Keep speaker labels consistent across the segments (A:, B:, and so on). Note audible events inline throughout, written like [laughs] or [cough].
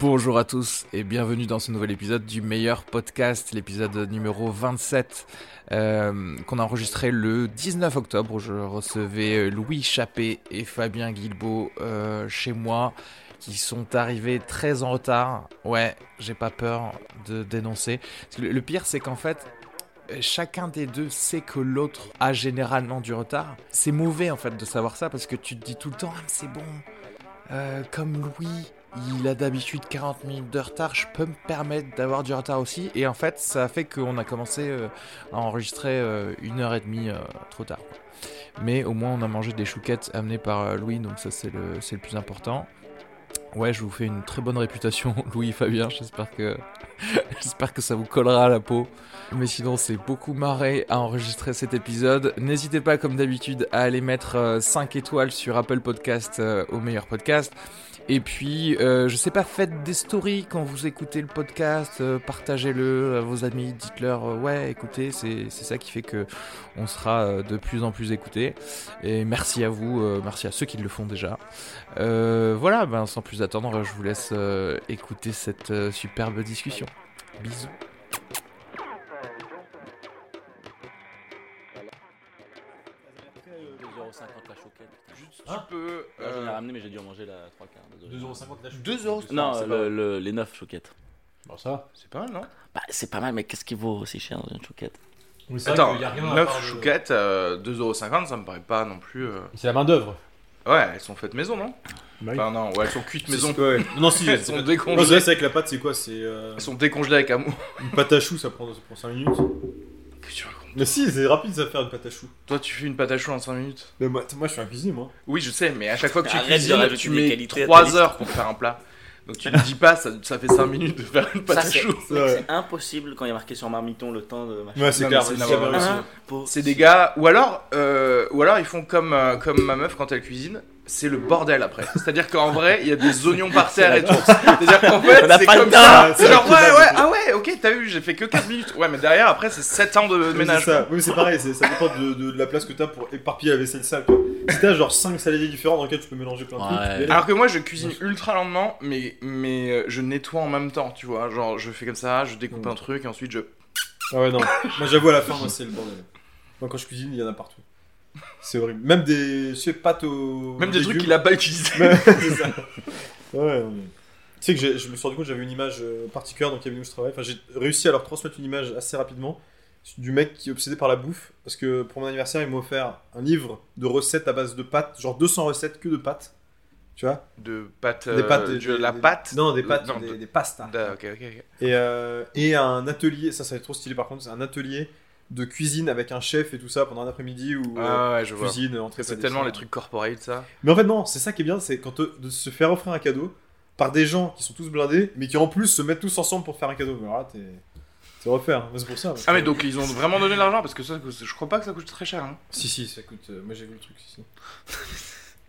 A: Bonjour à tous et bienvenue dans ce nouvel épisode du meilleur podcast, l'épisode numéro 27 euh, qu'on a enregistré le 19 octobre je recevais Louis Chappé et Fabien Guilbeault euh, chez moi qui sont arrivés très en retard. Ouais, j'ai pas peur de dénoncer. Le, pire c'est qu'en fait chacun des deux sait que l'autre a généralement du retard. C'est mauvais en fait de savoir ça parce que tu te dis tout le temps ah, c'est bon. Euh, comme Louis, il a d'habitude 40 minutes de retard, je peux me permettre d'avoir du retard aussi. Et en fait, ça a fait qu'on a commencé euh, à enregistrer euh, une heure et demie trop tard. Mais au moins, on a mangé des chouquettes amenées par Louis, donc ça, c'est le, le plus important. Ouais, je vous fais une très bonne réputation, [laughs] Louis Fabien. J'espère que, [laughs] j'espère que ça vous collera à la peau. Mais sinon, c'est beaucoup marré à enregistrer cet épisode. N'hésitez pas, comme d'habitude, à aller mettre 5 étoiles sur Apple Podcast au meilleur podcast. Et puis, euh, je sais pas, faites des stories quand vous écoutez le podcast, euh, partagez-le à vos amis, dites-leur euh, ouais, écoutez, c'est ça qui fait que on sera de plus en plus écoutés. Et merci à vous, merci à ceux qui le font déjà. voilà, ben sans plus attendre, je vous laisse écouter cette superbe discussion. Bisous.
B: Hein
C: tu peux.
B: Ouais, J'en ai
C: euh,
B: ramené, mais j'ai dû en manger la 3 quarts. désolé.
D: 2,50€ la chouette.
C: 2 euros.
B: Non,
C: c'est
B: le- les 9 chouquettes.
D: Bon, ça va.
C: c'est pas mal, non?
B: Bah, c'est pas mal, mais qu'est-ce qui vaut aussi cher dans une chouquette?
D: Mais c'est vrai
C: Attends,
D: qu'il y a rien à
C: 9
D: part de-
C: chouquettes, euh, 2,50€, ça me paraît pas non plus. euh,
D: C'est la main d'œuvre.
C: Ouais, elles sont faites maison, non?
D: Bah
C: Enfin, non, ouais, elles sont cuites maison.
D: Ouais. Non, si, [laughs]
C: Elles
D: c'est
C: sont
D: pas-
C: décongelées.
D: Non, c'est vrai, c'est avec la pâte, c'est quoi? C'est euh,
C: Elles sont décongelées avec amour.
D: une pâte à choux, ça prend, ça prend 5 minutes. Mais si, c'est rapide ça faire une pâte à choux.
C: Toi, tu fais une pâte à choux en 5 minutes
D: Mais moi, moi je suis un cuisinier, moi.
C: Oui, je sais, mais à chaque [laughs] fois que tu
B: Arrête de
C: cuisines,
B: rajouter
C: tu
B: des
C: mets
B: qualités à ta
C: 3
B: liste.
C: heures pour faire un plat. Donc tu ne dis pas, ça, ça fait 5 minutes de faire une pâte
B: Ça,
C: à
B: c'est
C: choux.
D: Ouais.
B: c'est impossible quand il y a marqué sur Marmiton le temps de machin.
D: Ouais, c'est clair,
C: c'est des gars, ou alors, euh, ou alors ils font comme, euh, comme ma meuf quand elle cuisine, c'est le bordel après. C'est-à-dire qu'en vrai, il y a des [laughs] oignons par terre et tout. C'est-à-dire qu'en [laughs] fait, c'est comme ça.
D: C'est
C: genre, ouais, ouais, ah ouais, ok, t'as vu, j'ai fait que 4 minutes. Ouais, mais derrière, après, c'est 7 ans de ménage.
D: Oui, mais c'est pareil, ça dépend de, de la place que t'as pour éparpiller la vaisselle sale. Si t'as genre 5 saladiers différents dans lesquels tu peux mélanger plein de
B: Ouais.
D: trucs.
C: Alors que moi, je cuisine ultra lentement, mais, mais euh, je nettoie en même temps, tu vois. Genre, je fais comme ça, je découpe
D: Mm.
C: un truc, et ensuite je.
D: Ah ouais, non. [laughs] moi j'avoue, à la fin, moi c'est le bordel. Moi quand je cuisine, il y en a partout. C'est horrible. Même des je sais, pâtes aux.
C: Même des trucs
D: légumes.
C: qu'il a pas utilisés.
D: Ouais, [laughs] c'est ça. Ouais, non, mais- Tu sais que je me suis rendu compte que j'avais une image euh, particulière dans le cabinet où je travaille. Enfin, j'ai réussi à leur transmettre une image assez rapidement du mec qui est obsédé par la bouffe. Parce que pour mon anniversaire, ils m'ont offert un livre de recettes à base de pâtes, genre 200 recettes que de pâtes. Tu vois
C: De.
D: Des pâtes.
C: de
D: des-
C: la
D: des-
C: pâte
D: Non, des pâtes,
C: Non,
D: des,
C: de-
D: des pastas.
C: Ok.
D: Et, euh, et un atelier, ça, ça va être trop stylé par contre, c'est un atelier de cuisine avec un chef et tout ça pendant un après-midi où euh,
C: Ah ouais, je vois.
D: cuisine, entrée,
C: C'est tellement les trucs corporate, ça.
D: Mais en fait, non, c'est ça qui est bien, c'est quand euh, de se faire offrir un cadeau par des gens qui sont tous blindés, mais qui en plus se mettent tous ensemble pour faire un cadeau. Alors là. C'est refaire, hein. c'est pour ça.
C: Ah, mais donc ils ont vraiment donné de l'argent parce que ça, je crois pas que ça coûte très cher. Hein.
D: Si, si, ça coûte. euh, moi j'ai vu le truc, si, si.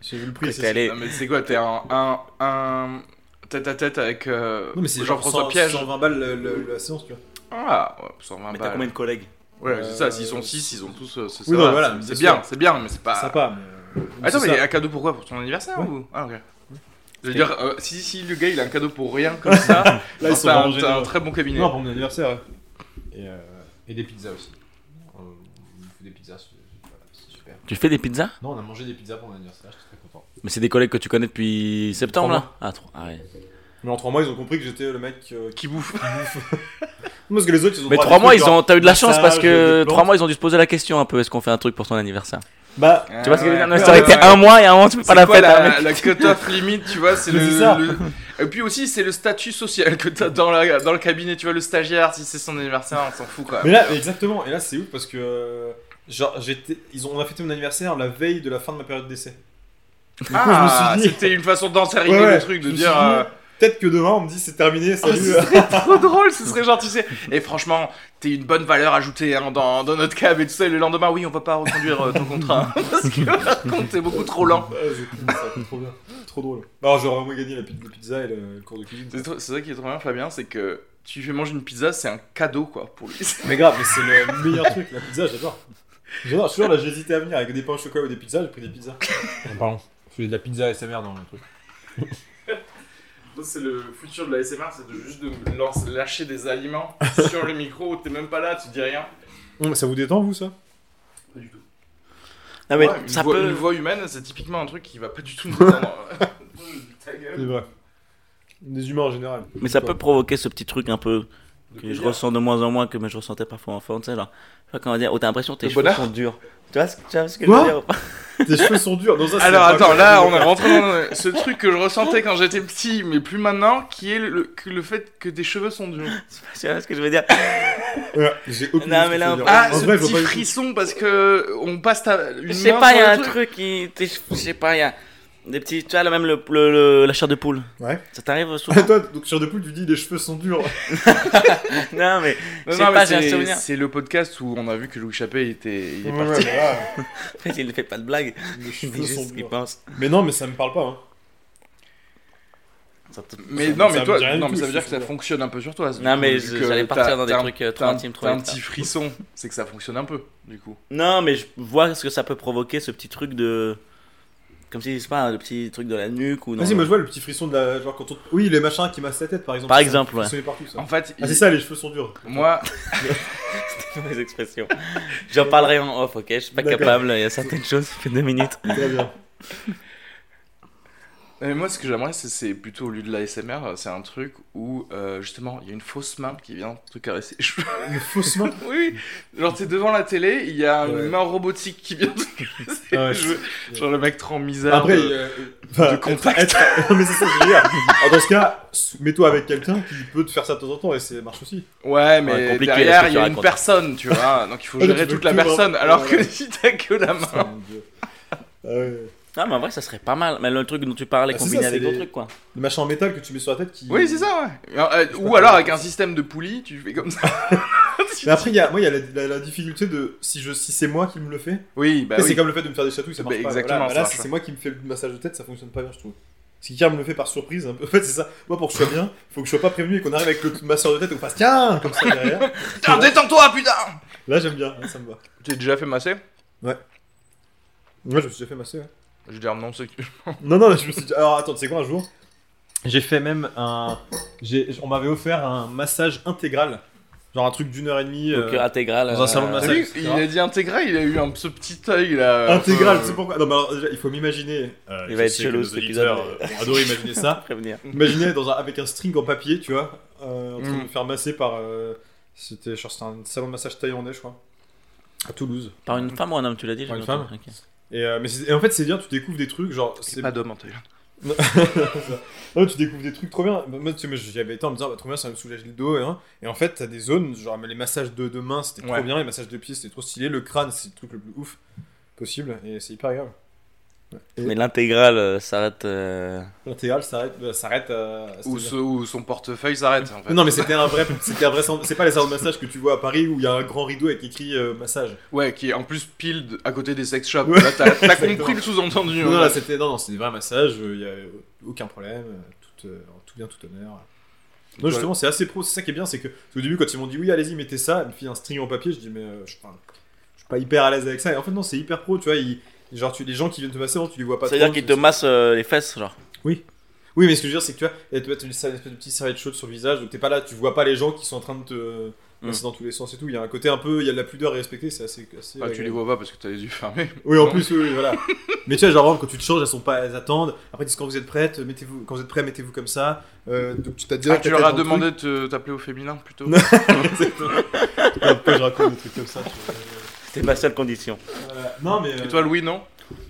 D: [laughs] j'ai vu le prix, c'est
B: allé-
C: Non, mais c'est quoi T'es un, un, un tête à tête avec euh,
D: Non, mais c'est
C: Jean-François
D: 100
C: Piège
D: 120 balles le- le- la séance, tu vois.
C: Ah, ouais, 120
B: Mais t'as
C: balles.
B: combien de collègues
C: Ouais, c'est ça,
D: Euh,
C: s'ils sont 6, ils ont tous. euh, c'est
D: Oui,
C: ça
D: non,
C: va,
D: voilà,
C: c'est-
D: mais
C: c'est
D: c'est
C: bien, c'est bien, mais c'est pas.
D: Sympa, mais.
C: Attends, mais un cadeau pour quoi Pour ton anniversaire
D: Ouais.
C: ou? Ah, ok. Je veux dire, euh, si, si le gars il a un cadeau pour rien comme ça, [laughs]
D: Là, ils sont
C: t'as un, très bon cabinet.
D: Non, pour mon anniversaire, ouais. Et, euh, et des pizzas aussi. On fait des pizzas, c'est voilà, c'est super.
B: Tu fais des pizzas?
D: Non, on a mangé des pizzas pour mon anniversaire, j'étais très content.
B: Mais c'est des collègues que tu connais depuis septembre
D: Trois
B: là? Ah, trois. Ah ouais.
D: Mais en 3 mois, ils ont compris que j'étais le mec euh, qui
C: Qui bouffe. [laughs]
D: Parce que les autres, ils ont
B: Mais trois mois, ils ont. T'as eu de la chance parce que trois mois, ils ont dû se poser la question un peu est-ce qu'on fait un truc pour ton anniversaire?
D: Bah,
B: Tu vois ce que je veux dire? Ça aurait été un mois et un mois, tu fais pas
A: C'est
B: la
A: quoi
B: fête.
A: la,
B: hein,
A: la cut-off limite, tu vois, c'est le,
D: c'est ça.
A: le- Et puis aussi, c'est le statut social que t'as dans, la, dans le cabinet, tu vois, le stagiaire, si c'est son anniversaire, on s'en fout quoi.
D: mais là, exactement. Et là, c'est ouf parce que. euh, Genre, j'étais. Ils ont... On a fêté mon anniversaire la veille de la fin de ma période d'essai. Du coup,
A: Ah,
D: je me suis dit.
A: c'était une façon d'entériner
D: Ouais, ouais,
A: le truc, de dire.
D: dit,
A: euh,
D: Peut-être que demain, on me dit c'est terminé,
A: Oh,
D: salut.
A: ce serait trop drôle, ce serait genre, tu sais. Et franchement, t'es une bonne valeur ajoutée hein, dans, dans notre cab et tout ça. Et le lendemain, oui, on va pas reconduire euh, ton contrat. [laughs] Parce que par contre, t'es beaucoup trop lent.
D: Ah, c'est cool, ça, trop bien. Trop drôle. Alors, j'aurais au moins gagné la pi- la pizza et le le cours de cuisine.
A: C'est trop- c'est ça qui est trop bien, Fabien, c'est que tu fais manger une pizza, c'est un cadeau quoi pour lui. [laughs]
D: Mais grave, mais c'est le meilleur truc, la pizza, j'adore. J'adore, toujours là, j'hésitais à venir avec des pains au chocolat ou des pizzas, j'ai pris des pizzas. pardon, je fais de la pizza SMR dans le truc. [laughs]
A: C'est le futur de la SMR, c'est de juste de lancer- lâcher des aliments sur le micro, t'es même pas là, tu dis rien.
D: Ça vous détend, vous, ça?
A: Pas du tout.
B: Non, mais
A: Ouais, une,
B: ça
A: voix,
B: peut.
A: une voix humaine, c'est typiquement un truc qui va pas du tout nous [laughs] gueule.
D: C'est vrai. Des humains en général.
B: Mais ça peut provoquer ce petit truc un peu que je ressens de moins en moins que je ressentais parfois enfant, tu sais, sais pas comment dire, où t'as l'impression que tes
A: Le
B: cheveux
A: bonheur
B: sont durs. Tu vois ce que, tu vois ce que
D: Quoi
B: je veux dire [laughs]
D: Tes cheveux sont durs. Non, ça, c'est
A: Alors
D: pas
A: attends, là on est rentré dans ce truc que je ressentais quand j'étais petit, mais plus maintenant, qui est le, que le fait que tes cheveux sont durs. [laughs]
B: Tu vois ce que je veux dire
D: Ouais, J'ai aucune
B: Non,
D: idée de
B: mais
D: ce
B: là,
D: que tu veux
B: on-
D: dire.
A: Ah,
D: En
A: ce
D: vrai, je vois
A: petit
D: pas du tout.
A: frisson parce que on passe ta, une
B: Je sais
A: main
B: pas, il y a
A: le
B: un truc qui. tes Je sais pas, il y a des petits. Tu vois, là, même le, le- le- la chair de poule.
D: Ouais.
B: Ça t'arrive souvent
D: Toi, donc sur de poule, tu dis les cheveux sont durs. [laughs]
B: Non, mais.
A: Non, non,
B: pas,
A: mais
B: j'ai un
A: c'est-
B: souvenir.
A: C'est le podcast où on a vu que Louis Chappé était, il est
D: Ouais,
A: parti.
D: ouais, voilà.
B: En fait, il ne fait pas de blague.
D: Les
B: Il
D: cheveux
B: dit
D: sont
B: ce qu'il
D: durs.
B: pense.
D: Mais non, mais ça me parle pas. Hein.
B: Ça te-
A: Mais
D: Ça-
A: non, mais toi, non, mais ça veut dire que ça fonctionne un peu sur toi.
B: Non,
A: coup,
B: mais je- j'allais partir dans des
A: un-
B: trucs, trop intimes, trop
A: T'as un petit frisson, c'est que ça fonctionne un peu, du coup.
B: Non, mais je vois ce que ça peut provoquer, ce petit truc de. Comme si, je sais pas, le petit truc de la nuque ou non.
D: Vas-y, moi je vois le petit frisson de la. Genre quand on. Oui, les machins qui massent la tête par exemple.
B: Par
D: Ça,
B: exemple, ouais.
D: partout, ça.
A: En fait,
D: Ah, c'est ça, les cheveux sont durs.
A: moi, [laughs]
B: mes expressions. J'en parlerai en off, ok? Je suis pas capable, il y a certaines choses, ça fait deux minutes.
D: Très bien.
A: Moi, ce que j'aimerais, c'est- plutôt au lieu de la SMR, c'est un truc où euh, justement il y a une fausse main qui vient te caresser les cheveux.
D: Une fausse main. [laughs]
A: oui, genre t'es devant la télé, il y a
D: Ouais.
A: une main robotique qui vient te caresser
D: Ah ouais,
A: les cheveux.
D: c'est-
A: Genre le mec trop misère.
D: Après,
A: de-
D: euh,
A: de contact.
D: être- être- [laughs] Non, mais c'est ça que je veux dire. Alors, dans ce cas, mets-toi avec quelqu'un qui peut te faire ça de temps en temps et ça marche aussi.
A: Ouais, mais
B: Ouais, compliqué,
A: derrière il y a une personne, tu vois, donc il faut [laughs]
D: Ouais,
A: gérer toute la
D: tout, hein.
A: personne, alors que
D: Ouais.
A: si t'as que la main.
D: Ah, Dieu. Ah ouais.
B: Non, mais en vrai, ça serait pas mal. Mais le truc dont tu parlais
D: Ah,
B: combiné
D: ça,
B: avec d'autres trucs, quoi.
D: Le machin en métal que tu mets sur la tête qui.
A: Oui, c'est ça, ouais. Euh, ou alors avec un système de poulie, tu fais comme ça. [laughs]
D: Mais après, il y a, moi, il y a la, la- la difficulté de si, je, si c'est moi qui me le fais.
A: Oui, bah oui.
D: C'est comme le fait de me faire des chatouilles, ça marche
A: Bah,
D: pas.
A: exactement,
D: Voilà,
A: ça
D: là,
A: marche
D: si c'est moi qui me fais le massage de tête, ça fonctionne pas bien, je trouve. Si quelqu'un me le fait par surprise, un peu. [laughs] En fait, c'est ça. Moi, pour que je sois bien, faut que je sois pas prévenu et qu'on arrive avec le masseur de tête et qu'on fasse tiens comme ça derrière. [laughs]
A: Putain, détends-toi, putain
D: Là, j'aime bien, là, ça me va.
A: Tu t'es déjà fait masser?
D: Moi, je me suis déjà fait masser. ouais.
A: Je veux dire, non, c'est que. [laughs]
D: Non, non, je me suis dit. Alors, attends, tu sais quoi, un jour J'ai fait même un. j'ai- On m'avait offert un massage intégral. Genre un truc d'une heure et demie.
B: Donc,
D: euh,
B: intégral.
D: dans un salon de
B: euh,
A: T'as
D: massage.
A: vu,
D: etc.
A: il a dit intégral, il a eu un, ce petit œil là.
D: Intégral,
A: euh,
D: tu sais pourquoi? Non, mais alors, déjà, il faut m'imaginer. euh,
B: Il
D: je
B: va être
D: sais que
B: chelou,
D: nos
B: cet
D: auditeurs,
B: épisode.
D: euh, vont adorer imaginer ça. [laughs]
B: Prévenir.
D: Imaginez dans un, avec un string en papier, tu vois, euh, en train de
A: Mm.
D: me faire masser par. euh, c'était genre, c'était un salon de massage thaïlandais, je crois, à Toulouse.
B: Par une femme ou un homme, tu l'as dit
D: Par une femme.
B: Ok.
D: Et, euh, mais et en fait, c'est bien, tu découvres des trucs, genre.
A: C'est pas d'homme. [laughs]
D: Non, tu découvres des trucs trop bien. Moi, tu sais, moi, j'y avais été en me disant, bah, trop bien, ça me soulager le dos. Et, hein. et en fait, t'as des zones, genre les massages de, de mains, c'était trop bien, les massages de pieds, c'était trop stylé. Le crâne, c'est le truc le plus ouf possible. Et c'est hyper agréable. Et
B: Mais l'intégral euh, s'arrête. euh,
D: L'intégral s'arrête euh, s'arrête c'est-à-dire-
A: ce- ou son portefeuille s'arrête en fait.
D: Non, mais c'était un vrai. C'était un vrai. salon- C'est pas les salons de massage que tu vois à Paris où il y a un grand rideau avec écrit euh, massage.
A: Ouais, qui est en plus pile de- à côté des sex shops.
D: Ouais.
A: Là, t'as [laughs] compris le sous-entendu.
D: Non, non, là,
A: fait.
D: c'était non, non, c'est des vrais massages. Il y a euh, aucun problème. euh, Tout, euh, tout bien, tout honneur. Non,
A: Ouais.
D: justement, c'est assez pro. C'est ça qui est bien, c'est que au début, quand ils m'ont dit oui, allez-y, mettez ça, il me fit un string en papier, je dis mais euh, je, enfin, je suis pas hyper à l'aise avec ça. Et en fait, non, c'est hyper pro, tu vois. ils- genre, tu, les gens qui viennent te masser, bon, tu les vois pas
B: C'est-à-dire
D: trop,
B: qu'il
D: tu-
B: te masse euh, les fesses, genre.
D: Oui, mais ce que je veux dire, c'est que tu vois, tu vois, t'as une espèce de petite serviette chaude sur le visage, donc t'es pas là, tu vois pas les gens qui sont en train de te passer dans tous les sens et tout. Il y a un côté un peu, il y a de la pudeur à respecter, c'est assez. assez
A: Ah, tu les vois pas parce que t'as les yeux fermés.
D: Oui, en plus, oui, oui, voilà. [laughs] Mais tu vois, genre, quand tu te changes, elles sont pas, elles attendent. Après, ils disent quand vous êtes prête, mettez-vous, quand vous êtes prêt, mettez-vous comme ça. Euh, donc tu t'as
A: Ah,
D: direct.
A: tu leur as demandé de t'appeler au féminin plutôt. [laughs] [laughs]
D: Après, je raconte des trucs comme ça. tu vois.
B: C'était ma seule condition.
D: Voilà. Non, mais. euh,
A: Et toi, Louis, non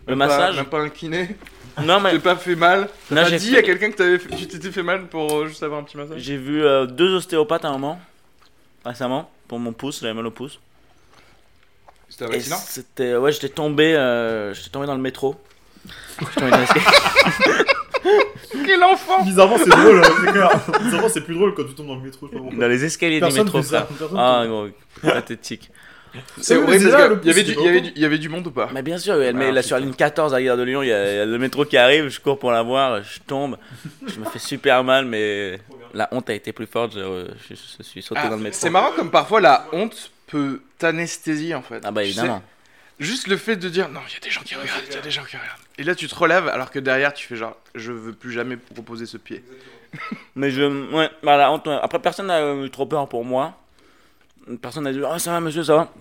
B: Le
A: Même pas-
B: massage
A: Même pas un kiné [laughs]
B: Non, mais
A: T'es pas fait mal T'as
B: j'ai
A: dit
B: fait-
A: à quelqu'un que t'avais fait- tu t'étais fait mal pour euh, juste avoir un petit massage
B: j'ai vu euh, deux ostéopathes à un moment, récemment, pour mon pouce, j'avais mal au pouce.
A: C'était un
B: Et
A: accident
B: c'était. Ouais, j'étais tombé, euh, j'étais tombé dans le métro. J'étais tombé dans l'escalier. [laughs]
A: Quel enfant
D: Bizarrement, c'est drôle, hein, c'est clair. Bizarrement, c'est plus drôle quand tu tombes dans le métro. Je sais pas pourquoi.
B: dans les escaliers du métro,
D: ça.
B: Ah, gros, pathétique.
A: C'est horrible parce que il y avait du-
D: c'est
A: il y avait
D: longtemps.
A: du- il y avait du monde ou pas?
B: Mais bien sûr, elle met
A: Ah,
B: là sur la ligne 14 à la gare de Lyon, il y, a il y a le métro qui arrive, je cours pour la voir, je tombe, je me fais super mal, mais la honte a été plus forte, je, je- je suis sauté
A: Ah,
B: dans le métro.
A: C'est marrant comme parfois la honte peut t'anesthésier en fait.
B: Ah bah
A: Tu
B: évidemment.
A: sais, juste le fait de dire non, il y a des gens qui regardent, il y a des gens qui regardent. Et là tu te relèves alors que derrière tu fais genre je veux plus jamais proposer ce pied. [laughs]
B: Mais je. Ouais, bah, la honte, ouais. Après, personne n'a eu trop peur pour moi. Personne n'a dit Ah, ça va, monsieur, ça va.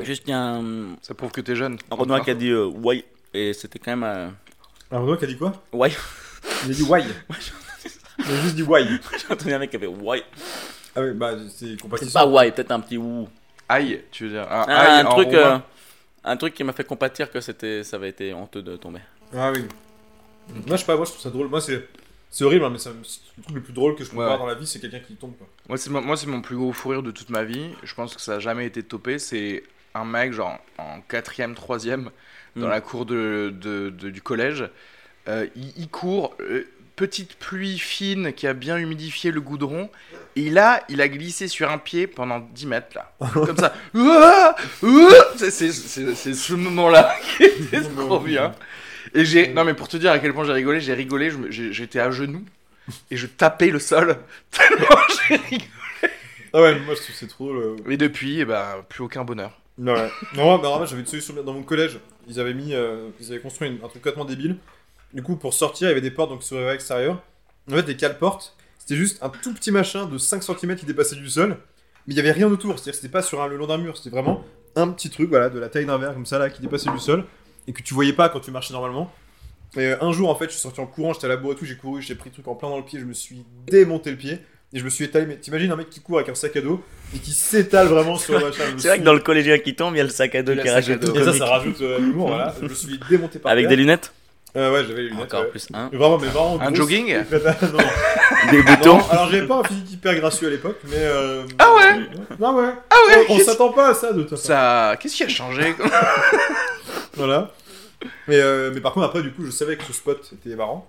B: Juste, il y a un,
A: Ça prouve que t'es jeune.
B: un Renoir qui a dit euh, Ouais. Et c'était quand même. euh,
D: Un Renaud qui a dit quoi?
B: Ouais.
D: Il a dit why. [laughs] Il a juste dit why. [laughs]
B: J'ai entendu un mec qui avait Ouais.
D: Ah oui, bah c'est
B: C'est
D: compatissant.
B: pas Ouais, peut-être un petit ouh.
A: Aïe, tu veux dire. Un,
B: Ah,
A: aïe
B: un
A: en
B: truc. euh, un truc qui m'a fait compatir que c'était, ça avait été honteux de tomber.
D: Ah oui. Moi, je sais pas, moi je trouve ça drôle. Moi, c'est. C'est horrible, hein, mais c'est le truc le plus drôle que je peux
A: Ouais,
D: voir dans la vie, c'est quelqu'un qui tombe. Quoi.
A: Moi, c'est mon, moi, c'est mon plus gros fou rire de toute ma vie. Je pense que ça a jamais été topé. C'est un mec, genre, en quatrième, troisième, dans
B: Mm.
A: la cour de, de- de- du collège. Euh, il, il court, euh, petite pluie fine qui a bien humidifié le goudron. Et là, il a glissé sur un pied pendant 10 mètres, là. [laughs] Comme ça. [laughs] C'est ce moment-là [laughs] qui était trop bien. Et j'ai. Non, mais pour te dire à quel point j'ai rigolé, j'ai rigolé, j'étais à genoux. Et je tapais le sol. [laughs] Tellement j'ai rigolé.
D: Ah ouais, moi je trouve c'est trop drôle. euh.
A: Et depuis, eh ben, plus aucun bonheur.
D: Non, ouais. Non, bah, vraiment, j'avais une solution dans mon collège. Ils avaient mis, euh, ils avaient construit une- un truc complètement débile. Du coup, pour sortir, il y avait des portes donc sur l'extérieur. En fait, des cale-portes, c'était juste un tout petit machin de 5 cm qui dépassait du sol. Mais il y avait rien autour. C'est-à-dire que c'était pas sur un, le long d'un mur. C'était vraiment un petit truc, voilà, de la taille d'un verre comme ça là, qui dépassait du sol et que tu voyais pas quand tu marchais normalement. Et euh, un jour, en fait, je suis sorti en courant, j'étais à la bourre et tout, j'ai couru, j'ai pris le truc en plein dans le pied, je me suis démonté le pied. Et je me suis étalé, mais t'imagines un mec qui court avec un sac à dos et qui s'étale vraiment sur le machin. je me
B: C'est vrai
D: suis-
B: que dans le collégien qui tombe, il y a le sac à dos qui rajoute
D: et ça, ça rajoute euh, l'humour, voilà. Je me suis démonté par
B: Avec
D: terre.
B: des lunettes
D: Euh, ouais, j'avais les lunettes.
B: Encore
D: ouais.
B: plus un.
D: Mais vraiment, mais vraiment.
A: Un
D: grosse-
A: jogging [laughs]
D: non.
B: Des boutons.
D: non, alors j'avais pas un physique hyper gracieux à l'époque, mais. Euh...
A: Ah ouais
D: Ah ouais
A: Ah ouais
D: On, s'attend pas à ça de toute façon.
A: Ça. Qu'est-ce qui a changé [laughs]
D: Voilà. Mais, euh, mais par contre, après, du coup, je savais que ce spot était marrant.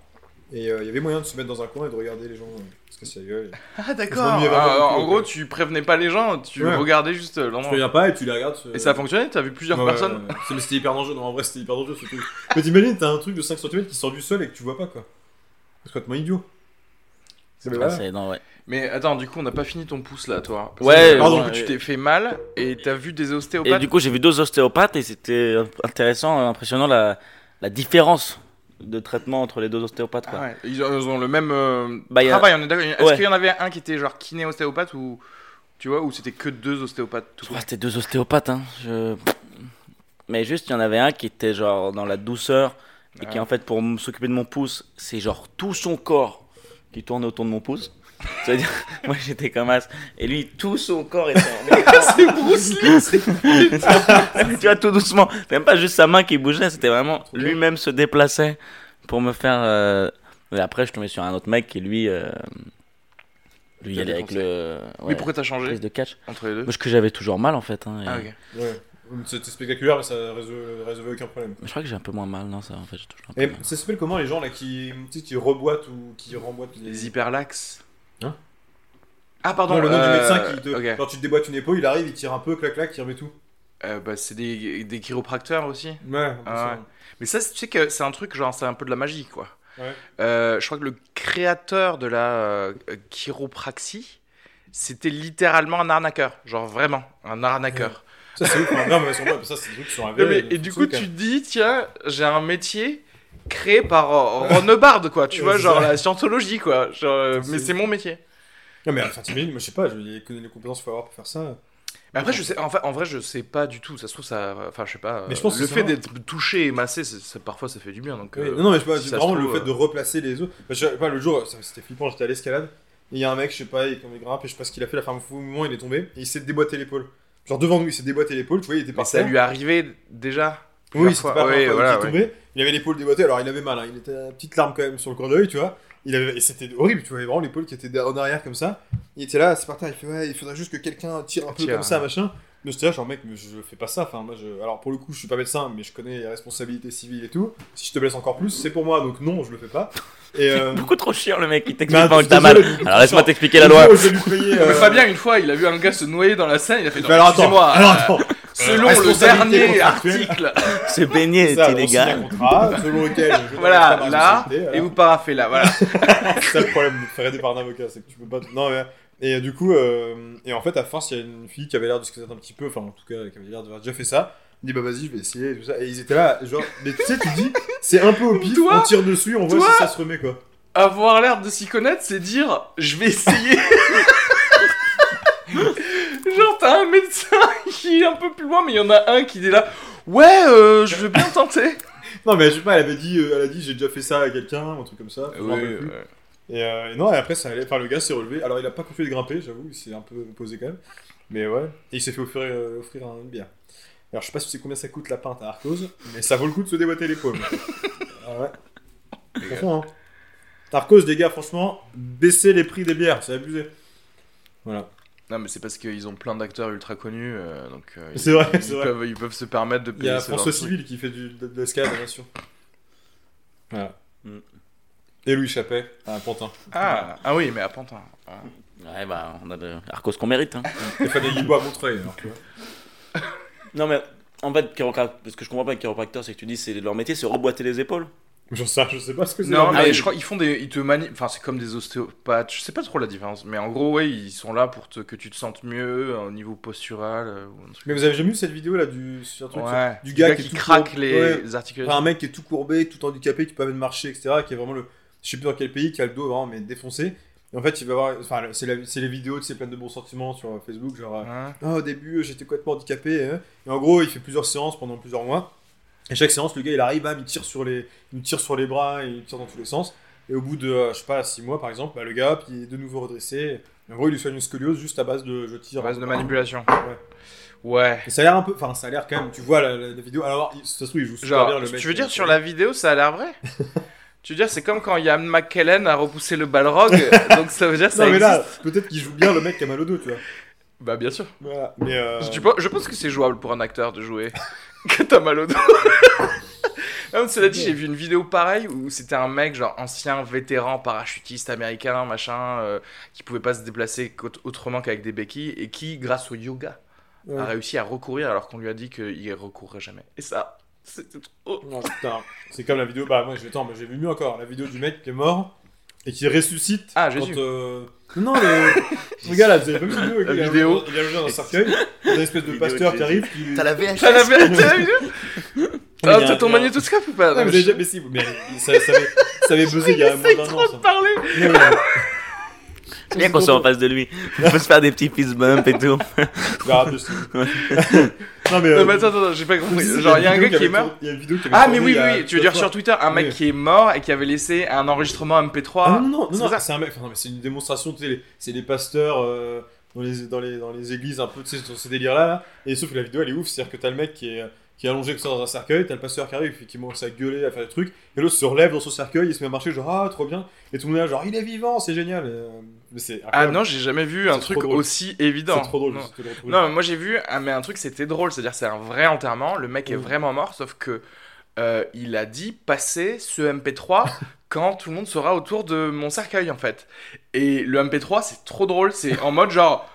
D: Et euh, il y avait moyen de se mettre dans un coin et de regarder les gens euh, se casser la gueule.
A: Ah d'accord. Ah, en gros, tu prévenais pas les gens, tu
D: Ouais.
A: regardais juste euh,
D: Tu
A: l'endroit.
D: reviens pas et tu les regardes.
A: Et ça a fonctionné T'as vu plusieurs
D: Ouais,
A: personnes
D: ouais. C'est- Mais c'était hyper dangereux. Non, en vrai, c'était hyper dangereux ce truc. Mais t'imagines, t'as un truc de 5 cm qui sort du sol et que tu vois pas quoi. C'est complètement idiot. C'est
B: Ah, ouais.
A: Mais attends, du coup, on n'a pas fini ton pouce là, toi. Parce
B: Ouais,
A: que,
D: pardon.
A: du coup, tu t'es fait mal et t'as vu des
B: Et
A: ostéopathes.
B: du coup, j'ai vu deux ostéopathes et c'était intéressant, impressionnant la, la différence de traitement entre les deux ostéopathes.
A: Ah
B: Quoi.
A: ouais. Ils ont, ils ont le même euh,
B: Bah, a-
A: travail. Est-ce
B: Ouais.
A: qu'il y en avait un qui était genre kiné ostéopathe ou tu vois ou c'était que deux ostéopathes tout
B: Ouais, c'était deux ostéopathes. Hein. Je... Mais juste, il y en avait un qui était genre dans la douceur et qui en fait, pour s'occuper de mon pouce, c'est genre tout son corps qui tourne autour de mon pouce. C'est-à-dire, [laughs] moi j'étais comme as. Et lui, tout son corps était en [laughs]
A: C'est Bruce Lee c'est- [laughs]
B: tu vois, tout doucement. C'était même pas juste sa main qui bougeait, c'était vraiment lui-même se déplaçait pour me faire. euh, Mais après, je tombé sur un autre mec qui lui. euh, Lui, il allait avec le.
A: Mais
B: ouais,
A: pourquoi t'as changé
B: prise de catch.
A: entre les deux
B: Parce que j'avais toujours mal en fait. hein, et-
A: Ah ok.
D: Ouais. C'était spectaculaire, mais ça résolvait, résolvait aucun problème.
B: Mais je crois que j'ai un peu moins mal, non, ça en fait, j'ai toujours un peu
D: Et
B: mal.
D: ça s'appelle comment les gens là qui, tu sais, qui reboîtent ou qui remboîtent
A: Les hyperlaxes.
D: Hein
A: Ah pardon.
D: Non, le nom
A: euh,
D: du médecin qui te. Quand tu te déboîtes une épaule, il arrive, il tire un peu, clac clac, il remet tout.
A: Euh, bah, c'est des, des chiropracteurs aussi.
D: Ouais, un peu
A: Ah ouais. Mais ça, tu sais que c'est un truc, genre, c'est un peu de la magie, quoi.
D: Ouais.
A: Euh, je crois que le créateur de la euh, chiropraxie, c'était littéralement un arnaqueur. Genre, vraiment, un arnaqueur.
D: Ça c'est ouf. hein. Non, mais ça c'est des trucs qui sont
A: mais- et du coup, tu te dis, tiens, j'ai un métier créé par euh, Ron Hubbard, quoi. Tu [laughs] vois, genre la scientologie, quoi. Genre, euh, mais c'est mon métier.
D: Non, mais enfin, t'imagines, moi je sais pas, je les, connais les compétences qu'il faut avoir pour faire ça.
A: Mais après, je sais, en, fait, en vrai, je sais pas du tout. Ça se trouve, ça. Enfin, je sais pas.
D: Mais je
A: euh,
D: pense que
A: le fait d'être touché et massé, parfois, ça fait du bien. Donc,
D: Oui,
A: euh,
D: non, mais je sais pas,
A: si
D: vraiment le fait
A: euh,
D: de replacer les os. Je sais pas, le jour, c'était flippant, j'étais à l'escalade. Et il y a un mec, je sais pas, il, il grimpe, et je sais pas ce qu'il a fait, un fou moment, il est tombé, et il s'est déboîté l'épaule. Genre devant nous, il s'est déboîté l'épaule, tu vois, il était
A: Mais
D: par
A: ça lui arrivait déjà?
D: Oui, c'était pas fois
A: voilà,
D: tombé. Il avait l'épaule déboîtée, alors il avait mal, hein. il était une petite larme quand même sur le coin de l'œil, tu vois. Il avait... Et c'était horrible, tu vois, vraiment l'épaule qui était en arrière comme ça. Il était là, c'est par terre, il fait ouais, il faudrait juste que quelqu'un tire un peu
A: Tire,
D: comme ça,
A: ouais.
D: machin. Mais j'étais là, genre mec, mais je fais pas ça. Enfin, moi, je... Alors pour le coup, je suis pas médecin, mais je connais les responsabilités civiles et tout. Si je te blesse encore plus, c'est pour moi, donc non, je le fais pas. Et [laughs] euh...
B: Beaucoup trop chiant le mec, il
D: bah,
B: t'explique pas que t'as mal. Alors laisse-moi t'expliquer la loi.
D: je vais lui payer.
A: Non, mais
D: euh,
A: Fabien, une fois, il a vu un gars se noyer dans la Seine, il a fait.
D: alors attends,
A: excusez-moi,
D: alors
A: euh,
D: attends.
A: selon le dernier article, [laughs]
B: Se baigner,
D: signe
B: illégal.
D: un contrat selon lequel
A: voilà, là, et vous paraffez là, voilà. [laughs]
D: c'est ça le problème de faire aider par un avocat, c'est que tu peux pas. Non, mais. Et du coup, euh, et en fait, à force, il y a une fille qui avait l'air de se connaître un petit peu, enfin, en tout cas, qui avait l'air d'avoir déjà fait ça. Il dit, bah vas-y, je vais essayer, et tout ça. Et ils étaient là, genre, mais tu sais, tu dis, c'est un peu au pif,
A: Toi
D: on tire dessus, on voit
A: Toi
D: si ça se remet, quoi.
A: Avoir l'air de s'y connaître, c'est dire je vais essayer. [laughs] Genre, t'as un médecin qui est un peu plus loin, mais il y en a un qui est là. Ouais, euh, je veux bien tenter.
D: Non, mais je sais pas, elle avait dit, euh, elle a dit, j'ai déjà fait ça à quelqu'un, un truc comme ça.
A: ouais.
D: Et, euh, et non, et après, ça allait. Enfin, le gars s'est relevé. Alors, il a pas continué de grimper, j'avoue, il s'est un peu posé quand même. Mais ouais. Et il s'est fait offrir, euh, offrir un- une bière. Alors, je sais pas si tu sais combien ça coûte la pinte à Arcos, mais ça vaut le coup de se déboîter l'épaule. [laughs] ah ouais. Franchement, hein. Arcos, les gars, franchement, baissez les prix des bières, c'est abusé. Voilà.
A: Non, mais c'est parce qu'ils ont plein d'acteurs ultra connus, euh, donc euh,
D: C'est
A: ils,
D: vrai,
A: ils
D: c'est vrai.
A: peuvent, ils peuvent se permettre de
D: Il y
A: payer
D: a François. Civil qui fait du, de, de l'escalade, bien sûr. Voilà. Et Louis Chappet, à Pantin.
A: Ah, ah oui, mais à Pantin. Ah.
B: Ouais, bah, on a de Arcos qu'on mérite. Hein.
D: Et Fabien Guilbault à Montreuil, alors, tu vois.
B: Non, mais en fait, ce que je comprends pas avec chiropracteur, c'est que tu dis c'est leur métier, c'est reboîter les épaules.
D: J'en sais, je sais pas ce que c'est.
A: Non, mais
B: Ah oui.
A: je crois qu'ils font des. Ils te mani... Enfin, c'est comme des ostéopathes. Je sais pas trop la différence. Mais en gros, ouais, ils sont là pour te... que tu te sentes mieux euh, au niveau postural. euh, ou un truc.
D: Mais vous avez jamais vu cette vidéo là du, sur un truc,
A: Ouais.
D: du gars qui
A: craque les
D: ouais.
A: articulations.
D: Enfin, un mec qui est tout courbé, tout handicapé, qui peut pas même marcher, etc. Qui est vraiment le. Je sais plus dans quel pays, qui a le dos vraiment mais défoncé. Et en fait, il va avoir. Enfin, c'est les vidéos, tu sais, pleines de bons sentiments sur euh, Facebook. Genre, euh,
A: Ouais.
D: Ah, au début, j'étais complètement handicapé. hein. Et en gros, il fait plusieurs séances pendant plusieurs mois. Et chaque séance, le gars, il arrive, bam, il tire sur les, il tire sur les bras, et il tire dans tous les sens. Et au bout de, euh, je sais pas, 6 mois par exemple, bah, le gars, hop, il est de nouveau redressé. En gros, il lui soigne une scoliose juste à base de je tire.
A: À base de manipulation.
D: Ouais.
A: Ouais.
D: Et ça a l'air un peu. Enfin, ça a l'air quand même. Tu vois la, la- la vidéo. Alors, ça se trouve, il joue super
A: Genre,
D: bien le mec.
A: tu veux dire
D: euh,
A: sur la vidéo, ça a l'air vrai? [laughs] Tu veux dire, c'est comme quand Ian McKellen a repoussé le balrog, [laughs] donc ça veut dire que ça
D: Non, mais
A: existe
D: là, peut-être qu'il joue bien le mec qui a mal au dos, tu vois.
A: Bah, bien sûr.
D: Voilà. Mais. euh,
A: je pense que c'est jouable pour un acteur de jouer [laughs] que t'as mal au dos. [laughs] Non, mais cela dit, j'ai vu une vidéo pareille où c'était un mec, genre ancien vétéran parachutiste américain, machin, euh, qui pouvait pas se déplacer autrement qu'avec des béquilles et qui, grâce au yoga,
D: ouais.
A: a réussi à recourir alors qu'on lui a dit qu'il recourrait jamais. Et ça, c'était trop.
D: Non, putain. C'est comme la vidéo. Bah, moi, je. Attends, mais j'ai vu mieux encore. La vidéo du mec qui est mort et qui ressuscite.
A: Ah,
D: quand,
A: Jésus.
D: euh, Non, le. le gars là, vous avez pas vu cette vidéo
A: La
D: il est
A: vidéo.
D: Il est allongé dans un cercueil. Il y a une espèce de pasteur qui arrive. Qui...
B: T'as la VHS
A: T'as la, la [laughs]
D: Mais
A: Ah,
D: y a-
A: t'as ton
D: y a-
A: magnétoscope ou pas Non,
D: mais j'ai jamais si, mais ça, ça, avait, ça avait buzzé il y a moins
A: trop de parler
B: C'est bien qu'on soit en face de lui. On peut se faire des petits fist bump et tout.
D: je [laughs] Non, mais. Euh,
A: mais attends, attends, j'ai pas compris.
D: si,
A: Genre, il y a un gars qui est mort.
D: tourné- Il y a une vidéo qui avait
A: Ah, mais oui, oui, tu veux dire sur Twitter, un mec
D: Oui.
A: qui est mort et qui avait laissé un enregistrement MP3.
D: Ah non, non, non,
A: C'est
D: non,
A: ça
D: c'est un mec, enfin, non, mais c'est une démonstration, tu sais, les- c'est les pasteurs euh, dans, les, dans, les, dans les églises, un peu, tu sais, sur ces délires-là, là. Et sauf que la vidéo, elle est ouf, c'est-à-dire que t'as le mec qui est, qui est allongé comme ça dans un cercueil, t'as le pasteur qui arrive, qui commence à gueuler, à faire des trucs, et l'autre se relève dans son cercueil, il se met à marcher, genre, ah, trop bien, et tout le monde est là, genre, il est vivant, c'est génial. Et, euh, mais c'est
A: Ah non, j'ai jamais vu un truc aussi évident.
D: c'est trop drôle,
A: Non. Non, moi j'ai vu, ah, mais un truc c'était drôle, c'est-à-dire c'est un vrai enterrement, le mec est
D: Oui.
A: vraiment mort, sauf que euh, il a dit passer ce MP3 [laughs] quand tout le monde sera autour de mon cercueil en fait. Et le MP3 c'est trop drôle, c'est en mode genre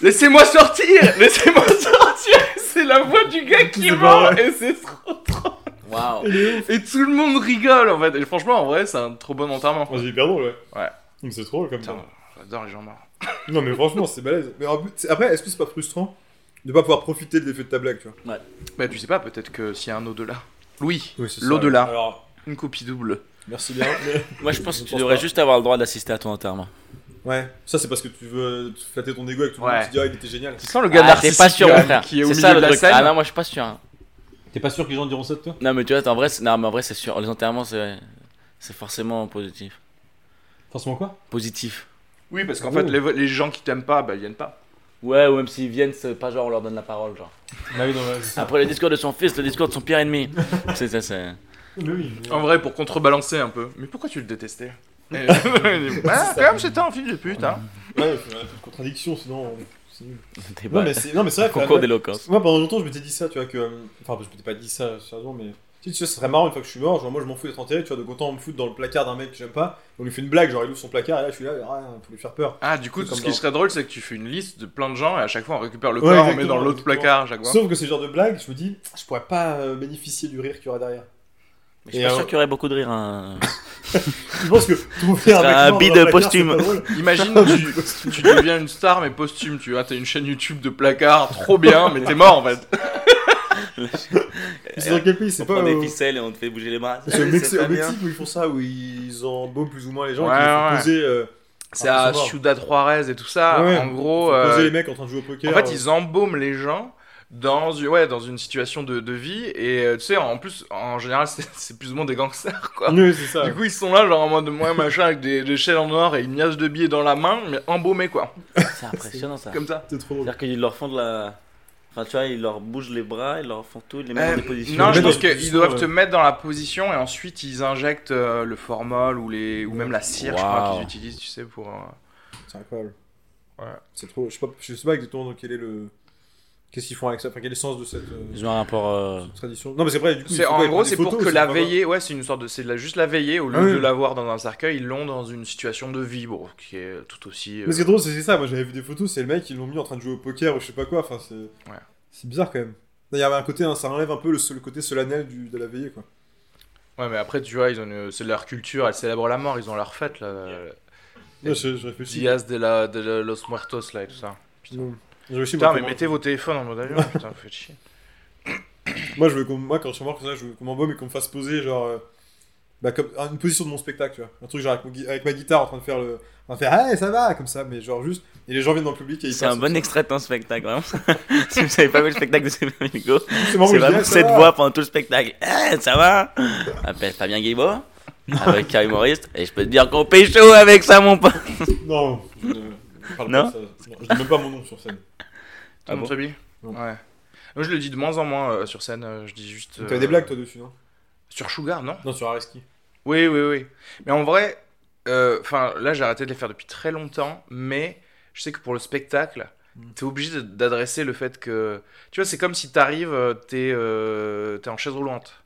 A: laissez-moi sortir, laissez-moi sortir, c'est la voix du gars qui
D: vrai.
A: et c'est trop trop.
D: Ouf.
A: Et tout le monde rigole en fait. Et franchement en vrai c'est un trop bon enterrement.
D: Oh, c'est hyper drôle, ouais.
A: Ouais.
D: C'est trop drôle comme ça.
A: j'adore les gens morts. [laughs]
D: Non, mais franchement, c'est balèze. Mais en plus, c'est- après, est-ce que c'est pas frustrant de pas pouvoir profiter de l'effet de ta blague, tu vois?
A: Bah tu sais pas, peut-être que s'il y a un au-delà.
D: Oui,
A: l'au-delà,
D: Alors,
A: une copie double.
D: merci bien. mais-
B: Moi, je pense que tu devrais
D: pas.
B: juste avoir le droit d'assister à ton enterrement.
D: Ouais, ça c'est parce que tu veux te flatter ton ego avec tout le
A: Ouais.
D: monde qui dit ah il était génial.
A: Tu sens le gars
B: Ah, t'es
A: narcissique
B: pas sûr, mon frère.
A: qui est au
B: C'est
A: milieu
B: ça
A: de
B: le
A: la
B: truc.
A: scène.
B: Ah non, moi, je suis pas sûr. hein.
D: T'es pas sûr que les gens diront ça de toi?
B: Non, mais tu vois, en vrai, c'est- non, mais en vrai, c'est sûr. Les enterrements, c'est c'est forcément positif.
D: Forcément quoi?
B: Positif.
A: Oui, parce qu'en
D: Oh.
A: fait, les, les gens qui t'aiment pas, bah, ils viennent pas.
B: Ouais, ou même s'ils viennent, c'est pas genre on leur donne la parole, genre.
D: Bah oui, non, ouais, c'est ça.
B: Après le discours de son fils, le discours de son pire ennemi. [laughs] c'est ça, c'est.
D: Mais oui, mais-
A: En vrai, pour contrebalancer un peu. Mais pourquoi tu le détestais? [laughs] Et- Ah, quand même, c'était un fils de pute, hein.
D: Ouais, il faut un peu de contradiction, sinon. euh, c'est. Non, mais c'est non, mais c'est vrai que.
B: Concours d'éloquence.
D: Moi, pendant longtemps, je m'étais dit ça, tu vois, que. euh, Enfin, je m'étais pas dit ça, sérieusement, mais. Tu sais, tu sais, ce serait marrant une fois que je suis mort, genre moi je m'en fous d'être enterré, tu vois, donc autant me foutre dans le placard d'un mec que j'aime pas, on lui fait une blague, genre il ouvre son placard et là je suis là, ah, pour lui faire peur.
A: Ah, du coup, ce qui
D: dans-
A: serait drôle, c'est que tu fais une liste de plein de gens et à chaque fois on récupère le
D: Ouais,
A: corps, on met dans l'autre
D: exactement.
A: placard à chaque fois.
D: Sauf que c'est le genre de blague, je me dis, je pourrais pas euh, bénéficier du rire qu'il y aura derrière.
B: Mais je suis
D: Et
B: pas
D: alors-
B: sûr qu'il y aurait beaucoup de rire. Hein. [laughs]
D: Je pense que trouver un mec
B: un
D: mort
B: bide
D: dans le placard,
B: posthume.
D: c'est pas drôle.
A: Imagine, tu, [laughs] tu deviens une star mais posthume, tu vois, t'as une chaîne YouTube de placard, trop bien, mais t'es mort en fait. [laughs]
D: C'est dans quel pays C'est
B: On
D: pas
B: prend des
D: au...
B: ficelles et on te fait bouger les bras.
D: C'est au. Mexique où ils font ça, où ils embaument plus ou moins les gens
A: Ouais,
D: et qu'ils les font
A: ouais.
D: poser, euh,
A: C'est
D: Ah,
A: à. Ciudad Juarez et tout ça.
D: Ouais,
A: en gros,
D: poser
A: euh,
D: les mecs en train de jouer au poker.
A: en fait,
D: euh.
A: ils embaument les gens dans, une- ouais, dans une situation de, de vie et euh, tu sais, en plus, en général, [laughs] c'est c'est plus ou moins des gangsters quoi.
D: Oui, c'est ça.
A: Du coup, ils sont là, genre en mode moi machin, avec des, des chaînes en or et une miasse de billets dans la main, mais embaumés quoi.
B: C'est impressionnant ça.
A: Comme ça.
D: C'est trop.
B: C'est-à-dire qu'ils leur font de la. Enfin, tu vois, ils leur bougent les bras, ils leur font tout, ils les mettent
A: Euh,
B: dans des positions.
A: non, je pense qu'ils doivent
D: ouais.
A: te mettre dans la position et ensuite ils injectent euh, le formol ou, les, ou même la cire, je crois qu'ils utilisent, tu sais, pour. euh,
D: C'est incroyable.
A: Ouais.
D: C'est trop. Je sais pas, je sais pas exactement quel est le. Qu'est-ce qu'ils font avec ça? Enfin, quel est le sens de cette euh,
B: Ils ont un rapport. euh,
D: tradition? Non, mais c'est vrai, du coup.
A: C'est en gros, c'est pour que la veillée, ouais, c'est une sorte de, c'est juste la veillée au lieu
D: Ah oui.
A: de l'avoir dans un cercueil, ils l'ont dans une situation de vie, bon, qui est tout aussi. euh,
D: Mais ce qui est drôle, c'est ça. Moi, j'avais vu des photos, c'est le mec, ils l'ont mis en train de jouer au poker ou je sais pas quoi. Enfin, c'est. C'est bizarre quand même. Il y avait un côté, hein, ça enlève un peu le, le côté solennel du, de la veillée, quoi.
A: Ouais, mais après, tu vois, ils ont une- c'est leur culture, elle célèbre la mort, ils ont leur fête là.
D: Ouais, je, je réfléchis.
A: Diaz de, la, de la- los Muertos là et tout ça.
D: Réfléchis,
A: Putain, mais mettez vos téléphones en mode avion, [laughs] putain, vous faites chier.
D: Moi, je veux qu'on- moi, quand je suis mort comme ça, je veux qu'on m'embaume et qu'on me fasse poser, genre. euh, Bah, comme une position de mon spectacle, tu vois. Un truc genre avec, mon gui- avec ma guitare en train de faire le. En train de faire, hey, ça va, comme ça, mais genre juste. Et les gens viennent dans le public et ils
B: C'est un bon extrait de ton spectacle, vraiment. [laughs] si vous avez pas vu le spectacle de Sébastien Hugo.
D: C'est
B: vraiment
D: hey,
B: cette
D: va.
B: voix pendant tout le spectacle. Eh, ça va? Appelle Fabien Guibaud, [laughs] avec un humoriste, et je peux te dire qu'on pécho avec ça, mon pote.
D: Non, je ne parle
B: Non
D: pas de ça. Non, Je dis même pas mon nom sur scène.
A: Tout
B: Ah
A: monde
B: bon.
A: Ouais. Moi, je le dis de moins en moins euh, sur scène, euh, je dis juste.
D: T'as
A: euh,
D: des blagues, toi, dessus, non?
A: Sur Sugar, non?
D: Non, sur Areski.
A: Oui, oui, oui. Mais en vrai, euh, enfin, là, j'ai arrêté de les faire depuis très longtemps, mais je sais que pour le spectacle,
D: Mm.
A: t'es obligé de- d'adresser le fait que. Tu vois, c'est comme si t'arrives, euh, t'es euh, t'es en chaise roulante.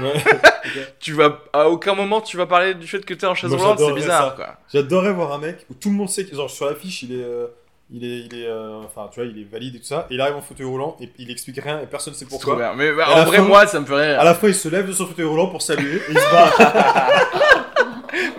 D: Ouais. [laughs]
A: Tu vas, à aucun moment, tu vas parler du fait que t'es en chaise roulante, c'est bizarre,
D: ça.
A: quoi.
D: J'adorerais voir un mec où tout le monde sait que, genre, sur l'affiche, il est. euh, Il est, il est, euh, enfin, tu vois, il est valide et tout ça. Et il arrive en fauteuil roulant et il explique rien et personne sait
A: C'est trop
D: pourquoi.
A: bien. Mais bah, en vrai,
D: fin-
A: moi, ça me fait rire.
D: À la fin, il se lève de son fauteuil roulant pour saluer et il se barre.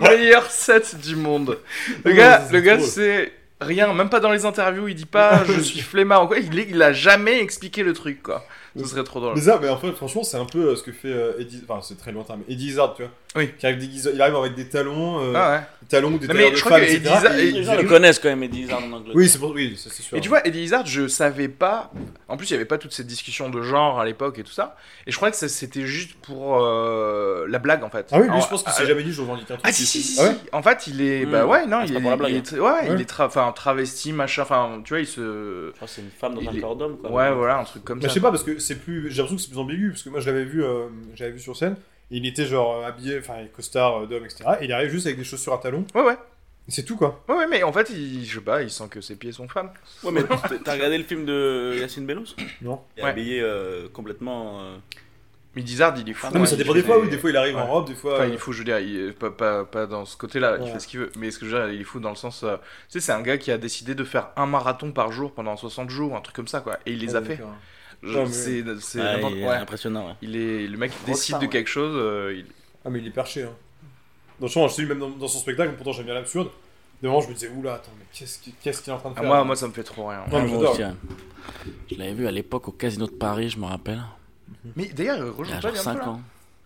D: [laughs]
A: Meilleur set du monde. Le
D: Ouais,
A: gars, le gars, c'est rien, même pas dans les interviews, il dit pas [laughs] je suis flemmard ou quoi, il, il a jamais expliqué le truc, quoi. Ce serait trop drôle.
D: mais ça, mais en fait, franchement, c'est un peu euh, ce que fait euh, Eddie. Enfin, c'est très lointain, mais Eddie Izzard, tu vois.
A: Oui.
D: Qui arrive déguisé- il arrive avec des talons, euh,
A: Ah ouais.
D: des talons ou des talons
A: mais
D: de
A: je crois
D: femmes,
A: que. Eddie Izzard-
B: Les gens le connaissent quand même, Eddie Izzard en Angleterre.
D: Oui, c'est pour... oui, sûr.
A: Et tu vois, Eddie Izzard, je savais pas. En plus, il y avait pas toute cette discussion de genre à l'époque et tout ça. Et je croyais que c'était juste pour euh, la blague, en fait.
D: Ah oui, lui, je pense qu'il s'est jamais dit je revendique un truc.
A: Ah si si si,
D: Ah ouais
A: si. En fait, il est bah ouais non,
B: Ah,
A: il est,
B: pas pour la
A: il
B: blague.
A: est tra- ouais, il est tra- enfin travesti machin, enfin tu vois, il se
B: Je crois que c'est une femme dans un corps d'homme, quoi.
A: ouais voilà un truc comme ça.
D: je sais pas parce que c'est plus. J'ai l'impression que c'est plus ambigu parce que moi je l'avais vu, euh, j'avais vu sur scène. Et il était genre euh, habillé, enfin costard euh, d'homme, etc. Et il arrive juste avec des chaussures à talons.
A: Ouais ouais.
D: C'est tout quoi.
A: Ouais ouais, mais en fait, il, je sais pas, il sent que ses pieds sont femmes.
B: Ouais, mais t'as- regardé le film de Yacine Belous
D: Non.
B: Il est
A: Ouais.
B: habillé euh, complètement. euh,
A: Mais Dizard, il est fou.
B: Ah,
D: non, mais ça dépend
A: fait
D: des fois, oui. Des fois il arrive en robe, des fois.
A: Enfin, il est fou, je veux dire, il- pas, pas, pas dans ce côté-là, il fait ce qu'il veut. Mais ce que je veux dire, il est fou dans le sens. euh, tu sais, c'est un gars qui a décidé de faire un marathon par jour pendant 60 jours, un truc comme ça, quoi. Et il les a
D: ouais,
A: fait. Je- C'est c'est
B: ah,
A: ouais.
B: impressionnant, ouais.
A: Il est le mec qui
B: Rockstar,
A: décide de quelque chose. euh, il-
D: Ah, mais il est perché. Hein. Donc, je je dis, même dans, dans son spectacle, pourtant j'aime bien l'absurde. De moment, je me disais, oula, attends, mais qu'est-ce qu'il qu'est-ce qu'il est en train de
A: Ah,
D: faire
A: moi,
D: là
A: moi, ça me fait trop rien.
B: Moi aussi, hein. Je l'avais vu à l'époque au Casino de Paris, je me rappelle.
A: Mais d'ailleurs,
B: Il y a
A: rejoins-toi
B: genre
A: bientôt
B: 5
A: là.
B: ans.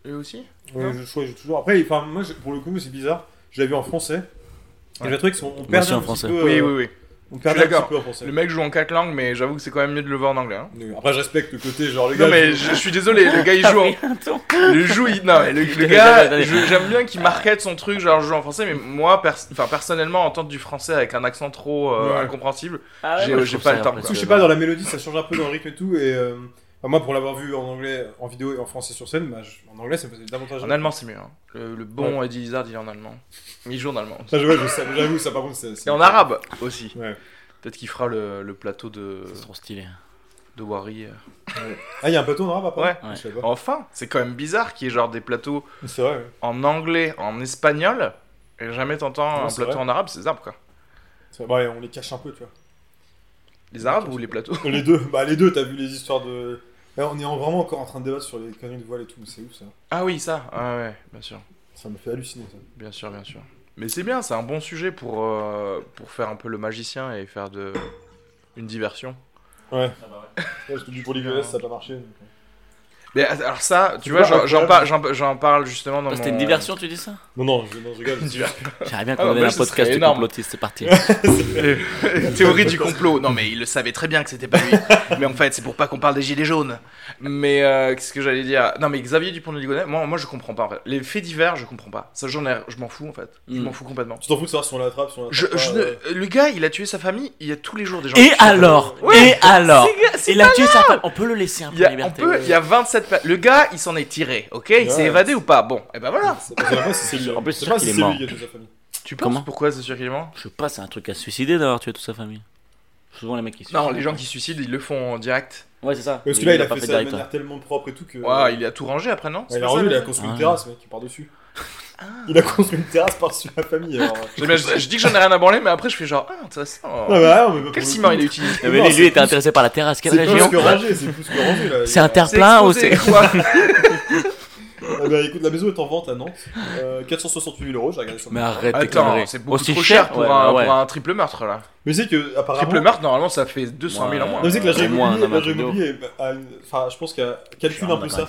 A: Lui aussi
D: Ouais, je choisis toujours. Après, moi, je- pour le coup, c'est bizarre. Je l'avais vu en français. Et
A: Ouais.
D: j'ai trouvé qu'on on
B: Moi
D: perdait
B: aussi en
D: un petit
B: français.
D: peu.
A: Oui,
D: euh,
A: oui, oui.
D: On perd
A: Je suis
D: un petit
A: d'accord.
D: peu en français.
A: Le mec joue en quatre langues, mais j'avoue que c'est quand même mieux de le voir en anglais. hein.
D: Après, je respecte le côté, genre, le gars.
A: Non, mais je, je suis désolé, le gars il [laughs] joue en. Le joue, il- non, mais le, le [laughs] gars, je- j'aime bien qu'il market son truc, genre je joue en français, mais moi, pers- enfin, personnellement, entendre du français avec un accent trop euh,
D: Ouais.
A: incompréhensible,
B: Ah
A: J'ai-
B: moi, je
A: j'ai
B: trouve
A: pas
B: ça
A: le temps,
D: Parce que je sais pas, dans la mélodie, ça change un peu dans le rythme et tout. Et euh, enfin, moi, pour l'avoir vu en anglais, en vidéo et en français sur scène, bah, je- en anglais, ça me faisait davantage.
A: en allemand c'est mieux. hein. Le, le bon Eddie Izzard, il est en allemand. Il joue en allemand.
D: Ça, je- ouais, je sais, j'avoue, ça par contre, c'est. c'est-
A: Et en arabe aussi.
D: Ouais.
A: Peut-être qu'il fera le, le plateau de,
B: C'est trop stylé.
A: de Wari. euh.
D: Ah, il y a un plateau en arabe après
A: Ouais.
D: Je savais pas.
A: Enfin, c'est quand même bizarre qu'il y ait genre des plateaux
D: C'est vrai, ouais.
A: en anglais, en espagnol, et jamais t'entends
D: Ouais,
A: un
D: c'est
A: plateau
D: vrai.
A: en arabe, c'est zarbe quoi.
D: C'est vrai. Ouais, on les cache un peu, tu vois.
A: Les arabes ou les plateaux
D: Les deux, bah les deux, t'as vu les histoires de. Là, on est en- vraiment encore en train de débattre sur les conneries de voile et tout, mais c'est ouf ça.
A: Ah oui, ça, ah ouais, bien sûr.
D: Ça me fait halluciner ça.
A: Bien sûr, bien sûr. Mais c'est bien, c'est un bon sujet pour, euh, pour faire un peu le magicien et faire de une diversion.
D: Ouais. Ouais, je te dis pour l'IVS, ça a pas marché. donc, euh.
A: Mais alors ça, tu vois, j'en- j'en
D: incroyable.
A: par- j'en j'en parle justement dans
B: Toi,
A: mon...
B: C'était une diversion, tu dis ça?
D: Non, non, je, non, je rigole. [laughs]
B: J'aimerais bien
A: Ah,
B: qu'on
A: bah,
B: ait un
A: ce
B: podcast
A: énorme.
B: complotiste, c'est parti. [laughs]
A: Théorie du complot. Non, mais il le savait très bien que c'était pas lui. [laughs] mais en fait, c'est pour pas qu'on parle des gilets jaunes. Mais euh, qu'est-ce que j'allais dire? Non, mais Xavier Dupont de Ligonnès, moi, moi, je comprends pas. En fait. Les faits divers, je comprends pas. Ça, j'en ai, je m'en fous en fait. Je
B: Mm.
A: m'en fous complètement.
D: Tu t'en fous de savoir si on l'attrape, si on
A: Je,
D: pas,
A: ne-
D: euh.
A: Le gars, il a tué sa famille. Il y a tous les jours des gens.
B: Et alors? Et alors? Il a tué sa femme. On peut le laisser un peu liberté.
A: peut, il y a 27 Le gars, il s'en est tiré, ok? Il s'est
D: Ouais.
A: évadé ou pas? Bon, et ben voilà.
D: C'est- Je sais pas si c'est lui.
B: En plus, c'est sûr qu'il est mort.
D: lui qui a tué sa famille.
A: Tu penses
B: Comment?
A: pourquoi c'est sûr qu'il est mort?
B: Je sais pas, c'est un truc à se suicider d'avoir tué toute sa famille. Souvent les mecs qui se
A: Non,
B: suicident.
A: les gens qui se suicident, ils le font en direct.
B: Ouais, c'est ça.
D: Parce que là, il a
B: pas
D: fait ça de
B: direct,
D: manière tellement propre et tout que.
A: Ouais, il a tout rangé après, non?
D: Ouais, il
A: pas
D: a rendu, il a
A: mais-
D: construit une terrasse, mec, par-dessus. [laughs] Il a construit une terrasse par-dessus la famille. Alors... [laughs]
A: Je, je dis que j'en ai rien à branler, mais après je fais genre, ah, intéressant.
D: Ah bah, non, mais pas
A: Quel
D: le
A: ciment
D: coup.
A: il a utilisé
B: Non, mais
D: Non,
B: lui,
D: c'est
B: était
D: plus-
B: intéressé par la terrasse. Quelle
D: C'est plus que rangé, c'est plus que rangé là.
B: C'est
D: Il y a-
B: un terre-plein ou c'est.
A: quoi
D: Ah [laughs] bah écoute, la maison est en vente à Nantes. Euh, 468 000 euros, j'ai regardé sur le
B: Mais arrête tes
A: Attends,
B: conneries.
A: c'est beaucoup
B: Aussi
A: trop cher pour,
B: ouais,
A: un,
B: ouais.
A: pour un triple meurtre là.
D: Mais c'est que, apparemment.
A: Triple meurtre, normalement ça fait 200 000 en moins.
D: Non, mais c'est que l'agent
B: Au moins,
D: immobilier,
B: non, mais un
D: l'agent
B: truc de
D: immobilier est- a une- enfin, je pense qu'il calcule un peu ça.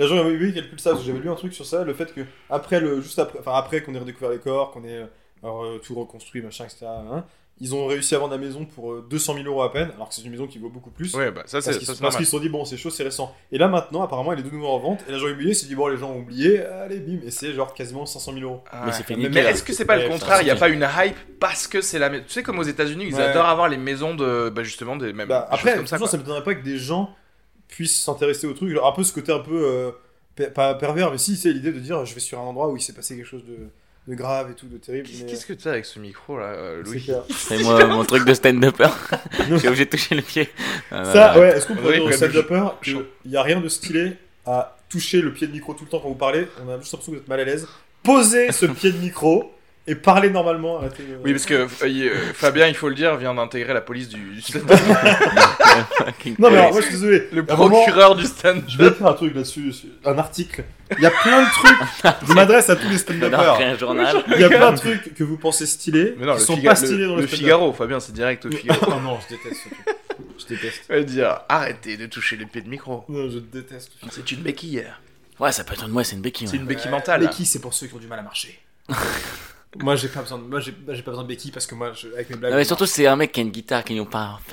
D: L'agent immobilier calcule ça, parce que j'avais lu un truc sur ça, le fait que, après, le, juste après, enfin, après qu'on ait redécouvert les corps, qu'on ait euh, alors, euh, tout reconstruit, machin, etc., hein, ils ont réussi à vendre la maison pour euh, 200 000 euros à peine, alors que c'est une maison qui vaut beaucoup plus.
A: Ouais, bah ça
D: Parce
A: c'est
D: qu'ils
A: ça, c'est
D: parce qu'ils se sont dit, bon, c'est chaud, c'est récent. Et là, maintenant, apparemment, il est de nouveau en vente. Et l'agent immobilier s'est dit, bon, les gens ont oublié, allez, bim. Et c'est genre quasiment 500 000 euros.
A: Ah
B: Mais fait
A: Mais est-ce que c'est pas le contraire? Il n'y a pas une hype parce que c'est la. mais- Tu sais, comme aux États-Unis, ils
D: Ouais.
A: adorent avoir les maisons de. Bah justement, des mêmes.
D: Bah, après,
A: comme ça.
D: ça me m'étonnerait pas que des gens puissent s'intéresser au truc. Genre, un peu ce côté un peu. euh, per- pas pervers, mais si, c'est l'idée de dire, je vais sur un endroit où il s'est passé quelque chose de, de grave et tout, de terrible.
A: Qu'est-ce
D: mais-
A: que tu as avec ce micro là, euh, Louis.
B: C'est moi [laughs] mon truc de stand-upper. Je suis obligé de toucher le pied. Ah,
D: Ça,
B: voilà.
D: ouais, est-ce qu'on peut dire au stand-upper qu'il n'y a rien de stylé à toucher le pied de micro tout le temps quand vous parlez? On a juste l'impression que vous êtes mal à l'aise. Posez ce pied de micro et parlez normalement. Arrêtez de-
A: Oui, parce que euh, euh, [laughs] Fabien, il faut le dire, vient d'intégrer la police du, du stand-up. [laughs]
D: Non, mais alors, moi je suis désolé.
A: le
D: moment,
A: procureur du stand-up.
D: Je vais faire un truc là-dessus, un article. Il y a plein de trucs. Je m'adresse à tous les stand-uppers. Il y a plein de trucs que vous pensez stylés
A: Mais non,
D: qui sont
A: Figa-
D: pas
A: le-
D: stylés dans le,
A: le. Figaro, Fabien, c'est direct au Figaro.
D: Oh [laughs] non, je déteste ce truc. Je déteste.
A: Il va dire arrêtez de toucher les pieds de micro.
D: Non, je déteste.
A: C'est une béquille.
B: Ouais, ça peut être une moi, c'est une béquille.
A: C'est une béquille mentale.
D: Béquille, c'est pour ceux qui ont du mal à marcher. Moi, j'ai pas besoin de, moi, j'ai, j'ai pas besoin de béquille parce que moi, je- avec mes blagues.
B: Non, mais surtout, c'est un mec qui a une guitare qui n'ont pas. [laughs]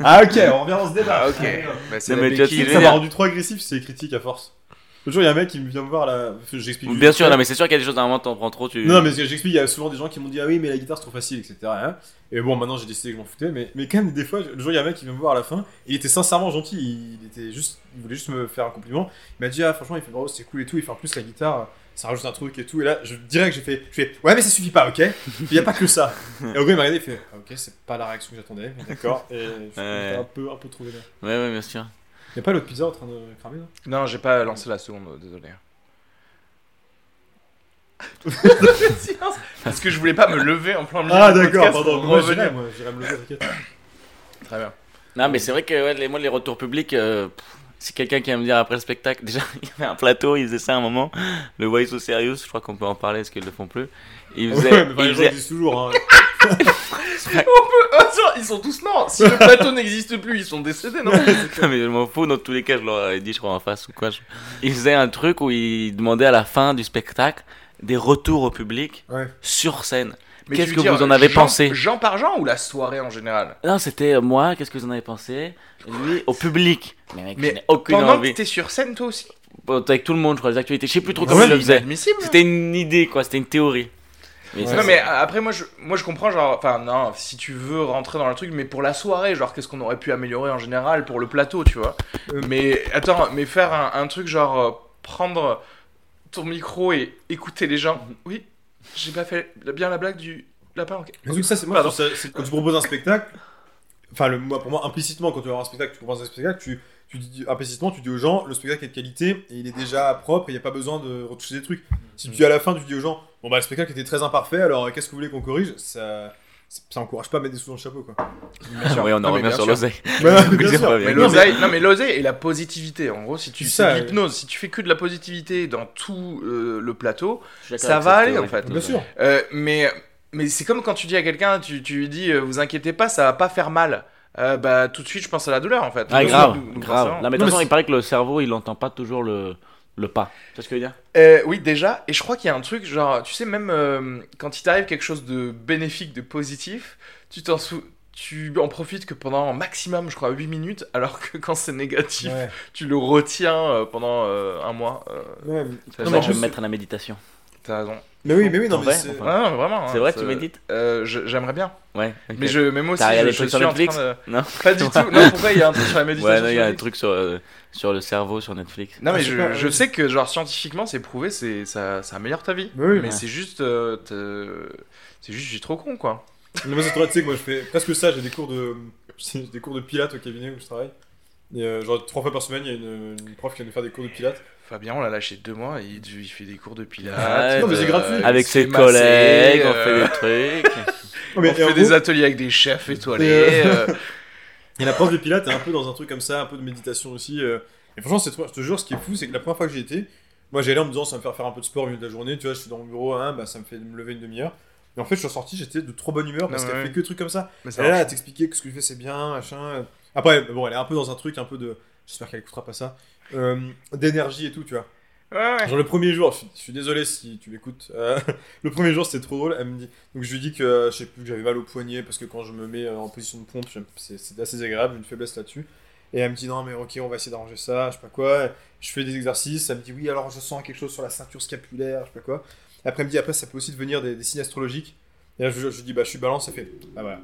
D: Ah, ok, on revient dans ce débat.
A: Ah, ok. Bah, c'est
B: Non, mais tu vois ce
A: béquille.
B: que je
D: Ça m'a
B: dire.
D: rendu trop agressif si c'est critique à force. Le jour, il y a un mec qui me vient me voir là. J'explique.
B: Bien
D: juste
B: sûr, non, mais c'est sûr qu'il y a des choses à un moment, t'en prends trop. Tu...
D: Non, mais j'explique, il y a souvent des gens qui m'ont dit Ah oui, mais la guitare c'est trop facile, etc. hein. Et bon, maintenant j'ai décidé que je m'en foutais, mais, mais quand même, des fois, le jour, il y a un mec qui vient me voir à la fin, il était sincèrement gentil, il, était juste, il voulait juste me faire un compliment. Il m'a dit Ah, franchement, il fait bravo, c'est cool et tout, il fait en plus la guitare, ça rajoute un truc et tout. Et là, je dirais que j'ai fait, je fais Ouais, mais ça suffit pas, ok? Il y a pas que ça. Et au gars, il m'a regardé, il fait Ah, Ok, c'est pas la réaction que j'attendais, mais d'accord. Et je
B: Ouais.
D: un peu, un peu trop vénère.
B: Ouais, ouais, bien sûr.
D: Y a pas l'autre pizza en train de cramer là
A: Non, j'ai pas lancé la seconde, euh, désolé. [laughs] Parce que je voulais pas me lever en plein milieu
D: Ah, d'accord,
A: podcast
D: pardon, moi
A: revenir.
D: j'irai, moi, j'irai me lever, t'inquiète.
A: Très bien.
B: Non, mais c'est vrai que ouais, les, moi, les retours publics, euh, pff, c'est quelqu'un qui va me dire après le spectacle. [laughs] Déjà, il y avait un plateau, il faisait ça à un moment. Le Why So Serious, je crois qu'on peut en parler, est-ce qu'ils le font plus? Il faisait.
D: Ouais, mais enfin,
B: il
D: les gens
B: faisait-
D: le disent toujours, hein. [laughs]
A: Attends, ils sont tous morts. Si le plateau n'existe plus, ils sont décédés, non? [laughs]
B: Non, mais je m'en fous, dans tous les cas, je leur ai dit, je crois, en face ou quoi. je- Il faisait un truc où il demandait à la fin du spectacle des retours au public
D: Ouais.
B: sur scène.
A: Mais
B: Qu'est-ce que vous en avez
A: Jean-
B: pensé
A: Jean par Jean ou la soirée en général?
B: Non, c'était euh, moi, qu'est-ce que vous en avez pensé? Lui, au public. Mais mec,
A: Mais
B: aucune
A: Pendant
B: envie.
A: que t'es sur scène, toi aussi?
B: Avec tout le monde, je crois, les actualités. Je sais plus trop comment
D: ouais,
B: il le faisait.
A: inadmissible.
B: C'était une idée, quoi, c'était une théorie. Mais ça,
A: non mais après moi je moi je comprends genre enfin non si tu veux rentrer dans le truc mais pour la soirée genre qu'est-ce qu'on aurait pu améliorer en général pour le plateau tu vois?
D: Euh.
A: mais attends mais faire un, un truc genre euh, prendre ton micro et écouter les gens oui j'ai pas fait bien la blague du lapin.
D: Mais donc ça, c'est moi, ça- c'est- quand tu proposes un spectacle, enfin, le, moi, pour moi, implicitement, quand tu vas voir un spectacle, tu proposes un spectacle, tu, tu dis, implicitement, tu dis aux gens, le spectacle est de qualité et il est déjà propre et il n'y a pas besoin de retoucher des trucs. Si tu dis à la fin, tu dis aux gens, bon bah le spectacle était très imparfait, alors euh, qu'est-ce que vous voulez qu'on corrige? Ça, ça encourage pas à mettre des sous dans le chapeau, quoi.
B: Oui, on en revient sur l'oseille. [laughs]
A: Mais l'oseille non mais l'oseille et la positivité en gros si tu de
D: ouais.
A: l'hypnose si tu fais que de la positivité dans tout euh, le plateau Ça va aller, en fait.
D: Bien sûr.
A: Euh, mais mais c'est comme quand tu dis à quelqu'un, tu, tu lui dis, euh, vous inquiétez pas, ça va pas faire mal. Euh, bah tout de suite, je pense à la douleur en fait.
B: Ah, grave, grave.
A: forcément.
B: Non, mais de
D: Non,
B: toute façon,
D: mais
B: il paraît que le cerveau, il entend pas toujours le, le pas. Tu vois ce que je veux dire?
A: Euh, oui, déjà. Et je crois qu'il y a un truc, genre, tu sais, même euh, quand il t'arrive quelque chose de bénéfique, de positif, tu t'en sou- Tu en profites que pendant maximum, je crois, 8 minutes, alors que quand c'est négatif,
D: Ouais.
A: tu le retiens euh, pendant euh, un mois. euh,
D: Ouais, mais-
A: ça
B: C'est
D: Non, mais
B: je vais me mettre à la méditation.
A: T'as raison.
D: Mais oui, mais oui, non,
B: En
D: mais
B: vrai,
D: c'est.
B: enfin.
A: Vraiment.
B: C'est
A: hein,
B: vrai, tu médites?
A: euh, J'aimerais bien.
B: Ouais. ok.
A: Mais, je, mais moi aussi, je,
B: des
A: je
B: trucs
A: suis
B: sur
A: en train
B: Netflix
A: de...
B: Non
A: Pas du [laughs] tout. Non, pourquoi il y a un truc sur la méditation
B: Ouais, non, il y a un truc sur, euh, sur le cerveau sur Netflix.
A: Non, mais
D: Ah, je sais
A: je,
D: pas,
A: je
D: ouais.
A: sais que, genre, scientifiquement, c'est prouvé, c'est, ça, ça améliore ta vie.
D: Mais oui,
A: mais
B: ouais.
A: c'est juste. euh, c'est juste, je suis trop con, quoi.
D: Mais moi, c'est trop, tu sais que moi, je fais presque ça. J'ai des cours de, [laughs] des cours de pilates au cabinet où je travaille. Et euh, genre, trois fois par semaine, il y a une, une prof qui vient nous faire des cours de pilates.
A: Fabien, on l'a lâché deux mois et il, il fait des cours de pilates.
B: Ouais,
D: non, mais c'est gratuit.
A: il
B: Avec
A: se
B: ses collègues, on
A: euh,
B: fait des trucs. [laughs]
D: Non,
A: on fait des
D: gros,
A: ateliers avec des chefs étoilés.
D: Et,
A: euh, [laughs]
D: Et la prof de pilates est un peu dans un truc comme ça, un peu de méditation aussi. euh. Et franchement, c'est je te jure, ce qui est fou, c'est que la première fois que j'y étais, moi j'allais en me disant ça va me faire faire un peu de sport au milieu de la journée, tu vois, je suis dans mon bureau, hein, bah, ça me fait me lever une demi-heure. Et en fait, je suis sorti, j'étais de trop bonne humeur parce qu'elle
A: ouais.
D: fait que des trucs comme ça.
A: mais
D: Elle est là, à t'expliquer que ce que je fais c'est bien, machin. Après, bon, elle est un peu dans un truc un peu de. J'espère qu'elle écoutera pas ça. euh, D'énergie et tout, tu vois.
A: Ouais, ouais.
D: Genre le premier jour, je suis, je suis désolé si tu l'écoutes. euh, [laughs] le premier jour c'était trop drôle. Elle me dit, donc je lui dis que euh, je sais plus que j'avais mal au poignet parce que quand je me mets euh, en position de pompe, c'est assez agréable, j'ai une faiblesse là-dessus. Et elle me dit non mais ok on va essayer d'arranger ça, je sais pas quoi. Je fais des exercices, elle me dit oui alors je sens quelque chose sur la ceinture scapulaire, je sais pas quoi. Après elle me dit après ça peut aussi devenir des, des signes astrologiques. Et là je, je lui dis bah je suis balance, elle fait bah voilà.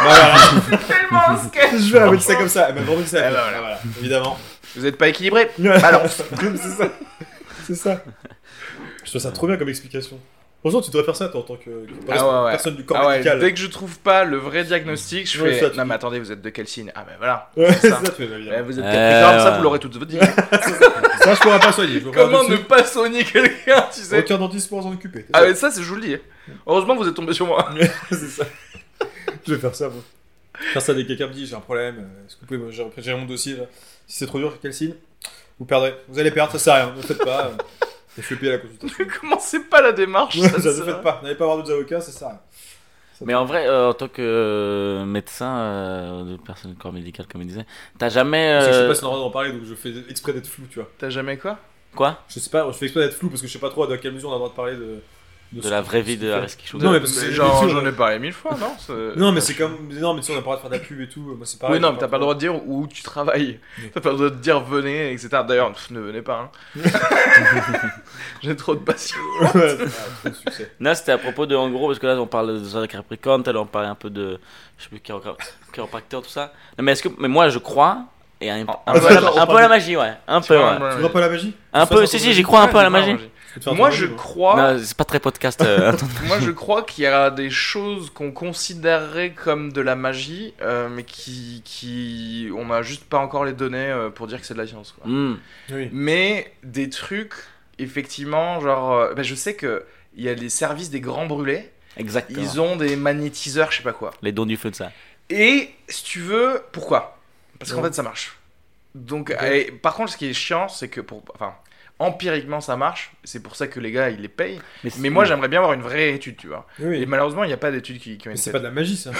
D: Bah voilà. [laughs]
A: Tellement un [laughs] sketch.
D: je vais la mettre ça comme ça, elle m'a dit ça. fait,
A: bah voilà.
D: bah voilà, évidemment.
A: Vous êtes pas équilibré
D: Balance. c'est ça. C'est ça. Je trouve ça trop bien comme explication. Franchement, tu devrais faire ça toi, en tant que, que
A: Ah ouais, ouais.
D: personne du corps
A: Ah ouais,
D: médical.
A: dès que je trouve pas le vrai diagnostic, je
D: Ouais,
A: fais.
D: ça,
A: non, mais attendez, vous êtes de quel signe? Ah, ben voilà. Ça.
D: ça, tu
A: vous êtes
B: Euh,
A: Capricorne, ça vous l'aurez toute votre vie.
D: Ça, je pourrais pas soigner. Je
A: Comment ne pas soigner quelqu'un, tu sais?
D: Aucun dentiste pour s'en occuper.
A: Ah, mais ça, c'est le dis. Heureusement, vous êtes tombé sur moi. [laughs]
D: c'est ça. Je vais faire ça, moi. Faire ça dès que quelqu'un me dit j'ai un problème, euh, est-ce que vous pouvez gérer mon dossier là? Si c'est trop dur, quel signe? Vous perdrez. Vous allez perdre, ça sert à rien. Ne le faites pas. [laughs] je vais payer la consultation.
A: Commencez pas la démarche. [laughs] Ça,
D: ça, ne
A: ça-
D: faites pas. N'allez pas voir d'autres avocats, ça sert à rien.
B: Mais en vrai, euh, en tant que euh, médecin, euh, de personne de corps médical, comme il disait, t'as jamais.
D: Parce que je sais
B: euh,
D: pas si on a le droit d'en parler, donc je fais exprès d'être flou, tu vois.
A: T'as jamais quoi?
B: Quoi?
D: Je sais pas, je fais exprès d'être flou parce que je sais pas trop dans quelle mesure on a le droit de parler de.
B: De la vraie vie de. Areski Chou.
D: Non, mais parce que
A: genre, j'en ai parlé mille fois, non [laughs]
D: Non, mais c'est comme. Non, mais tu sais, on a pas le droit de faire de la pub et tout. Moi, c'est pareil.
A: Oui, non, mais t'as pas le droit de dire où tu travailles. [laughs] T'as pas le droit de dire venez, etc. D'ailleurs, ne venez pas. Hein. [laughs] J'ai trop de passion.
D: Ouais, trop de succès.
B: Non, c'était à propos de, en gros, parce que là, on parle de Zodiac Capricorne, on parlait un peu de, je sais plus, chiropra- chiropracteur, tout ça. Non, mais est-ce que, mais moi, je crois, et un, un
A: Ah,
B: peu, à la, un peu la magie, ouais. Un peu, ouais.
D: Tu crois pas à la magie?
B: Un peu, si, si, j'y crois un peu à la magie.
A: Moi, je crois.
B: Non, c'est pas très podcast. euh. [laughs]
A: Moi, je crois qu'il y a des choses qu'on considérerait comme de la magie, euh, mais qui, qui, on n'a juste pas encore les données euh, pour dire que c'est de la science. Quoi.
B: Hmm.
D: Oui.
A: Mais des trucs, effectivement, genre, euh, bah, je sais que il y a les services des grands brûlés,
B: Exactement.
A: ils ont des magnétiseurs, je sais pas quoi.
B: Les dons du feu de ça.
A: Et si tu veux, pourquoi? Parce qu'en fait, ça marche. Donc, et par contre, ce qui est chiant, c'est que pour, enfin, empiriquement, ça marche. C'est pour ça que les gars, ils les payent. Mais moi, j'aimerais bien avoir une vraie étude, tu vois.
D: Oui,
A: Et malheureusement, il n'y a pas d'études qui, qui ont été
D: c'est pas de la magie, ça.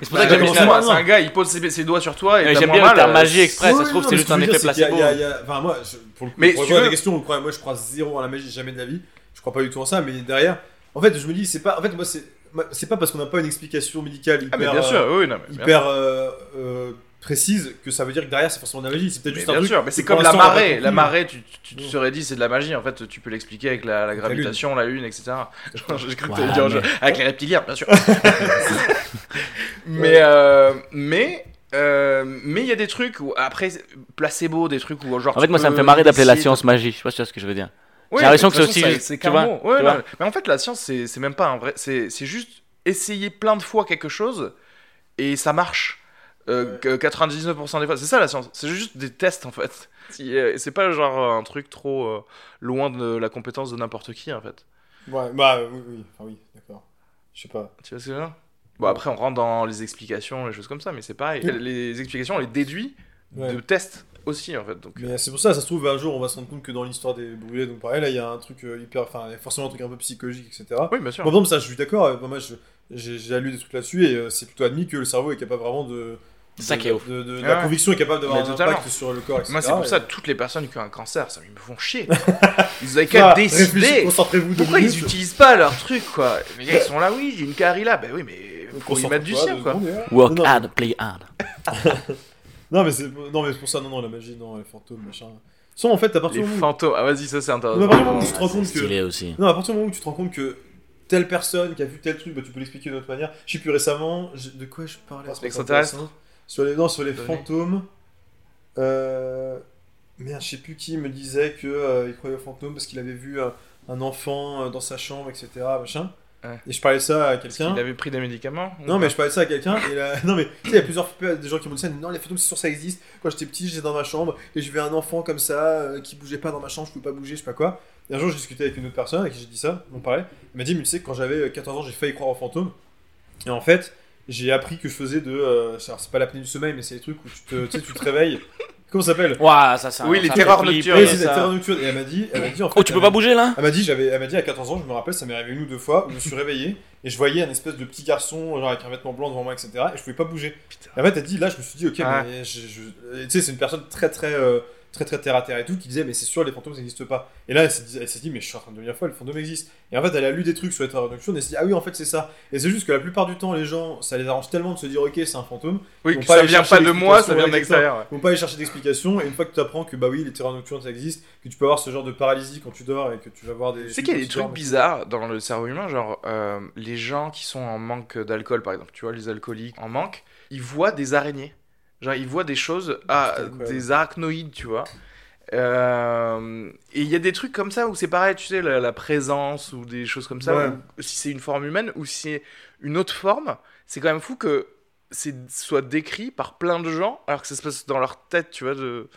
B: C'est pour
A: Bah,
B: ça que j'aime bien.
A: c'est un gars, il pose ses, ses doigts sur toi et
B: J'aime bien le
A: mal,
B: terme
A: euh,
B: magie exprès, ça se trouve, c'est
D: mais
B: juste un effet placebo.
D: il y a- il y a- Enfin, moi, je- pour le coup,
A: Mais
D: pour
A: si tu veux-
D: la question, pourquoi moi je crois zéro à la magie, jamais de la vie. Je crois pas du tout en ça, mais derrière, en fait, je me dis, c'est pas. En fait, moi, c'est. pas parce qu'on n'a pas une explication médicale hyper,
A: Ah, mais bien sûr, oui, non, mais
D: hyper euh, euh, précise que ça veut dire que derrière c'est forcément de la magie. C'est peut-être juste un
A: bien
D: truc.
A: sûr, mais c'est comme la marée. La marée, tu, tu, tu te serais dit c'est de la magie. En fait, tu peux l'expliquer avec la, la gravitation, la lune, etc. [laughs] J'ai cru que
B: Ouais,
A: t'allais dire
B: mais-
A: avec les reptiliens, bien sûr. [laughs] mais euh, mais euh, mais il y a des trucs où après placebo, des trucs où genre.
B: En fait, moi, ça me fait marrer d'appeler la science magie. Je sais pas si tu vois ce que je veux dire. J'ai l'impression que c'est aussi
A: c'est
B: tu
A: qu'un
B: vois,
A: mot. Ouais,
B: tu
A: non,
B: vois.
A: mais en fait, la science, c'est c'est même pas un vrai. C'est c'est juste essayer plein de fois quelque chose et ça marche. Euh, que 99% des fois, c'est ça la science. C'est juste des tests en fait. Euh, C'est pas genre un truc trop euh, loin de la compétence de n'importe qui en fait.
D: Ouais, bah oui, oui, enfin, oui, d'accord. Je sais pas.
A: Tu vois ce que je veux dire? Bon, après, on rentre dans les explications, les choses comme ça, mais c'est pareil.
D: Oui.
A: Les explications, on les déduit
D: Ouais.
A: de tests aussi en fait. Donc,
D: Mais c'est pour ça, ça se trouve, un jour, on va se rendre compte que dans l'histoire des brûlés, donc pareil, là, il y a un truc euh, hyper. Enfin, forcément un truc un peu psychologique, etc.
A: oui, bien sûr.
D: Bon, par exemple, ça, je suis d'accord. euh, moi, j'ai lu des trucs là-dessus et euh, c'est plutôt admis que le cerveau est capable vraiment de.
B: C'est ça qui est ouf.
D: de- de-
A: Ouais,
D: La conviction est capable d'avoir un
A: totalement.
D: impact sur le corps, etc.
A: Moi, c'est pour
D: et-
A: ça, toutes les personnes qui ont un cancer, ça ils me font chier. [laughs] Ils avaient
D: Ah,
A: qu'à décider.
D: Concentrez-vous
A: Pourquoi ils
D: minutes.
A: utilisent pas leur truc, quoi Les gars, ils sont là, oui, j'ai une carie là. Ben oui, mais faut y mettre du sien, quoi.
D: voilà.
B: Work hard, play hard. [laughs]
D: Non, mais c'est non, mais c'est pour ça, non, non, la magie, non, les fantômes, machin. Sans, en fait, à partir
A: Les
D: du moment où-
A: fantômes. Ah, vas-y, ça c'est intéressant.
D: mais à partir du moment où tu te rends compte que.
B: Stylé aussi.
D: Non, à partir du moment où tu te rends compte que telle personne qui a vu tel truc, bah, tu peux l'expliquer d'une autre manière. Je sais plus récemment, de quoi je parlais? C'est
A: Extraterrestre
D: intéressant. Sur les, non, sur les fantômes. Euh... Merde, je sais plus qui me disait que euh, il croyait aux fantômes parce qu'il avait vu un, un enfant euh, dans sa chambre, etc. Machin.
A: Ouais.
D: Et je parlais de ça à
A: Il
D: quelqu'un.
A: avait pris des médicaments
D: Non, mais je parlais de ça à quelqu'un. Là... [laughs] non, mais tu sais, il y a plusieurs des gens qui m'ont dit ça. Non, les fantômes, c'est sûr, ça existe. Quand j'étais petit, j'étais dans ma chambre et je vais un enfant comme ça euh, qui bougeait pas dans ma chambre, je pouvais pas bouger, je sais pas quoi. Et un jour, j'ai discuté avec une autre personne avec qui j'ai dit ça. On parlait. Il m'a dit, mais tu sais, quand j'avais euh, 14 ans, j'ai failli croire aux fantômes. Et en fait, j'ai appris que je faisais de. euh, alors, c'est pas l'apnée du sommeil, mais c'est les trucs où tu te, tu sais, tu te réveilles. [laughs] Comment ça s'appelle?
B: Ouah, ça, ça.
A: Oui, les terreurs nocturnes.
D: Oui, c'est
B: ça.
D: la terreur nocturne. Et elle m'a dit, elle m'a dit en fait.
B: Oh, tu peux
D: elle
B: pas
D: m'a-
B: bouger là?
D: elle m'a dit, j'avais, elle m'a dit à 14 ans, je me rappelle, ça m'est arrivé une ou deux fois où je me suis réveillé et je voyais un espèce de petit garçon, genre avec un vêtement blanc devant moi, etc. Et je pouvais pas bouger.
A: Putain.
D: Et en fait, elle dit, là, je me suis dit, ok,
A: Ah.
D: mais je, je- et tu sais, c'est une personne très, très, euh, très, très terre à terre et tout, qui disait, mais c'est sûr, les fantômes, ça n'existe pas. Et là, elle s'est dit, mais je suis en train de devenir folle, les fantômes existent. Et en fait, elle a lu des trucs sur les terreurs nocturnes et elle s'est dit, ah oui, en fait, c'est ça. Et c'est juste que la plupart du temps, les gens, ça les arrange tellement de se dire, ok, c'est un fantôme,
A: Oui, que ça vient
D: chercher
A: pas de moi, ça vient de
D: ouais,
A: l'extérieur.
D: ils vont pas aller chercher d'explications. Et une fois que tu apprends que, bah oui, les terreurs nocturnes, ça existe, que tu peux avoir ce genre de paralysie quand tu dors et que tu vas voir des.
A: Tu sais qu'il y a des trucs bizarres dans le cerveau humain, genre euh, les gens qui sont en manque d'alcool, par exemple, tu vois, les alcooliques en manque, ils voient des araignées. Genre, ils voient des choses, ah, des arachnoïdes, tu vois. Euh, et il y a des trucs comme ça où c'est pareil, tu sais, la, la présence ou des choses comme ça,
D: Ouais.
A: où si c'est une forme humaine ou si c'est une autre forme, c'est quand même fou que c'est soit décrit par plein de gens alors que ça se passe dans leur tête, tu vois. De...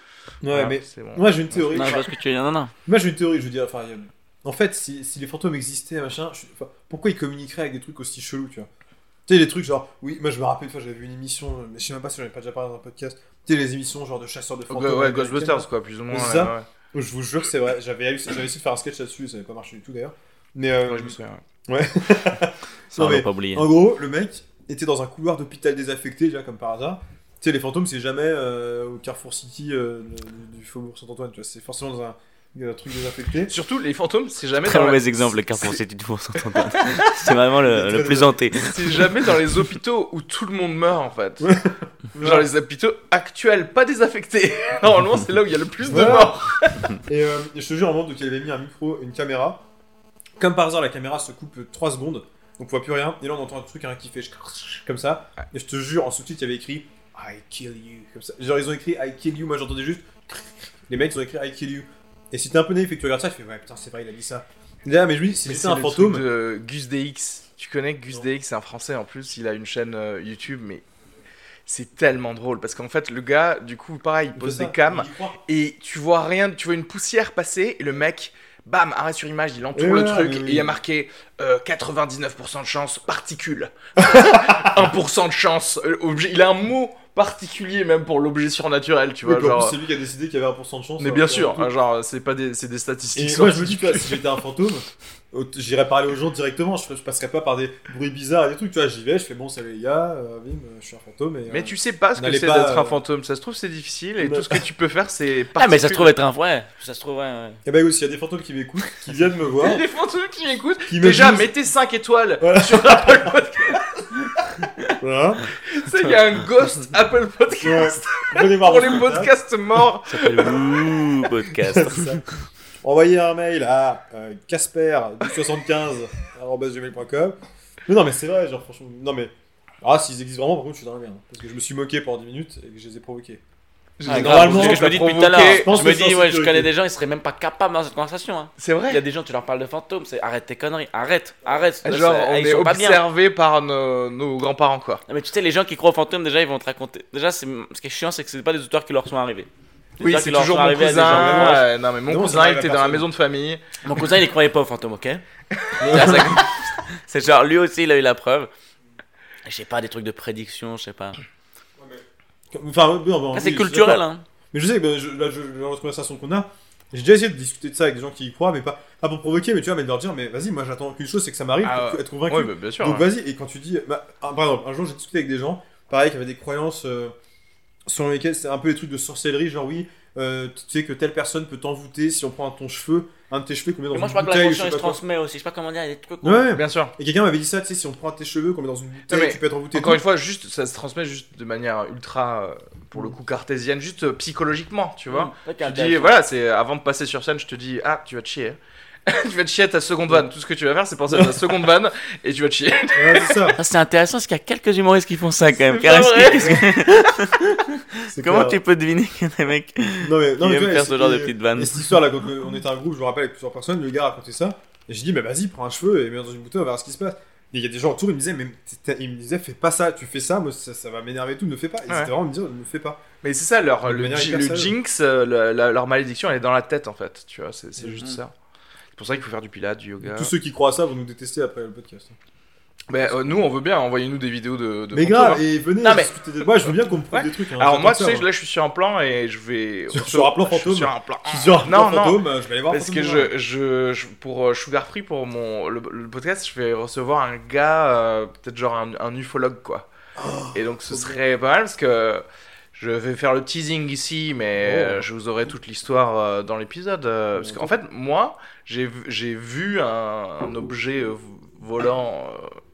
D: Ouais, mais.
A: bon.
D: Moi, j'ai une théorie.
B: Non, que tu. Non, non.
D: Moi, j'ai une théorie, je veux dire. Enfin, il a- en fait, si, si les fantômes existaient, machin, je- enfin, pourquoi ils communiqueraient avec des trucs aussi chelous, tu vois? Tu sais, les trucs genre, oui, moi je me rappelle une fois, j'avais vu une émission, euh, mais je sais même pas si j'en ai pas déjà parlé dans un podcast. Tu sais, les émissions genre de chasseurs de fantômes.
A: Ouais, Ghostbusters, quoi, plus ou moins.
D: C'est
A: ouais,
D: ça.
A: ouais.
D: Je vous jure que c'est vrai, j'avais j'avais essayé de faire un sketch là-dessus, ça n'avait pas marché du tout d'ailleurs. Mais euh,
A: Ouais, je me souviens. ouais. [laughs]
B: Ça,
D: Non,
B: va
D: mais-
B: pas oublier.
D: en gros, le mec était dans un couloir d'hôpital désaffecté, déjà comme par hasard. Tu sais, les fantômes, c'est jamais euh, au Carrefour City euh, du, du Faubourg Saint-Antoine, tu vois, c'est forcément dans un, un truc désaffecté.
A: Surtout, les fantômes, c'est jamais
B: Très
A: dans la-
B: mauvais exemple, le Carrefour City du Saint-Antoine. C'est vraiment le, [laughs] le plus hanté.
A: C'est jamais dans les hôpitaux où tout le monde meurt en fait.
D: Ouais.
A: Genre les hôpitaux actuels, pas désaffectés. [laughs] Normalement, c'est là où il y a le plus de morts. [laughs]
D: Et euh, je te jure, en moment, donc il avait mis un micro, une caméra. Comme par hasard, la caméra se coupe 3 secondes, donc on voit plus rien. Et là, on entend un truc hein, qui fait comme ça. Et je te jure, en sous-titre, il y avait écrit I kill you. Comme ça. Genre, ils ont écrit I kill you. Moi, j'entendais juste. Les mecs, ils ont écrit I kill you. Et si t'es un peu naïf et que tu regardes ça, tu fais Ouais, putain, c'est vrai, il a dit ça. Là, mais lui, si
A: Mais
D: c'était
A: c'est
D: un
A: le
D: fantôme.
A: truc de Gus DX. Tu connais Gus
D: Non.
A: DX, c'est un français en plus. Il a une chaîne euh, YouTube, mais c'est tellement drôle parce qu'en fait, le gars, du coup, pareil, il pose des cams et tu vois rien, tu vois une poussière passer et le mec. Bam, arrêt sur image, il entoure le truc et il y a marqué euh, 99% de chance, particules. [laughs] [laughs] 1% de chance, euh, objet. Il a un mot particulier même pour l'objet surnaturel, tu
D: Oui,
A: vois. genre...
D: c'est lui qui a décidé qu'il y avait 1% de chance.
A: Mais
D: alors
A: bien
D: que-
A: sûr, hein, genre, c'est pas des, c'est des statistiques.
D: Et moi, je me dis, vois, si j'étais un fantôme, au- j'irai parler aux gens directement. Je, je passerai pas par des bruits bizarres et des trucs. Tu vois, j'y vais, je fais bon, salut les gars, euh, bim, je suis un fantôme. Et,
A: Mais
D: euh,
A: tu sais pas ce que c'est d'être un
D: euh,
A: fantôme. Ça se trouve, c'est difficile et
D: Mais-
A: tout ce que tu peux faire, c'est. [laughs]
B: Ah, mais ça se trouve être un. Ouais, ça se trouve, ouais. ouais.
D: Et bah, s'il y a des fantômes qui m'écoutent, qui viennent me [laughs] voir,
A: Il y a des fantômes qui m'écoutent.
D: qui me
A: Déjà, mettez 5 étoiles
D: Voilà.
A: sur Apple Podcast.
D: Voilà.
A: Tu sais, il y a un ghost Apple Podcast
D: Venez voir [laughs]
A: pour les podcasts morts.
B: Ça s'appelle Ouh Podcast.
D: Ça. Envoyez un mail à euh, casper75.gmail.com Mais non, mais c'est vrai, genre, franchement. Non, mais. Ah, s'ils existent vraiment, par contre, je suis dans la merde. Parce que je me suis moqué pendant 10 minutes et que je les ai provoqués.
B: Ah,
D: Normalement,
B: ce que je me dis depuis tout à l'heure.
D: je
B: me dis, ouais, je connais des gens, ils seraient même pas capables dans cette conversation. hein.
A: C'est
B: Il y a
A: vrai.
B: des gens, tu leur parles de fantômes, c'est arrête tes conneries, arrête, arrête.
A: Genre, on
B: ils
A: est
B: sont
A: observé par nos, nos grands-parents, quoi.
B: Non, mais tu sais, les gens qui croient aux fantômes, déjà, ils vont te raconter. Déjà, c'est... ce qui est chiant, c'est que c'est pas des histoires qui leur sont arrivées.
A: Oui, c'est toujours mon cousin. euh, non, mais mon
D: Non,
A: cousin, il était dans la maison de famille.
B: Mon cousin, il ne croyait pas aux fantômes, ok? [laughs] [laughs] C'est genre, lui aussi, il a eu la preuve. Je sais pas, des trucs de prédiction, je sais pas.
D: Enfin,
B: Ah, c'est culturel, hein.
D: Mais je sais que je, là, je, dans notre conversation qu'on a, j'ai déjà essayé de discuter de ça avec des gens qui y croient, mais pas, pas pour provoquer, mais tu vois, mais de leur dire, mais vas-y, moi j'attends qu'une chose, c'est que ça m'arrive
A: Ah,
D: être convaincu.
A: Oui, bah, bien sûr.
D: Donc
A: ouais.
D: vas-y, et quand tu dis. Bah, un- par exemple, un jour j'ai discuté avec des gens, pareil, qui avaient des croyances euh, selon lesquelles c'est un peu des trucs de sorcellerie, genre oui, euh, tu sais que telle personne peut t'envoûter si on prend ton cheveu, un de tes cheveux qu'on met dans
B: Mais moi,
D: une
B: je crois que la conscience, se transmet aussi. Je sais pas comment dire, il y a des trucs.
D: Ouais,
A: Bien sûr.
D: et quelqu'un m'avait dit ça, tu sais, si on prend un de tes cheveux qu'on met dans une bouteille,
A: mais
D: tu peux être envoûté.
A: Encore une fois, juste, ça se transmet juste de manière ultra, euh, pour le coup, cartésienne, juste euh, psychologiquement, tu vois.
B: Ouais,
A: Tu dis, voilà, c'est avant de passer sur scène, je te dis, ah, tu vas te chier. [laughs] tu vas te chier à ta seconde vanne. Tout ce que tu vas faire, c'est penser à ta seconde vanne et tu vas te chier. [laughs]
D: Ouais, c'est ça.
B: Ah, c'est intéressant parce qu'il y a quelques humoristes qui font ça quand même. Qu'est-ce que- [laughs] Comment
D: clair.
B: tu peux deviner qu'il y a des mecs qui
D: Non, mais, non, mais tu
B: aiment
D: vois,
B: faire ce genre de petites vannes
D: Et cette histoire là, quand on était un groupe, je me rappelle, avec plusieurs personnes, le gars racontait ça. Et j'ai dit, mais vas-y, prends un cheveu et mets dans une bouteille, on va voir ce qui se passe. Et il y a des gens autour, ils me disaient, mais ils me disaient, fais pas ça, tu fais ça, moi ça, ça va m'énerver et tout, ne fais pas. Et
A: Ouais.
D: c'était vraiment me dire, ne fais pas.
A: Mais c'est ça, leur, le, jinx, euh, la- leur malédiction, elle est dans la tête en fait. Tu vois, c'est c'est juste ça. C'est pour ça qu'il faut faire du pilates, du yoga.
D: Tous ceux qui croient à ça vont nous détester après le podcast.
A: Mais euh, nous, on veut bien, envoyez-nous des vidéos de. de
D: mais grave,
A: hein.
D: et venez
A: Non, mais-
D: discuter de... Moi, je veux bien qu'on me prouve
A: Ouais.
D: des trucs. hein,
A: Alors moi, tu sais, là, je suis sur un plan et je vais. [laughs]
D: Sur- sur un plan fantôme
A: sur un plan.
D: Sur un
A: Non, non.
D: fantôme, je vais aller voir
A: Parce que je, je, je- pour euh, Sugar Free, pour mon le, le podcast, je vais recevoir un gars, euh, peut-être genre un, un ufologue quoi. Et donc ce serait pas mal parce que je vais faire le teasing ici, mais
D: Oh.
A: je vous aurai toute l'histoire euh, dans l'épisode. euh, parce qu'en fait, moi, j'ai vu- j'ai un, un objet euh, volant,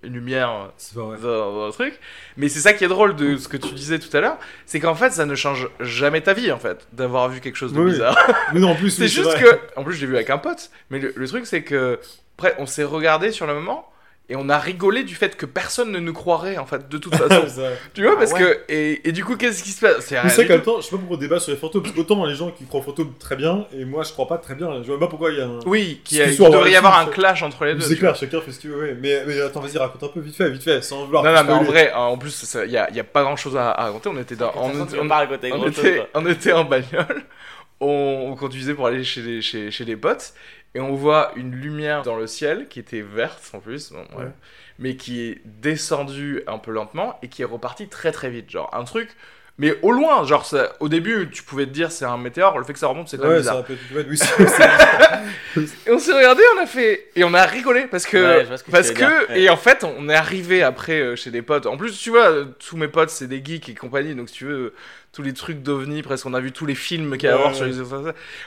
A: une lumière dans, dans le truc. Mais c'est ça qui est drôle de ce que tu disais tout à l'heure, c'est qu'en fait, ça ne change jamais ta vie en fait d'avoir vu quelque chose de
D: Oui,
A: bizarre. [laughs]
D: Mais non, en plus,
A: C'est
D: oui,
A: juste que, en plus, je l'ai vu avec un pote, mais le, le truc, c'est que, après, on s'est regardé sur le moment et on a rigolé du fait que personne ne nous croirait, en fait, de toute [laughs] façon. Tu vois,
B: Ah
A: parce
B: ouais.
A: que, et, et du coup, qu'est-ce qui se passe? C'est du
D: qu'en même temps, je sais pas pourquoi on débat sur les fantômes. Parce qu'autant les gens qui croient aux fantômes très bien, et moi je crois pas très bien. Je vois pas pourquoi il y a un.
A: Oui, a- il devrait y avoir un
D: ça.
A: clash entre les deux.
D: C'est clair, chacun fait ce qu'il veut, ouais. Mais, mais attends, vas-y, raconte un peu vite fait, vite fait, sans vouloir.
A: Non, non, mais en vrai, en plus, ça- il y a, il y a pas grand chose à, à raconter. On était dans, on,
B: on,
A: on- était, on était en bagnole, on, on conduisait pour aller chez des, chez, chez des potes, et on voit une lumière dans le ciel qui était verte en plus, bon, ouais,
D: Ouais.
A: mais qui est descendue un peu lentement et qui est repartie très très vite. Genre un truc, mais au loin, genre ça- au début tu pouvais te dire c'est un météore, le fait que ça remonte c'est quand même
D: Ouais,
A: bizarre.
D: ça Oui, [laughs]
A: Et on s'est regardé, on a fait. Et on a rigolé parce que.
B: Que
A: parce que. Et en fait, on est arrivé après euh, chez des potes. En plus, tu vois, tous mes potes, c'est des geeks et compagnie. Donc, si tu veux, tous les trucs d'OVNI, presque, on a vu tous les films qu'il y a à
D: Ouais,
A: voir sur les.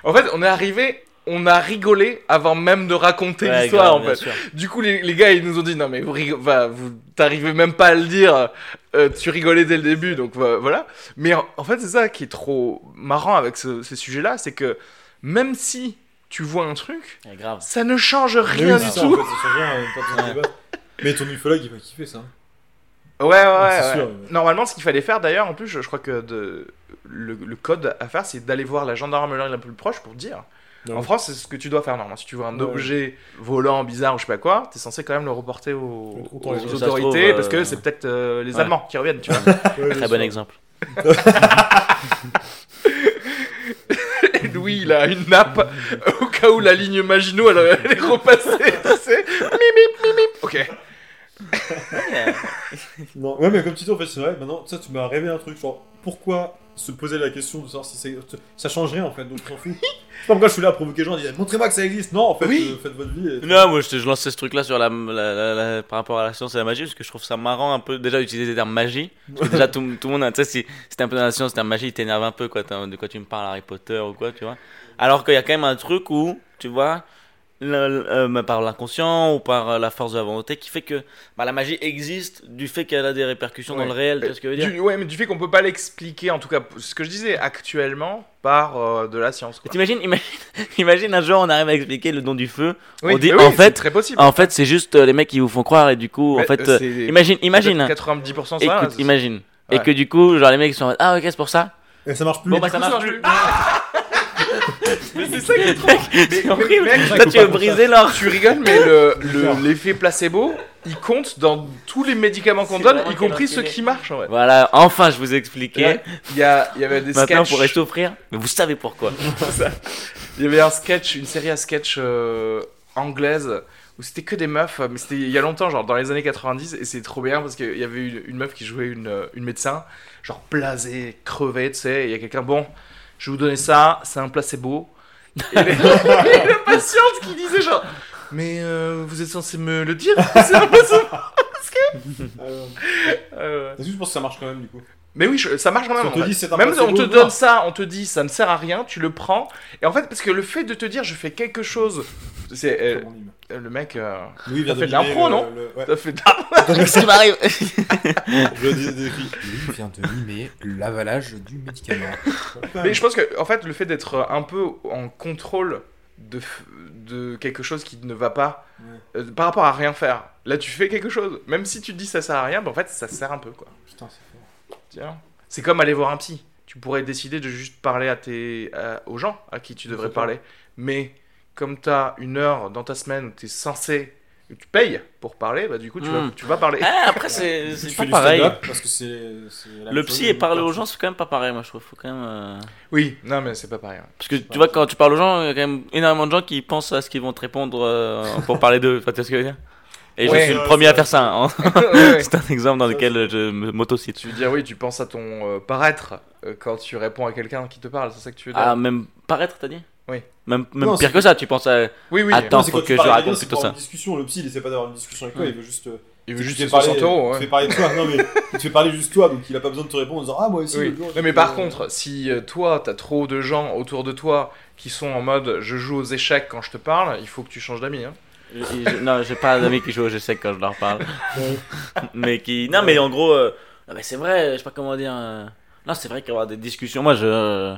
A: En fait, on est arrivé. On a rigolé avant même de raconter
B: Ouais,
A: l'histoire
B: grave,
A: en
B: bien
A: fait.
B: sûr.
A: Du coup, les, les gars, ils nous ont dit non mais vous, rigo- va, vous t'arrivez même pas à le dire, euh, tu rigolais dès le début, donc va- voilà. Mais en, en fait, c'est ça qui est trop marrant avec ce- ces sujets-là, c'est que même si tu vois un truc,
B: Ouais, grave.
A: ça ne change rien
D: oui,
A: du
D: en
A: tout.
D: fait, rien, euh. Mais ton ufologue, il va kiffer ça.
A: Ouais, ouais, ouais.
D: c'est
A: ouais.
D: sûr, ouais.
A: Normalement, ce qu'il fallait faire d'ailleurs, en plus, je, je crois que de, le, le code à faire, c'est d'aller voir la gendarmerie la plus proche pour dire.
D: Ouais.
A: En France, c'est ce que tu dois faire normalement. Si tu vois un
D: Ouais.
A: objet volant, bizarre ou je sais pas quoi, t'es censé quand même le reporter aux.
B: Ça
A: autorités
B: trouve,
A: parce que
B: euh,
A: c'est peut-être euh, les
B: ouais.
A: Allemands qui reviennent, tu [laughs] vois.
B: Très bon exemple. [laughs]
A: Et Louis, il a une nappe au cas où la ligne Maginot elle, elle est repassée, tu sais. Mip, mip, mip, mip. Ok.
D: Non, ouais, mais comme tu dis, en fait, c'est vrai, maintenant, ça, tu m'as révélé un truc. Genre, pourquoi se poser la question de savoir si c'est- ça change rien en fait, donc on s'en fout. Pas pourquoi je suis là à provoquer les gens, à dire montrez-moi que ça existe. Non, en fait,
A: Oui.
D: euh, faites votre vie. et-
B: Non, moi je, te- je lançais ce truc-là sur la, la- la- la- par rapport à la science et la magie parce que je trouve ça marrant un peu déjà d'utiliser les termes magie. Parce que déjà tout, tout le monde, a- tu sais, si c'était un peu dans la science, terme magie, il t'énerve un peu quoi, t'as- de quoi tu me parles, Harry Potter ou quoi, tu vois. Alors qu'il y a quand même un truc où, tu vois, le- le- euh, par l'inconscient ou par euh, la force de la volonté qui fait que bah, la magie existe du fait qu'elle a des répercussions dans le réel, tu vois ce que je veux dire?
A: Du, ouais, mais du fait qu'on peut pas l'expliquer, en tout cas, ce que je disais actuellement, par euh, de la science.
B: T'imagines, imagine, [laughs] imagine un jour on arrive à expliquer le don du feu.
A: Oui,
B: on dit
A: oui,
B: en
A: c'est
B: fait,
A: très possible.
B: en fait c'est juste euh, les mecs qui vous font croire et du coup en fait,
A: euh,
B: euh,
A: c'est
B: imagine, imagine. hein.
A: peut-être 90% ça.
B: Écoute, imagine. Et que du coup, genre les mecs sont en mode, ah ok c'est pour ça.
D: Et ça marche plus.
B: Bon bah ça marche plus.
A: Mais c'est ça qui est trop. [laughs] Mais-
B: horrible.
A: mec,
B: Là tu veux briser leur.
A: Tu rigoles, mais le- le- l'effet placebo, il compte dans tous les médicaments qu'on
B: C'est
A: donne,
B: vraiment
A: y compris ceux qui marchent. En vrai.
B: Voilà, enfin je vous ai expliqué.
A: Il y, a, il y avait des
B: Maintenant on
A: sketchs.
B: pourrait s'offrir. Mais vous savez pourquoi. [laughs]
A: Il y avait un sketch, une série à sketch euh, anglaise où c'était que des meufs, mais c'était il y a longtemps, genre dans les années 90, et c'est trop bien parce qu'il y avait une, une meuf qui jouait une, euh, une médecin, genre blasée, crevée, tu sais, et il y a quelqu'un, bon, je vais vous donner ça, c'est un placebo. [laughs] Et, les- la patiente qui disait genre, mais euh, vous êtes censé me le dire, [laughs] c'est un placebo.
D: Euh,
A: Euh,
D: Est-ce que ça marche quand même du coup?
A: Mais oui, je- ça marche quand même.
D: Si on te
A: en fait.
D: dit c'est un
A: Même si on
D: placebo,
A: te donne ça, on te dit ça ne sert à rien, tu le prends. Et en fait, parce que le fait de te dire je fais quelque chose, c'est euh,
D: Comme on mime.
A: Euh, le mec. euh,
D: Louis vient
A: T'as
D: de
A: fait de l'impro,
D: mimer le-
A: non
D: le- ouais.
A: t'as fait.
B: Qu'est-ce qui m'arrive
D: Je dis- [laughs]
E: vient de mimer l'avalage du médicament.
A: Mais je pense que en fait, le fait d'être un peu en contrôle de, f- de quelque chose qui ne va pas
D: Ouais.
A: euh, par rapport à rien faire. Là, tu fais quelque chose, même si tu te dis ça sert à rien, bah, en fait, ça sert un peu quoi.
D: Putain, c'est fort.
A: Tiens. C'est comme aller voir un psy. Tu pourrais décider de juste parler à tes, à- aux gens à qui tu devrais parler. Mais comme tu as une heure dans ta semaine où tu es censé, où tu payes pour parler, bah du coup tu, vas,
B: Hmm.
A: tu vas parler.
B: Ah, Après c'est pas pareil.
D: parce que la
B: Le psy et parler aux gens c'est quand même pas pareil moi je trouve. Faut quand même. euh,
A: Oui, non mais c'est pas pareil.
B: Parce que tu vois, quand tu parles aux gens, il y a quand même énormément de gens qui pensent à ce qu'ils vont te répondre euh, pour parler d'eux. Enfin, tu vois ce que je veux dire? Et
A: Ouais.
B: je suis le premier à faire ça. hein. [laughs]
A: Ouais. [laughs]
B: C'est un exemple dans lequel je me- m'autocite.
A: Tu veux dire oui, tu penses à ton euh, paraître euh, quand tu réponds à quelqu'un qui te parle, c'est ça que tu veux dire?
B: Ah, même paraître, t'as dit?
A: Oui.
B: Même, même
D: Non,
B: pire que ça, tu penses à.
A: Oui, oui.
B: Attends. Faut que je raconte plutôt ça.
D: avoir une discussion. Le psy, il essaie pas d'avoir une discussion avec toi, il veut juste. euh,
A: Il veut juste ses
D: parler-
A: 60 euros.
D: Tu
A: ouais.
D: fais parler de toi, non mais il te fait parler juste toi, donc il a pas besoin de te répondre en disant Ah, moi aussi.
A: Oui.
D: jour,
A: Non mais par
D: euh,
A: contre, si euh, toi t'as trop de gens autour de toi qui sont en mode je joue aux échecs quand je te parle, il faut que tu changes d'amis. Hein.
B: Je- je- non, j'ai pas d'amis qui jouent au sais quand je leur parle. [laughs] Mais qui. Non, mais en gros, euh, non, mais c'est vrai, je sais pas comment dire. euh, Non, c'est vrai qu'avoir des discussions, moi, je.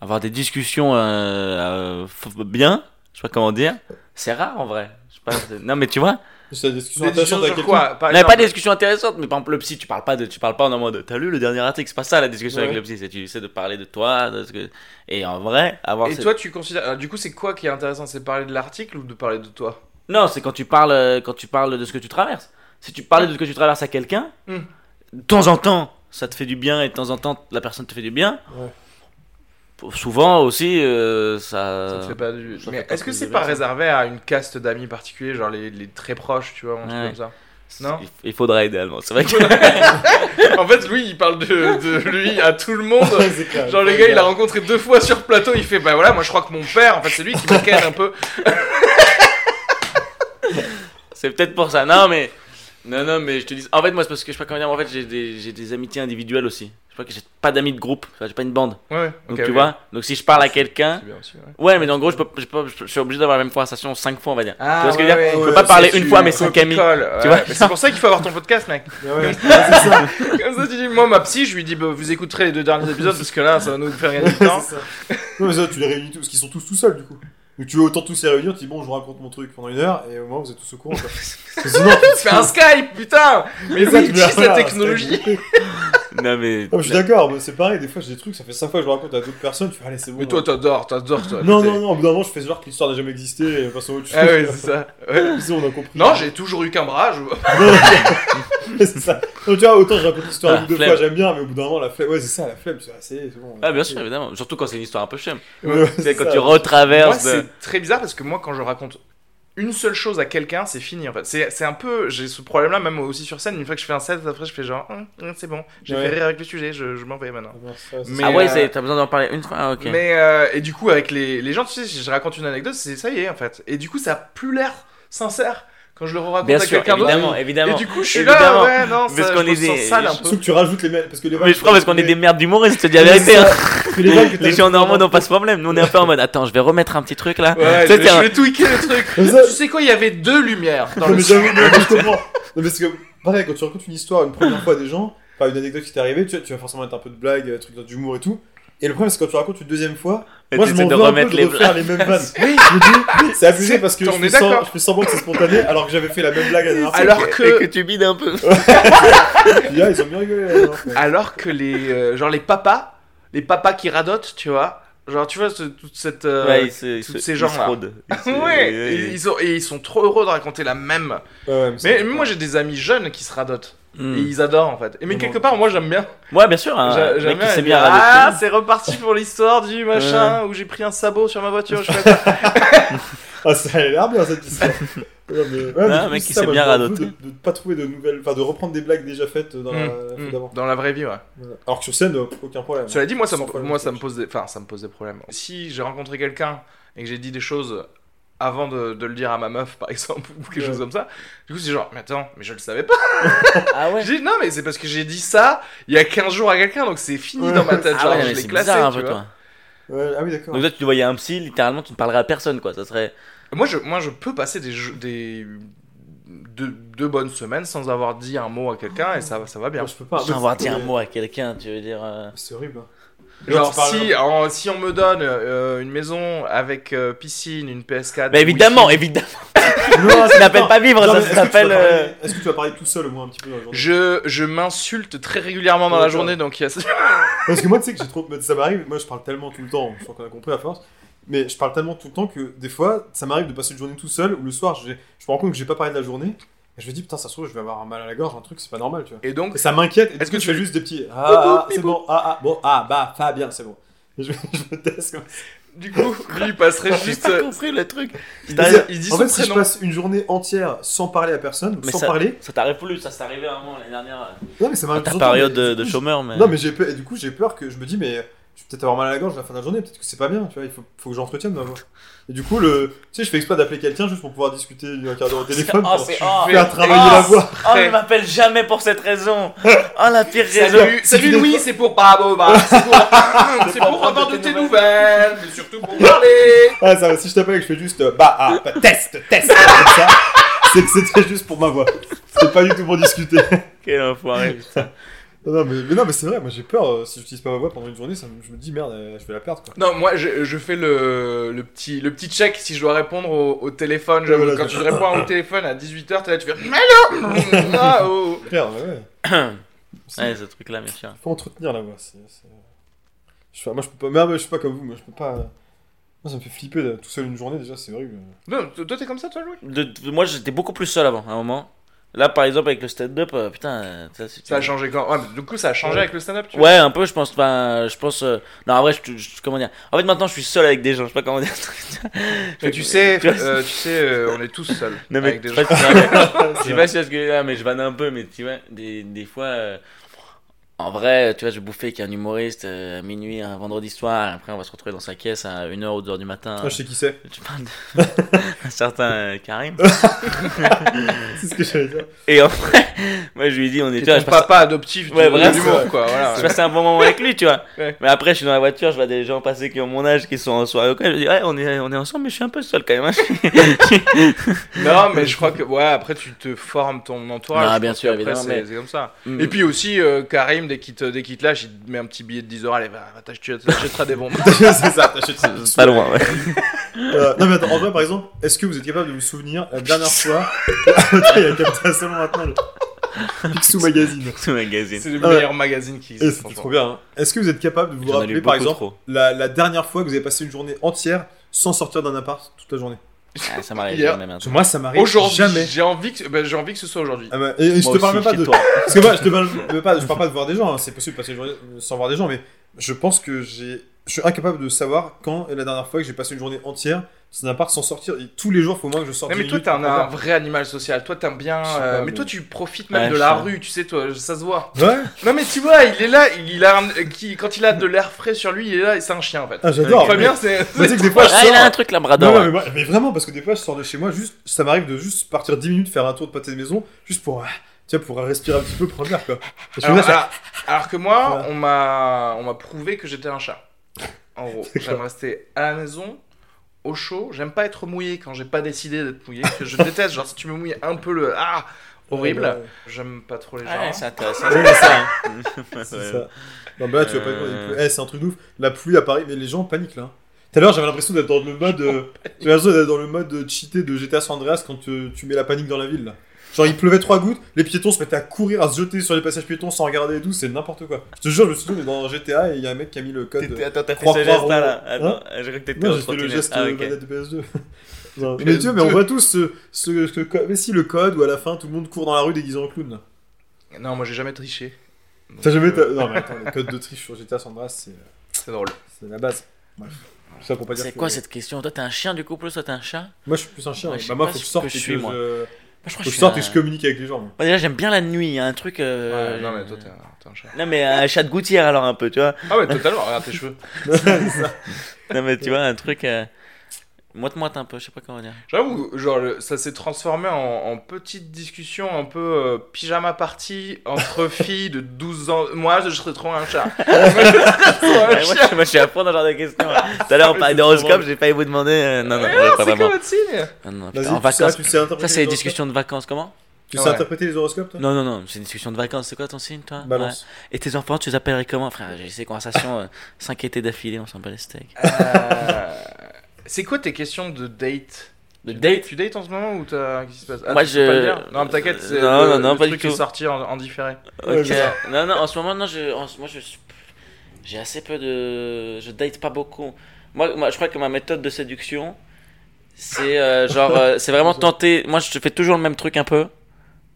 B: Avoir des discussions euh, euh, bien, je sais pas comment dire, c'est rare en vrai. Je sais pas, c'est- non, mais tu vois,
D: C'est discussion
A: Des
D: intéressante
A: discussions
D: avec
A: quoi Par
B: on n'avait pas des discussions intéressantes, mais par exemple, le psy, tu parles pas de, tu parles pas en mode, t'as lu le dernier article, c'est pas ça la discussion
D: Ouais.
B: avec le psy, c'est tu essaies de parler de toi, de ce que... et en vrai, avoir.
A: Et
B: cette-
A: toi tu considères... alors, du coup c'est quoi qui est intéressant? C'est parler de l'article ou de parler de toi?
B: Non, c'est quand tu parles, euh, quand tu parles de ce que tu traverses. Si tu parlais de ce que tu traverses à quelqu'un,
A: Hmm.
B: de temps en temps, ça te fait du bien et de temps en temps, la personne te fait du bien.
D: Ouais.
B: Souvent aussi, euh, ça.
A: Ça te fait pas du...
B: ça
A: Mais est-ce que c'est pas réservé à une caste d'amis particuliers, genre les, les très proches, tu vois, un truc
B: Ouais.
A: comme ça Non
B: Il- faudrait idéalement. C'est vrai que. [laughs]
A: En fait, lui, il parle de, de lui à tout le monde.
D: Ouais.
A: Genre, le gars, il a rencontré deux fois sur plateau, il fait Bah voilà, moi je crois que mon père, en fait, c'est lui qui me un peu. [laughs]
B: C'est peut-être pour ça. Non, mais. Non, non, mais je te dis. En fait, moi, c'est parce que je sais pas comment dire. En fait, j'ai des, j'ai des amitiés individuelles aussi. Je crois que j'ai pas d'amis de groupe. J'ai pas une bande.
A: Ouais, ouais.
B: Donc, tu vois. Donc, si je parle à quelqu'un.
A: Ouais.
B: Ouais, mais en gros, je, peux, je, peux- je suis obligé d'avoir la même conversation cinq fois, on va dire.
A: Ah,
B: tu vois ce que je veux dire
A: ouais,
B: Je peux
A: ouais,
B: pas parler
A: tu
B: une fois à mes cinq amis. Tu vois
A: Mais C'est pour ça qu'il faut avoir ton podcast, mec. [laughs]
D: Ça.
A: Comme ça, tu dis Moi, ma psy, je lui dis bah, Vous écouterez les deux derniers épisodes parce que là, ça va nous faire gagner du [laughs] temps.
D: Non, mais ça, tu les réunis tous, parce qu'ils sont tous tout seuls du coup. Donc tu veux autant tous les réunir, tu dis bon, je vous raconte mon truc pendant une heure, et au moins vous êtes tous au courant. Quoi. [laughs] Sinon,
A: Fais un Skype, putain Mais
D: Ça, tu
A: utilise la technologie.
B: Non, mais.
D: Mais je suis d'accord, mais c'est pareil, des fois j'ai des trucs, ça fait 5 fois que je le raconte à d'autres personnes, tu fais allez, c'est bon.
A: Mais toi, t'adores, t'adores, toi.
D: non, non, non, au bout d'un moment je fais genre que l'histoire n'a jamais existé et passe autre chose.
A: Ah [laughs] ouais, c'est ça. Ouais.
D: C'est bon, on a compris.
A: Non, j'ai toujours eu qu'un bras. Je... [laughs]
D: c'est ça. Non, tu vois, autant je raconte l'histoire
B: Ah,
D: une deux
B: flemme.
D: fois, j'aime bien, mais au bout d'un moment, la flemme, ouais, c'est ça, la flemme, c'est assez, bon.
B: Ah, bien sûr, évidemment. Surtout quand c'est une histoire un peu.
D: Ouais, ouais,
B: C'est quand
D: ça.
B: tu retraverses.
A: c'est très bizarre parce que moi, quand je raconte une seule chose à quelqu'un, c'est fini en fait. C'est c'est un peu, j'ai ce problème-là même aussi sur scène. Une fois que je fais un set, après je fais genre, Hum, hum, c'est bon, j'ai
D: Ouais.
A: fait rire avec le sujet, je, je m'en vais maintenant. Mais,
B: ah ouais,
A: euh,
B: c'est- t'as besoin d'en parler une fois Ah, ok.
A: Mais euh, et du coup avec les, les gens, tu sais, si je raconte une anecdote, c'est ça y est en fait. Et du coup ça a plus l'air sincère quand je le raconte
B: Bien
A: à
B: sûr,
A: quelqu'un d'autre.
B: évidemment,
A: Et
B: évidemment.
A: du coup je suis
B: Évidemment.
A: là, ouais non,
B: Parce
A: ça,
B: qu'on
A: je me
B: est
A: sens
B: des-
A: sale un peu.
D: Sauf que tu rajoutes les parce que les
B: Mais je crois parce qu'on est des merdes d'humoristes, je te dis la vérité. hein.
D: les
B: gens normaux n'ont pas ce problème. Nous, on est un peu en mode attends, je vais remettre un petit truc là.
A: Ouais, je, vais tweaker le truc.
D: Ça- [laughs]
A: tu sais quoi, il y avait deux lumières dans
D: Non,
A: le
D: mais j'avoue, non, mais je comprends. Non, parce que, pareil, quand tu racontes une histoire une première fois à des gens, enfin une anecdote qui t'est arrivée, tu, vas forcément mettre un peu de blague, un truc d'humour et tout. Et le problème, c'est quand tu racontes une deuxième fois,
B: Et
D: moi je m'en
B: de
D: veux un peu
B: remettre
D: de
B: les
D: refaire
B: blagues.
D: les mêmes vannes. [laughs]
A: Oui.
D: Je me dis, c'est abusé parce que je fais, sans,
A: d'accord.
D: je fais semblant que c'est spontané alors que j'avais fait la même blague la dernière fois.
A: Alors
B: Et
A: que,
B: que tu bides un peu. [laughs]
D: Puis là, ils ont bien rigolé.
A: alors que les, euh, genre les papas, les papas qui radotent, tu vois, genre tu vois ce- toute cette, euh,
B: Ouais, ils se- ils
A: tous
B: se-
A: ces gens-là.
B: Ils se- [laughs]
A: ouais, et ils sont, et ils sont trop heureux de raconter la même.
D: Ouais,
A: Mais moi j'ai des amis jeunes qui se radotent Et ils adorent en fait. Et mais quelque part moi j'aime bien.
B: Ouais, bien sûr. Mec
A: j'aime bien. Ah, c'est reparti pour l'histoire du machin où j'ai pris un sabot sur ma voiture. je fais. [laughs]
D: Ah, ça a l'air bien cette histoire. [laughs] Ouais, mais, ouais, mais
B: un
D: du coup,
B: mec qui s'est bien radoté.
D: De, de pas trouver de nouvelles, enfin de reprendre des blagues déjà faites dans la, la
A: Mm, mm,
D: d'avant.
A: Dans la vraie vie, ouais.
D: Alors que sur scène, euh, aucun problème.
A: Cela dit, moi ça, me, moi,
D: ça
A: me pose des, enfin, ça me pose des problèmes. Si j'ai rencontré quelqu'un et que j'ai dit des choses avant de, de le dire à ma meuf, par exemple, [laughs] ou quelque
D: Ouais.
A: chose comme ça, du coup c'est genre, mais attends, mais je le savais pas. [laughs]
B: Ah ouais.
A: J'ai dit non, mais c'est parce que j'ai dit ça il y a 15 jours à quelqu'un, donc c'est fini
D: Ouais.
A: dans ma tête.
B: Ah
A: Genre,
B: ouais,
A: je l'ai
B: c'est
A: classé.
B: bizarre un
A: tu
B: peu,
A: vois.
B: toi.
D: Ouais, ah oui, d'accord.
B: Donc toi, tu voyais un psy, littéralement, tu ne parlerais à personne, quoi. Ça serait.
A: Moi, je, moi, je peux passer des, deux, deux bonnes semaines sans avoir dit un mot à quelqu'un et ça, va- ça va bien.
D: Moi, je peux pas.
B: Sans avoir dit un mot à quelqu'un, tu veux dire. euh,
D: C'est horrible. hein.
A: Genre, si, en- si on me donne euh, une maison avec euh, piscine, une PS4.
B: Bah évidemment,
A: Wi-Fi,
B: évidemment. [laughs]
D: Non,
B: Ça
D: c'est
B: n'appelle
D: pas-
B: pas vivre,
D: Non, mais
B: ça
D: est-ce que tu vas
B: s'appelle.
D: parler-
B: euh,
D: Est-ce que tu vas parler tout seul au moins un petit peu dans la journée
A: Je, je m'insulte très régulièrement dans la journée, donc il y a...
D: Parce que moi, tu sais que j'ai trop. mais Ça m'arrive, moi je parle tellement tout le temps, je crois qu'on a compris à force. Mais je parle tellement tout le temps que des fois, ça m'arrive de passer une journée tout seul, ou le soir, je, je me rends compte que j'ai pas parlé de la journée. Et je me dis, putain, ça se trouve, je vais avoir un mal à la gorge, un truc, c'est pas normal, tu vois.
A: Et donc,
D: Et ça m'inquiète.
A: Est-ce que tu
D: fais juste des petits. Ah, ah, c'est bon, ah, ah, bon, ah, bah, Fabien, c'est bon. Et [laughs] je, je me teste comme ça.
A: du coup, lui, il passerait
B: J'ai
A: juste...
B: pas
A: euh,
B: compris le truc.
A: Il dit, il dit
D: En
A: son
D: fait, si je passe une journée entière sans parler à personne,
B: Mais
D: sans
B: ça-
D: parler.
B: Ça t'arrive plus, ça s'est arrivé à un moment l'année dernière.
D: Non, mais ça m'arrive
B: Ta période
D: mais
B: de, de chômeur, mais.
D: Non, mais j'ai peur, et du coup, j'ai peur que je me dis, mais je vais peut-être avoir mal à la gorge à la fin de la journée, peut-être que c'est pas bien, tu vois, il faut, faut que j'entretienne ma voix. Et du coup, le, tu sais, je fais exprès d'appeler quelqu'un juste pour pouvoir discuter un quart d'heure au [laughs] téléphone
B: Oh,
D: pour
B: oh,
D: faire travailler
B: oh,
D: la voix.
B: Oh, il m'appelle jamais pour cette raison. [laughs] Oh, la pire raison.
A: Salut, salut Louis, c'est pour Bravo, bah, c'est pour, [laughs] c'est pour
B: pour
A: avoir de tes nouvelles, mais surtout pour parler.
D: Ah, ça va, si je t'appelle et que je fais juste, euh, bah, ah, bah, test, test, comme ça, c'est que c'était juste pour ma voix. C'est pas du tout pour discuter.
B: Quel enfoiré, putain.
D: Non, mais, mais non, mais c'est vrai, moi j'ai peur, euh, si j'utilise pas ma voix pendant une journée, ça, me- je me dis, merde, euh, je vais la perdre, quoi.
A: Non, moi, je, je fais le, le, petit, le petit check si je dois répondre au, au téléphone. Genre,
D: Ouais, voilà,
A: quand tu réponds au téléphone à 18h, t'es là, tu fais [coughs] Allô Ah, oh. [coughs]
D: Merde, ouais, [coughs] ouais.
B: Ce truc-là, bien sûr.
D: faut entretenir la voix, c'est... c'est- Je moi je peux pas, mais, ah, mais je suis pas comme vous, moi je peux pas... Moi ça me fait flipper là, tout seul une journée, déjà, c'est horrible.
A: Non, toi, t'es comme ça, toi, Louis?
B: De- de- moi, j'étais beaucoup plus seul avant, à un moment. Là, par exemple, avec le stand-up, euh, putain. ça,
A: a changé quand? Ouais, mais du coup, ça a changé
D: Ouais.
A: avec le stand-up, tu vois?
B: Ouais, un peu, je pense. Enfin, je pense. euh, Non, en vrai, je, je- comment dire? En fait, maintenant, je suis seul avec des gens. Je sais pas comment dire. [laughs]
A: Mais tu sais,
B: Tu
A: euh, tu sais euh, on est tous seuls.
B: Non, mais
A: avec des
B: en
A: gens. [laughs]
B: je sais pas si c'est ce que ah, mais je vanne un peu, mais tu vois, des, des fois, en vrai, tu vois, je bouffais avec un humoriste euh, à minuit, un vendredi soir, et après on va se retrouver dans sa caisse à 1h ou 2h du matin.
D: Ah, je sais qui c'est, [laughs]
B: Tu parles de [laughs] un certain euh, Karim. [laughs]
D: c'est ce que j'allais dire.
B: Et en vrai, moi je lui ai dit, on est, tu vois,
A: ton
B: je passe,
A: papa adoptif,
B: Ouais,
A: du
B: voilà,
A: l'humour,
D: c'est
A: quoi. Voilà.
B: je passais un bon moment avec lui, tu vois.
A: Ouais.
B: Mais après, je suis dans la voiture, je vois des gens passer qui ont mon âge, qui sont en soirée cas, je dis, ouais, on est, on est ensemble, mais je suis un peu seul quand même. hein.
A: Non, mais je crois que, ouais, après, tu te formes ton entourage.
B: Ah, bien sûr, évidemment,
A: c'est
B: mais-
A: comme ça.
B: Mm.
A: Et puis aussi, euh, Karim, dès qu'il te, dès qu'il te lâche, il te met un petit billet de 10 euros. Allez, va, va t'acheter- t'achèteras [laughs] des bonbons. [laughs]
D: c'est ça.
B: C'est pas loin, ouais.
D: Euh, non mais attends, en vrai par exemple, est-ce que vous êtes capable de vous souvenir la dernière fois [laughs] Il y a Captain Salon maintenant, le Picsou Magazine.
B: Ce magazine.
A: C'est le
D: Ah ouais.
A: meilleur magazine qui existe. franchement.
D: trop bien. hein. Est-ce que vous êtes capable de vous rappeler par exemple la dernière fois que vous avez passé une journée entière sans sortir d'un appart toute la journée?
B: Ah, ça m'arrive jamais maintenant.
D: Moi ça m'arrive
A: Aujourd'hui,
D: jamais.
A: j'ai envie, que- ben, j'ai envie que ce soit aujourd'hui.
D: Ah bah, et, et je te parle même pas de.
B: toi.
D: Parce que moi, je te parle, pas, je parle pas de voir des gens, hein, c'est possible de passer une journée sans voir des gens, mais je pense que j'ai. Je suis incapable de savoir quand est la dernière fois que j'ai passé une journée entière son appart sans sortir. Et tous les jours, faut au moins que je sorte.
A: Mais
D: 10
A: toi, t'es un, un vrai animal social. Toi, t'aimes bien. Euh,
D: pas,
A: mais
D: mais-
A: toi, tu profites même
B: Ouais,
A: de la
B: sais.
A: rue, tu sais, toi, ça se voit.
D: Ouais.
A: Non, mais tu vois, il est là, il a un- qui, quand il a de l'air frais sur lui, il est là et c'est un chien en fait.
D: Ah, j'adore.
A: Très
D: mais-
A: bien, c'est.
B: Ah, il a un truc labrador.
D: Non, non, mais, moi- mais vraiment, parce que des fois, je sors de chez moi, juste, ça m'arrive de juste partir 10 minutes, faire un tour de pâté de maison, juste pour, ah, tu vois, pour respirer un petit peu, prendre l'air, quoi.
A: Alors,
D: là, ça-
A: alors- alors que moi,
D: Voilà.
A: on m'a on m'a prouvé que j'étais un chat. En gros, [laughs] j'aime rester à la maison, au chaud. J'aime pas être mouillé quand j'ai pas décidé d'être mouillé. que je [laughs] déteste, genre si tu me mouilles un peu le. Ah Horrible.
D: Ouais, ouais.
A: J'aime pas trop les gens.
B: Ouais, c'est intéressant.
D: Ouais,
B: c'est ça. [laughs] [laughs]
D: C'est
B: Ouais.
D: ça. Non, mais là, tu vas pas
B: Euh.
D: pleut. Eh, c'est un truc de ouf. La pluie à Paris, mais les gens paniquent là. Tout à l'heure, j'avais l'impression d'être dans le mode. euh, J'avais l'impression d'être dans le mode euh, cheaté de GTA San Andreas quand euh, tu mets la panique dans la ville là. Genre, il pleuvait trois gouttes, les piétons se mettaient à courir, à se jeter sur les passages piétons sans regarder et tout, c'est n'importe quoi. Je te jure, je me suis dit, on est dans GTA et il y a un mec qui a mis le code.
B: Attends, t'as fait
D: Trois
B: ce geste là, là. Attends, j'ai cru que t'étais
D: Non, j'ai fait le geste
B: Ah,
D: euh, de PS2. [laughs] Non, mais vois, mais on voit tous ce, ce, mais si le code où à la fin tout le monde court dans la rue déguisé en clown. là.
A: Non, moi j'ai jamais triché. Donc,
D: T'as jamais.
A: euh,
D: Non, mais attends, les codes de triche sur GTA San Andreas, c'est
A: C'est drôle.
D: c'est la base. Bref. Tout ça pour pas dire
B: C'est
D: que-
B: quoi cette question? Toi, t'es un chien du coup, plus toi, t'es un chat?
D: Moi, je suis plus un chien.
B: Ouais,
D: hein. bah, moi, faut que je sorte
B: je suis,
D: que
B: moi.
D: Je...
B: Crois
D: Faut
B: que je
D: je sorte
B: suis
D: et que je
B: un-
D: communique avec les gens. moi.
B: Moi, déjà, j'aime bien la nuit. Il y a un truc. euh,
A: Ouais, non, mais toi t'es un, t'es un chat.
B: Non, mais un chat de gouttière alors un peu, tu vois.
A: Ah ouais, totalement, regarde tes cheveux. [laughs]
B: Non, mais tu vois, un truc. euh, Moite-moite un peu, je sais pas comment dire.
A: J'avoue, genre, ça s'est transformé en, en petite discussion un peu euh, pyjama party entre [laughs] filles de 12 ans. Moi, je serais trop un chat. [laughs]
B: Ouais, moi, je, moi, je suis à fond dans ce genre de questions. [laughs] Tout à l'heure, on parlait d'horoscope, j'ai failli vous demander. euh, non, non, ouais,
A: non,
B: pas
A: c'est quoi
B: vraiment.
A: votre signe
B: Non, non, putain, en
D: sais-
B: vacances.
D: tu sais interpréter
B: Ça, c'est
D: les
B: des
D: horoscopes
B: discussions de vacances, comment?
D: Tu sais
A: Ouais.
D: interpréter les horoscopes, toi?
B: Non, non, non, c'est une discussion de vacances. C'est quoi ton signe, toi?
D: Balance.
B: Ouais. Et tes enfants, tu les appellerais comment? Frère, j'ai ces conversations 5 étés d'affilée, on s'en bat les steaks.
A: Euh, C'est quoi tes questions de date?
B: De
A: Tu
B: date?
A: Tu dates en ce moment ou t'as. Qu'est-ce qui se passe? Ah,
B: Moi,
A: pas
B: je-
A: le dire Non, mais t'inquiète, c'est
B: Non,
A: le,
B: non, non,
A: le
B: pas
A: truc
B: du
A: est
B: tout.
A: sorti en, en différé.
B: Ok. Non, non, en ce moment, non, je, en moi, je j'ai assez peu de, je date pas beaucoup. Moi, moi, je crois que ma méthode de séduction, c'est euh, genre, euh, c'est vraiment [laughs] tenter. Moi, je fais toujours le même truc un peu.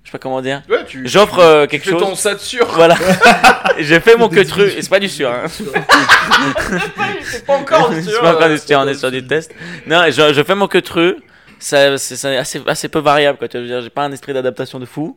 B: Je sais pas comment dire.
A: Ouais, tu.
B: J'offre euh,
A: tu
B: quelque
A: fais
B: chose.
A: ton sature.
B: Voilà. [laughs] [laughs] J'ai fait mon queue tru. Et c'est pas du sûr. Hein.
A: C'est pas encore du [laughs]
B: c'est
A: sûr.
B: pas encore du sûr. On est sur du test. Non, je, je fais mon queue tru. Ça, c'est c'est assez, assez peu variable. Quoi. Tu veux dire, j'ai pas un esprit d'adaptation de fou.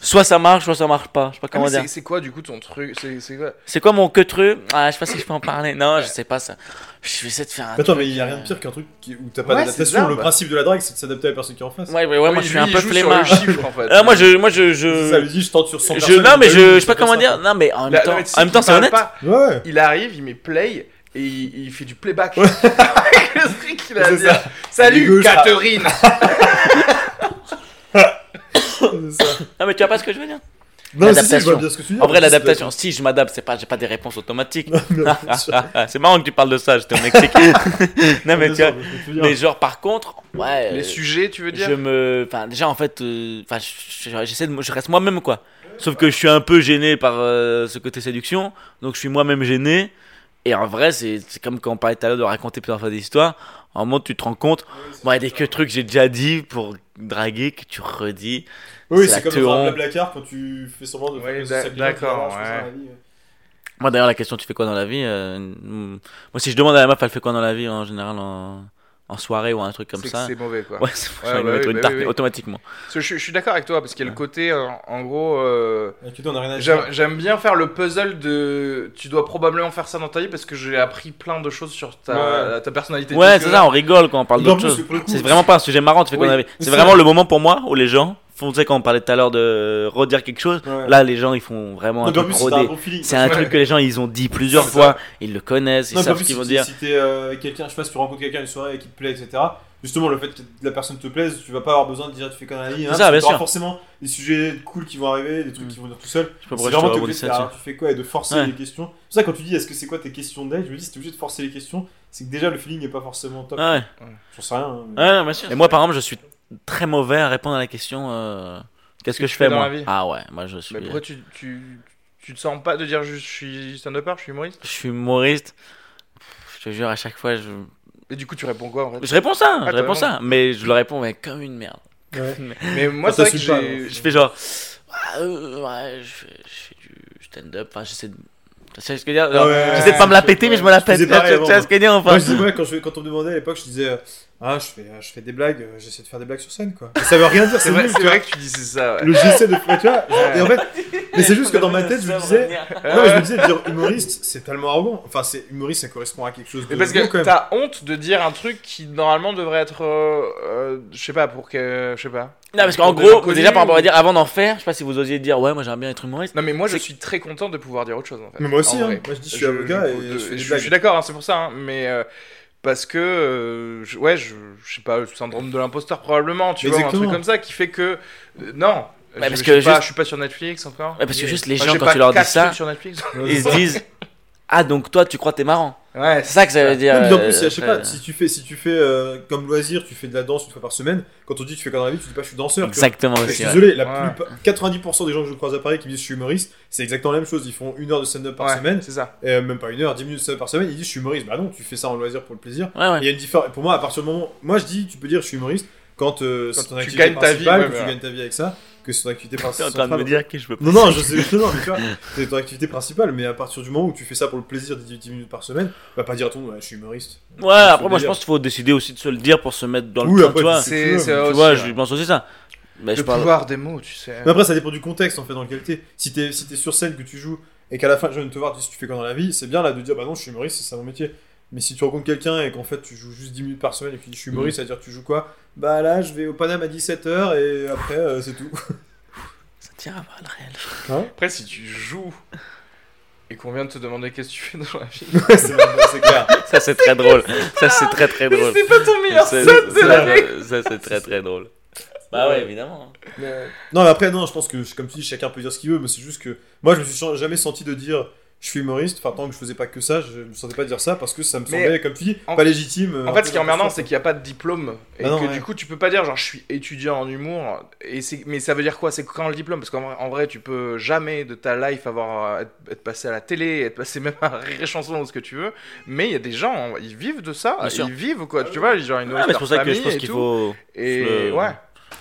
B: Soit ça marche, soit ça marche pas. Je sais pas
A: Ah,
B: comment
A: mais
B: dire.
A: c'est- C'est quoi du coup ton truc? C'est quoi?
B: C'est quoi mon queue tru Ah, je sais pas si je peux en parler. Non, je sais pas ça. Je vais essayer de faire un.
D: Attends,
B: truc,
D: mais il y a rien
B: euh,
D: de pire qu'un truc qui- où t'as pas
A: Ouais,
D: d'adaptation. Le
A: bah.
D: principe de la drague, c'est de s'adapter à la personne qui est en face.
B: Ouais, ouais, ouais, moi je suis un peu flemmard.
A: En fait. [laughs]
B: Ah, moi je, moi je, je,
D: Ça lui dit, je tente sur 100
B: je, non mais je, je sais pas comment dire. Non mais en même temps, en même c'est honnête.
A: pas.
D: Ouais.
A: Il arrive, il met play et il, il fait du playback.
D: Ouais. [laughs]
A: Le truc qu'il a à dire.
D: ça.
A: Salut. Catherine. [laughs] [laughs]
B: Non mais tu vois pas ce que je veux dire?
D: Non, si, si, je vois bien ce que tu dis.
B: En vrai l'adaptation, si je m'adapte, c'est pas, j'ai pas des réponses automatiques. [laughs] [laughs]
D: c'est-
B: marrant que tu parles de ça. J'étais au Mexique. non mais tu vois. Mais genre par contre, ouais.
A: Les
B: euh,
A: sujets, tu veux dire?
B: je me enfin déjà en fait euh, j'essaie de je reste moi-même quoi sauf que je suis un peu gêné par euh, ce côté séduction donc je suis moi-même gêné et en vrai c'est c'est comme quand on parlait tout à l'heure de raconter plusieurs fois des histoires en un moment tu te rends compte bon il y a des que trucs que j'ai déjà dit pour draguer que tu redis
D: Oui,
B: c'est
D: comme dans un blablacar quand tu fais semblant de
A: Ouais, d'accord, ouais.
D: ouais.
B: moi d'ailleurs la question tu fais quoi dans la vie euh, moi si je demande à la meuf elle fait quoi dans la vie en général en, en soirée ou un truc comme ça
A: c'est mauvais quoi.
B: ouais c'est
A: Ouais, bah
B: mettre
A: oui,
B: une
A: bah
B: tarte
A: oui, oui.
B: automatiquement
A: Parce que je, je suis d'accord avec toi parce qu'il y a le côté, euh, en gros, euh, j'aime
D: dire.
A: j'aime bien faire le puzzle de. Tu dois probablement faire ça dans ta vie parce que j'ai appris plein de choses sur ta,
D: Ouais.
A: ta personnalité.
B: ouais c'est
A: que-
B: ça on rigole quand on parle
D: Mais en
B: d'autre
D: plus,
B: chose
D: pour le coup,
B: C'est vraiment pas un sujet marrant, C'est
D: c'est
B: vraiment
D: vrai.
B: le moment pour moi où les gens font, tu sais, quand on parlait tout à l'heure de redire quelque chose,
D: Ouais.
B: là, les gens, ils font vraiment
D: Non,
B: un
D: en
B: truc
D: plus, c'est un
B: rodé.
D: bon feeling.
B: C'est un
A: Ouais.
B: truc que les gens, ils ont dit plusieurs fois, ils le connaissent, ils
D: Non,
B: savent ce qu'ils vont
D: si-
B: dire.
D: Si t'es euh, quelqu'un, je sais pas, si tu rencontres quelqu'un une soirée et qui te plaît, etc. Justement, le fait que la personne te plaise, tu vas pas avoir besoin de dire tu fais vie. Hein,
B: C'est ça, bien sûr.
D: forcément des sujets cool qui vont arriver, des trucs
B: Mm.
D: qui vont venir tout seul.
B: Je sais pas
D: C'est
B: te
D: vraiment faire,
B: là-dessus.
D: tu fais quoi et de forcer
B: Ouais.
D: les questions. C'est pour ça quand tu dis est-ce que c'est quoi tes questions de date, je me dis si t'es obligé de forcer les questions, c'est que déjà le feeling est pas forcément top.
B: Ah ouais.
D: J'en sais rien. hein, mais-
B: Ouais, non, bien sûr. Et moi, par exemple, je suis très mauvais à répondre à la question euh, qu'est-ce que
A: que
B: je fais
A: fais dans
B: moi
A: la vie
B: Ah ouais, moi je suis.
A: Mais pourquoi tu, tu, tu te sens pas de dire juste je suis stand-upper, je suis humoriste?
B: Je suis humoriste. Je te jure, à chaque fois, je.
A: Et du coup, tu réponds quoi en fait?
B: Je réponds ça,
A: Ah,
B: je réponds ça, mais je le réponds mais comme une merde.
D: Ouais. [laughs]
A: Mais moi,
D: Ça
A: c'est vrai que j'ai.
B: Je fais genre, ah, euh, ouais, je fais, je fais du stand-up, enfin j'essaie de Tu sais ce que je veux dire?
D: Ah
B: J'essaie de pas me la péter, mais je me la pète. Tu vois
D: avant.
B: ce que je veux dire enfin
D: Moi, je disais, ouais, quand, je, quand on me demandait à l'époque, je disais, euh, ah, je fais, je fais des blagues, euh, j'essaie de faire des blagues sur scène, quoi. Ça veut rien dire, [laughs]
A: C'est vrai, vrai que tu disais ça. ouais.
D: Le j'essaie de faire, tu vois. Et en fait, [laughs] mais c'est juste que dans ma tête, je me disais, [laughs] non, mais je me disais, dire humoriste, c'est tellement arrogant. Enfin, c'est humoriste, ça correspond à quelque chose de
A: Mais parce que
D: même.
A: t'as honte de dire un truc qui normalement devrait être, euh, euh, je sais pas, pour que, je sais pas.
B: Non, parce qu'en gros, déjà par rapport à dire, avant d'en faire, je sais pas si vous osiez dire, ouais, moi j'aimerais bien être humoriste.
A: Non mais moi je suis très content de pouvoir dire autre chose en fait.
D: Mais moi aussi, hein. Moi, je dis, je suis avocat et
A: je, suis d'accord, hein, c'est pour ça, hein, mais euh, parce que, euh, je- ouais, je, je sais pas, le syndrome de l'imposteur probablement, tu vois, un
D: Exactement.
A: truc comme ça qui fait que, euh, non, je,
B: parce
A: je
B: que
A: suis pas,
B: juste-
A: je suis pas sur Netflix encore.
B: Ouais, parce que juste les gens, quand
A: pas
B: tu leur dis ça,
A: trucs sur Netflix.
B: ils se disent, [laughs] ah, donc toi, tu crois que t'es marrant.
A: Ouais,
B: C'est ça que ça veut dire.
D: Non, mais en
B: euh,
D: plus, je sais
B: euh,
D: pas, si tu fais, si tu fais euh, comme loisir, tu fais de la danse une fois par semaine, quand on dit tu fais quoi dans la vie, tu dis pas je suis danseur.
B: Exactement
D: Je
B: aussi.
D: suis
B: ouais.
D: désolé, la
A: Ouais.
D: plupart- 90% des gens que je croise à Paris qui me disent je suis humoriste, c'est exactement la même chose. Ils font une heure de stand-up par
A: Ouais,
D: semaine,
A: c'est ça.
D: et même pas une heure, 10 minutes de stand-up par semaine, ils disent je suis humoriste. Bah non, tu fais ça en loisir pour le plaisir.
B: Ouais, ouais.
D: Il y a une différence. Pour moi, à partir du moment. Moi, je dis, tu peux dire je suis humoriste quand, euh, c'est ton
A: tu
D: activité
A: gagnes ta vie,
D: principale,
A: ouais,
D: que tu
A: voilà.
D: gagnes ta vie avec ça, que c'est ton activité
B: T'es en
D: principale.
B: train de me dire que je peux pas.
D: Non, non, je sais, non, mais tu vois, [laughs] c'est ton activité principale, mais à partir du moment où tu fais ça pour le plaisir de 10 10 minutes par semaine, va pas dire à ton ouais, je suis humoriste.
B: Ouais, après, moi je pense qu'il faut décider aussi de se le dire pour se mettre dans le
D: Oui, après,
B: tu vois.
D: tu-
A: C'est, c'est
B: Tu vois,
A: ouais.
B: je pense aussi ça. Mais je
A: le
B: parle.
A: pouvoir des mots, tu sais.
D: Mais après, ça dépend du contexte en fait dans lequel t'es. Si t'es si t'es sur scène, que tu joues, et qu'à la fin, je viens de te voir, tu dis tu fais quoi dans la vie, c'est bien là de dire bah non, je suis humoriste, c'est ça mon métier. Mais si tu rencontres quelqu'un et qu'en fait tu joues juste 10 minutes par semaine et que tu dis je suis humoriste, ça veut dire tu joues quoi? Bah là, je vais au Paname à 17h et après, euh, c'est tout.
B: Ça tient à voir le réel.
A: Après, si tu joues et qu'on vient de te demander qu'est-ce que tu fais dans la vie. [laughs]
D: C'est clair.
B: Ça c'est très drôle. Ça c'est très très drôle.
A: C'est pas ton meilleur set de l'année.
B: Ça c'est très très drôle. Bah ouais, évidemment.
D: Non, mais après, non, je pense que, comme tu dis, chacun peut dire ce qu'il veut, mais c'est juste que moi, je me suis jamais senti de dire je suis humoriste, enfin, tant que je faisais pas que ça, je me sentais pas dire ça parce que ça me
A: Mais
D: semblait, comme tu dis,
A: en-
D: pas légitime. euh,
A: En fait, ce qui est emmerdant, c'est qu'il n'y a pas de diplôme. Et
D: Ah non,
A: que
D: ouais.
A: du coup, tu peux pas dire, genre, je suis étudiant en humour. Et. Mais ça veut dire quoi? C'est quand le diplôme? Parce qu'en vrai, en vrai, tu peux jamais de ta life avoir, être, être passé à la télé, être passé même à Rire Chanson ou ce que tu veux. Mais il y a des gens, ils vivent de ça.
B: Bien sûr.
A: Ils vivent, quoi. Tu vois, genre, nourrissent
B: mais c'est
A: leur
B: pour ça que je
A: famille
B: pense
A: et
B: qu'il
A: tout.
B: faut,
A: Et
B: le-
A: ouais.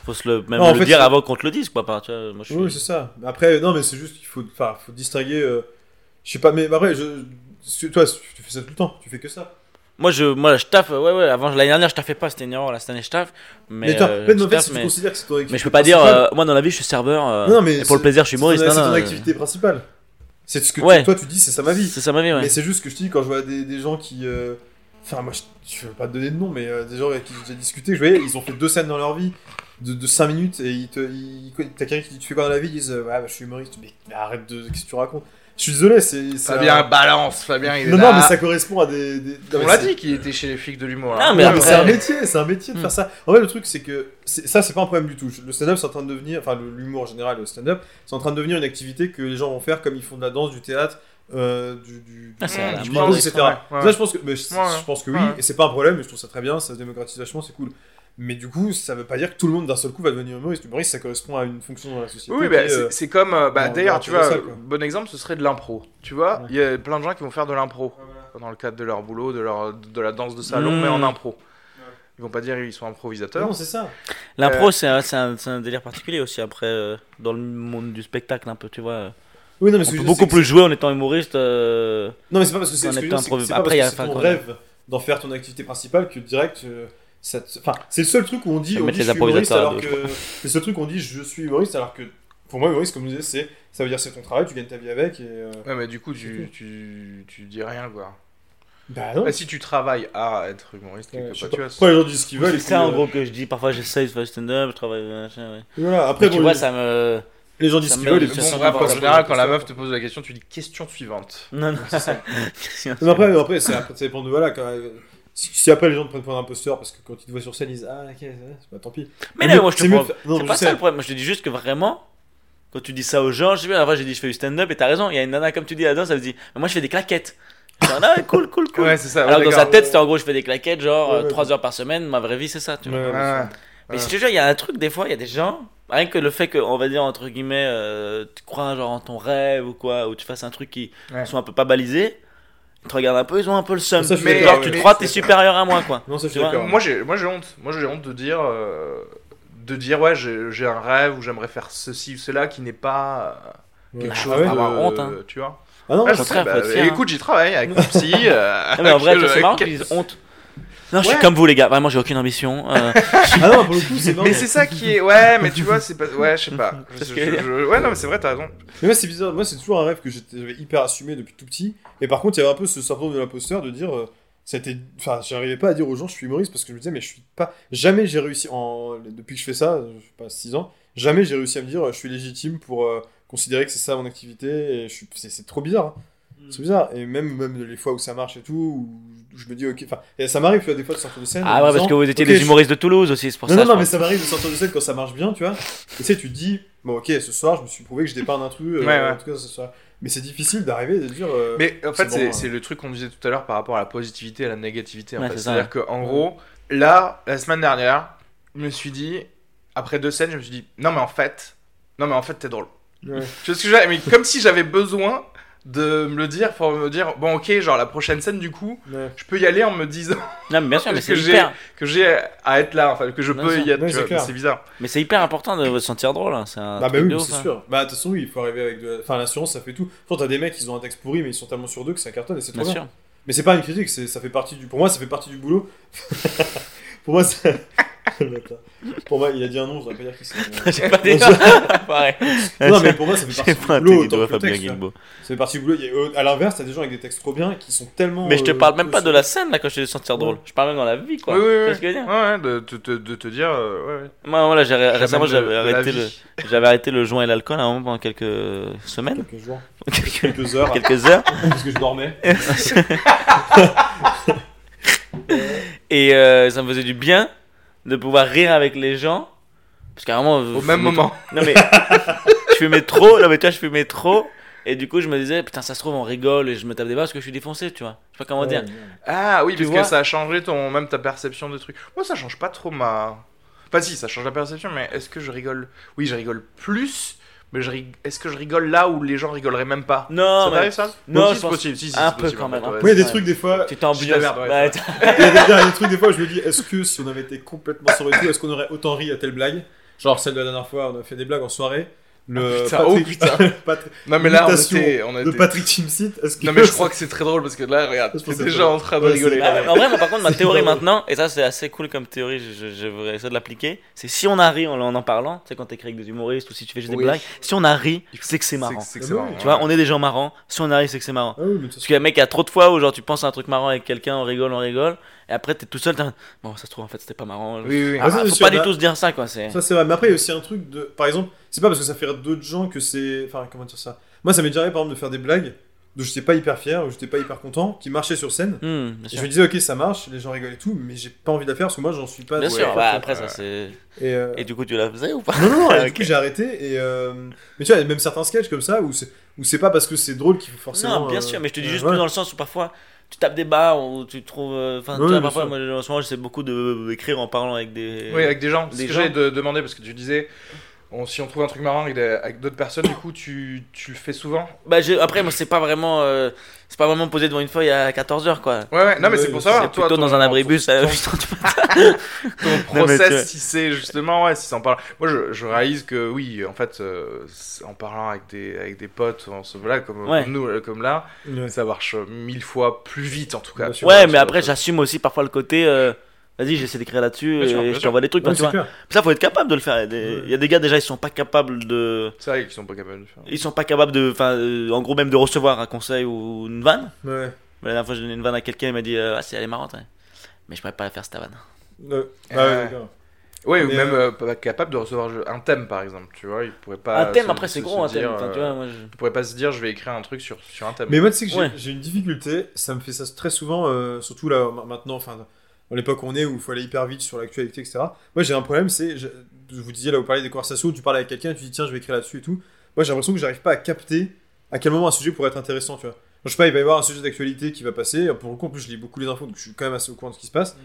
B: faut se le, même
D: Non,
B: le
D: fait,
B: dire avant qu'on te le dise, quoi. Enfin, tu vois, moi je suis.
D: Oui, c'est ça. Après, non, mais c'est juste qu'il faut, enfin, faut distinguer. euh, je sais pas, mais après, je, parce que toi, tu fais ça tout le temps, tu fais que ça.
B: Moi, je, moi, je taffe. Ouais, ouais. Avant, l'année dernière, je taffais pas. C'était une erreur. Là, cette année, je taffe. Mais,
D: Mais, toi,
B: euh, je
D: fait,
B: taffe,
D: tu
B: mais...
D: considères que c'est ton activité
B: mais je peux pas dire. euh, moi, dans la vie, je suis serveur. euh,
D: Non, mais
B: et pour le plaisir, je suis
D: c'est ton-
B: humoriste.
D: C'est
B: Non,
D: ton activité principale. C'est ce que
B: Ouais.
D: toi tu dis, c'est ça ma vie.
B: C'est ça ma vie, ouais.
D: Mais c'est juste que je te dis, quand je vois des, des gens qui. euh, Enfin, moi, je, je veux pas te donner de nom, mais des gens avec qui j'ai discuté, je voyais, ils ont fait deux scènes dans leur vie de, de 5 minutes et ils te. Ils, t'as quelqu'un qui dit Tu fais quoi dans la vie Ils disent Ouais, bah, je suis humoriste. Mais, mais arrête de. Qu'est-ce que tu racontes? Je suis désolé, c'est.
A: Fabien
D: un-
A: balance. Fabien, il est
D: Non,
A: là.
D: non, mais ça correspond à des. des- non,
A: On
D: mais
A: l'a dit qu'il était chez les flics de l'humour.
B: Non, mais
D: Non,
B: après-
D: mais c'est un métier, c'est un métier de
B: Hmm.
D: faire ça. En fait, le truc, c'est que ça, c'est pas un problème du tout. Le stand-up, c'est en train de devenir, enfin, l'humour en général, le stand-up, c'est en train de devenir une activité que les gens vont faire comme ils font de la danse, du théâtre, euh, du, du,
B: Ah,
A: du bingo,
B: etc.
A: Ouais.
D: Ça, je pense que, mais je,
A: Ouais, ouais.
D: je pense que oui,
A: Ouais.
D: et c'est pas un problème, et je trouve ça très bien, ça se démocratise vachement, c'est cool. Mais du coup, ça veut pas dire que tout le monde d'un seul coup va devenir humoriste. Humoriste, ça correspond à une fonction dans la société.
A: Oui, bah,
D: euh,
A: c'est comme. euh, bah, d'ailleurs, tu vois,
D: quoi.
A: bon exemple, ce serait de l'impro. Tu vois,
D: Ouais.
A: il y a plein de gens qui vont faire de l'impro dans le cadre de leur boulot, de, leur, de la danse de salon,
B: Mmh.
A: mais en impro. Ils vont pas dire ils sont improvisateurs.
D: Non, c'est ça.
B: L'impro,
A: Euh,
B: c'est un, délire particulier aussi. Après, euh, dans le monde du spectacle, un peu, tu vois.
D: Oui, non, mais
B: On peut
D: je
B: beaucoup plus jouer en étant humoriste. euh,
D: Non, mais c'est pas parce que c'est ton rêve d'en faire ton activité principale que direct. Euh, Enfin, c'est le seul truc où on dit, on je suis humoriste alors que. [laughs] C'est le seul truc où on dit je suis humoriste alors que. Pour moi, humoriste, comme je disais, c'est ça veut dire c'est ton travail, tu gagnes ta vie avec et. euh,
A: Ouais, mais du coup, tu, tu, tu dis rien, quoi.
D: Bah non.
A: Bah, si tu travailles à être humoriste, quelque
D: Ouais,
A: part,
D: pas.
A: tu vois.
D: Après, les gens disent ce qu'ils veulent.
B: C'est ça en
D: euh,
B: gros que je dis. Parfois, j'essaye de faire du stand-up, je travaille. machin, ouais.
D: Voilà, après,
B: Mais tu
D: bon,
B: vois,
D: les-
B: ça me.
D: les gens disent ce qu'ils veulent.
A: Bon, en général, quand la meuf te pose la question, tu dis question suivante.
B: Non, non.
D: C'est ça. [laughs] Après, après, ça dépend de voilà. Quand, euh, si, si après les gens te prennent pour un imposteur parce que quand ils te voient sur scène, ils disent Ah, ok, c'est bah, tant pis.
B: Mais
D: C'est
B: non, moi je te
D: c'est
B: prends. C'est pas
D: sais.
B: ça le problème. Moi je te dis juste que vraiment, quand tu dis ça aux gens, je sais bien, avant j'ai dit je fais du stand-up et t'as raison. Il y a une nana comme tu dis là-dedans, ça me dit mais moi je fais des claquettes. Dis, ah cool, cool, cool.
A: Ouais, c'est ça.
B: Alors
A: ouais,
B: que dans sa tête c'était en gros je fais des claquettes genre
D: Ouais, ouais.
B: 3 heures par semaine. Ma vraie vie c'est ça, tu vois.
D: Ouais.
B: Mais
A: Ouais.
B: je te jure, il y a un truc, des fois, il y a des gens, rien que le fait que, on va dire, entre guillemets, euh, tu crois genre en ton rêve ou quoi, ou tu fasses un truc qui
A: Ouais.
B: sont un peu pas balisés, ils te regardent un peu, ils ont un peu le seum.
D: Ça,
A: Mais-
B: genre, tu te crois, t'es supérieur à moi, quoi.
D: Non, ça, je suis.
A: Moi j'ai moi j'ai honte. Moi j'ai honte de dire euh, de dire ouais j'ai j'ai un rêve ou j'aimerais faire ceci ou cela qui n'est pas quelque
D: Ah
A: chose
D: ouais
A: de-
B: Avoir honte, hein.
A: tu vois.
D: Ah non,
A: Ouais, je sais, bah,
B: hein.
A: écoute, j'y travaille avec mon psy. euh,
B: Non, mais en vrai, c'est marrant qu'ils disent honte. Non, je suis comme vous, les gars. Vraiment, j'ai aucune ambition. euh, [laughs]
D: ah non, pour le coup, c'est.
A: Mais c'est ça qui est. Ouais, mais tu vois, c'est pas. Ouais, je sais pas. [laughs] Je-
B: je
A: je- Ouais, non, mais c'est vrai, t'as raison.
D: Mais moi, c'est bizarre. Moi, c'est toujours un rêve que j'étais- j'avais hyper assumé depuis tout petit. Et par contre, il y avait un peu ce syndrome de l'imposteur de dire. euh, a été- Enfin, j'arrivais pas à dire aux gens je suis humoriste parce que je me disais, mais je suis pas. Jamais j'ai réussi. En... Depuis que je fais ça, je sais pas, 6 ans, jamais j'ai réussi à me dire je suis légitime pour euh, considérer que c'est ça mon activité. Et je suis... c'est, c'est trop bizarre. hein. C'est bizarre. Et même, même les fois où ça marche et tout, où je me dis, ok. Enfin, ça m'arrive, tu vois, des fois de sortir de scène.
B: Ah ouais, parce
D: disant,
B: que vous étiez
D: ok,
B: des
D: je-
B: humoristes de Toulouse aussi, c'est pour
D: non,
B: ça.
D: non, non, mais ça m'arrive de sortir de scène quand ça marche bien, tu vois. Et tu sais, tu te dis, bon, ok, ce soir, je me suis prouvé que je dépeins un truc. euh,
A: Ouais, ouais.
D: En tout cas, ce soir. Mais c'est difficile d'arriver et de dire. euh,
A: Mais en
D: c'est
A: fait,
D: bon,
A: c'est
D: hein.
A: c'est le truc qu'on disait tout à l'heure par rapport à la positivité et à la négativité.
B: Ouais,
A: C'est-à-dire qu'en gros, là, la semaine dernière, je me suis dit, après deux scènes, je me suis dit, non, mais en fait, non, mais en fait, t'es drôle.
D: ouais.
A: Tu vois ce que je veux dire? Mais comme si j'avais besoin de me le dire pour me dire, bon, ok, genre la prochaine scène, du coup,
D: Ouais.
A: je peux y aller en me disant
B: Non, mais bien sûr, [laughs] mais
A: Parce
B: c'est
A: que j'ai- que j'ai à être là, enfin, que je
B: Bien
A: peux
B: sûr.
A: y être.
D: C'est
A: bizarre.
B: Mais c'est hyper important de se sentir drôle. hein, C'est un
D: Ah bah
B: truc
D: oui, c'est
B: hein.
D: sûr. Bah de toute façon, oui, il faut arriver avec de... Enfin, l'assurance, ça fait tout. Quand t'as des mecs, ils ont un texte pourri, mais ils sont tellement sur deux que ça cartonne et c'est trop
B: Bien
D: bien.
B: sûr.
D: Mais c'est pas une critique, c'est- ça fait partie du... Pour moi, ça fait partie du boulot. [laughs] Pour moi, ça... Pour moi, il a dit un nom, je voudrais pas dire qui c'est. [laughs]
B: J'ai pas dit [laughs] Pareil.
D: non, mais pour moi, ça fait [laughs] partie
B: pas
D: du boulot autant que
B: Fabien. Guilbeault.
D: Ça fait partie du boulot. Il y a- À l'inverse, t'as des gens avec des textes trop bien qui sont tellement...
B: Mais je te
D: euh,
B: parle même pas de la scène là quand je te sentir drôle. Je parle même dans la vie quoi.
A: Oui, oui, oui.
B: ce que je veux dire
A: Ouais, ouais, de, te- te- de te dire, euh, ouais, ouais.
B: Moi, voilà, récemment j'avais arrêté, le... j'avais arrêté le joint et l'alcool à un moment pendant quelques semaines,
D: Quelques jours.
B: quelques,
D: Quelques heures.
B: quelques heures.
D: Parce que je dormais.
B: Et euh, ça me faisait du bien de pouvoir rire avec les gens. Parce qu'à un moment.
A: Au même moment.
B: trop. Non mais. je fumais trop. Non mais tu vois, je fumais trop. Et du coup, je me disais, putain, ça se trouve, on rigole et je me tape des barres parce que je suis défoncé, tu vois. Je sais pas comment dire.
A: Ah oui,
B: Tu
A: parce
B: vois
A: que ça a changé ton, même ta perception de trucs. Moi, ça change pas trop ma. Enfin, si, ça change la perception, mais est-ce que je rigole? Oui, je rigole plus, mais je rig- est-ce que je rigole là où les gens rigoleraient même pas?
B: Non,
A: Ça
B: mais.
A: t'arrive ça?
B: Non,
A: Si, c'est
B: pense-
A: possible. Si, si,
B: un
A: c'est
B: peu
A: possible,
B: quand
A: en
B: même, peu.
D: Oui, il y a des trucs des fois...
A: C'est
B: attends. [laughs]
D: Il y, a des, trucs des fois je me dis est-ce que si on avait été complètement sobre et tout est-ce qu'on aurait autant ri à telle blague? Genre celle de la dernière fois on a fait des blagues en soirée le
A: putain, oh, putain. [laughs] Non, mais là, on était. On
D: de
A: était...
D: Patrick Timsit que
A: Non, mais je crois que c'est très drôle parce que là, regarde, t'es
D: que
A: déjà en train de
D: Ouais,
A: rigoler.
B: Bah, en vrai, moi, par contre, ma théorie
D: drôle.
B: maintenant, et ça c'est assez cool comme théorie, je, je, je vais essayer de l'appliquer, c'est si on a ri en, en en parlant, tu sais, quand t'écris avec des humoristes ou si tu fais juste
A: Oui.
B: des blagues, si on a ri, c'est que c'est marrant.
A: C'est que
D: Ah
A: c'est
D: oui,
A: marrant.
B: Tu vois, on est des gens marrants, si on a ri, c'est que c'est marrant.
D: ah oui
B: Parce qu'il y a un mec, il y a trop de fois où genre tu penses à un truc marrant avec quelqu'un, on rigole, on rigole, et après t'es tout seul, t'es un- bon, ça se trouve en fait c'était pas marrant.
A: Oui, oui.
B: Ah,
D: Ah,
B: faut
D: sûr,
B: pas du tout se dire ça quoi, c'est.
D: ça c'est vrai mais après il y a aussi un truc de par exemple c'est pas parce que ça fait rire d'autres gens que c'est enfin comment dire ça? Moi ça m'est déjà arrivé par exemple de faire des blagues dont j'étais pas hyper fier ou j'étais pas hyper content qui marchaient sur scène
B: Hmm, bien
D: et
B: sûr.
D: je me disais ok ça marche les gens rigolent et tout mais j'ai pas envie de la faire parce que moi j'en suis pas
B: Bien sûr, bah, après ça c'est.
D: et, euh,
B: Et du coup tu la faisais ou pas?
D: Non, non, du [laughs] coup j'ai arrêté. Et euh, Mais tu vois, il y a même certains sketchs comme ça où c'est où c'est pas parce que c'est drôle qu'il faut forcément.
B: Non, bien
D: euh,
B: sûr, mais je te dis
D: euh,
B: juste
D: ouais.
B: plus dans le sens où parfois tu tapes des barres ou tu trouves. euh, Enfin, tu vois, parfois, moi en ce moment j'essaie beaucoup de d'écrire en parlant avec des.
A: Oui, avec des gens. C'est
B: des
A: ce que
B: gens.
A: j'allais de demander parce que tu disais, on- si on trouve un truc marrant avec, des- avec d'autres personnes, du coup, tu, tu le fais souvent
B: Bah, après, moi c'est pas vraiment. euh, C'est pas vraiment posé devant une feuille à 14h quoi.
A: Ouais, ouais, non, mais
D: Ouais,
A: c'est pour
D: c'est
A: savoir,
B: C'est
A: toi,
B: plutôt
A: ton-
B: dans un abribus.
A: ton,
B: à- [laughs]
A: ton
B: Non, mais tu vois.
A: process, si c'est justement, ouais, si ça en parle. Moi, je, je réalise que oui, en fait, euh, c'est- en parlant avec des, avec des potes, on se, voilà, comme,
B: Ouais.
A: comme nous, euh, comme là,
D: Ouais.
A: ça marche mille fois plus vite, en tout cas.
B: Ouais, mais après j'assume aussi parfois le côté. euh, Vas-y, j'essaie d'écrire là-dessus
A: sûr,
B: et
A: bien
B: je t'envoie des trucs.
D: Ouais,
B: tu vois. Ça, faut être capable de le faire. Il y a des- il gars déjà, ils sont pas capables de.
A: C'est vrai qu'ils sont pas capables de le faire.
B: Ils sont pas capables de. Enfin, euh, en gros, même de recevoir un conseil ou une vanne.
D: Ouais.
B: La dernière fois, j'ai donné une vanne à quelqu'un, il m'a dit euh, Ah, c'est elle est marrante, ouais. Mais je pourrais pas la faire, cette vanne.
D: Ouais. Ah ouais,
A: Ouais.
D: d'accord.
A: Oui, ou
D: Mais,
A: même
D: euh,
A: euh, pas capable de recevoir un thème, par exemple, tu vois, ils pourraient pas.
B: un thème,
A: se-
B: après, c'est gros, un thème. Enfin, tu vois, moi, je-
A: pourraient pas se dire, je vais écrire un truc sur, sur un thème.
D: Mais moi, tu sais que j'ai
B: Ouais.
D: j'ai une difficulté, ça me fait ça très souvent, euh, surtout là ma- maintenant, enfin, dans l'époque où on est, où il faut aller hyper vite sur l'actualité, etc. Moi, j'ai un problème, c'est, je, je vous disais là, vous parlez des conversations où tu parles avec quelqu'un, tu dis tiens, je vais écrire là-dessus et tout. Moi, j'ai l'impression que j'arrive pas à capter à quel moment un sujet pourrait être intéressant, tu vois. Je sais pas, il va y avoir un sujet d'actualité qui va passer. Pour le coup, en plus, je lis beaucoup les infos, donc je suis quand même assez au courant de ce qui se passe.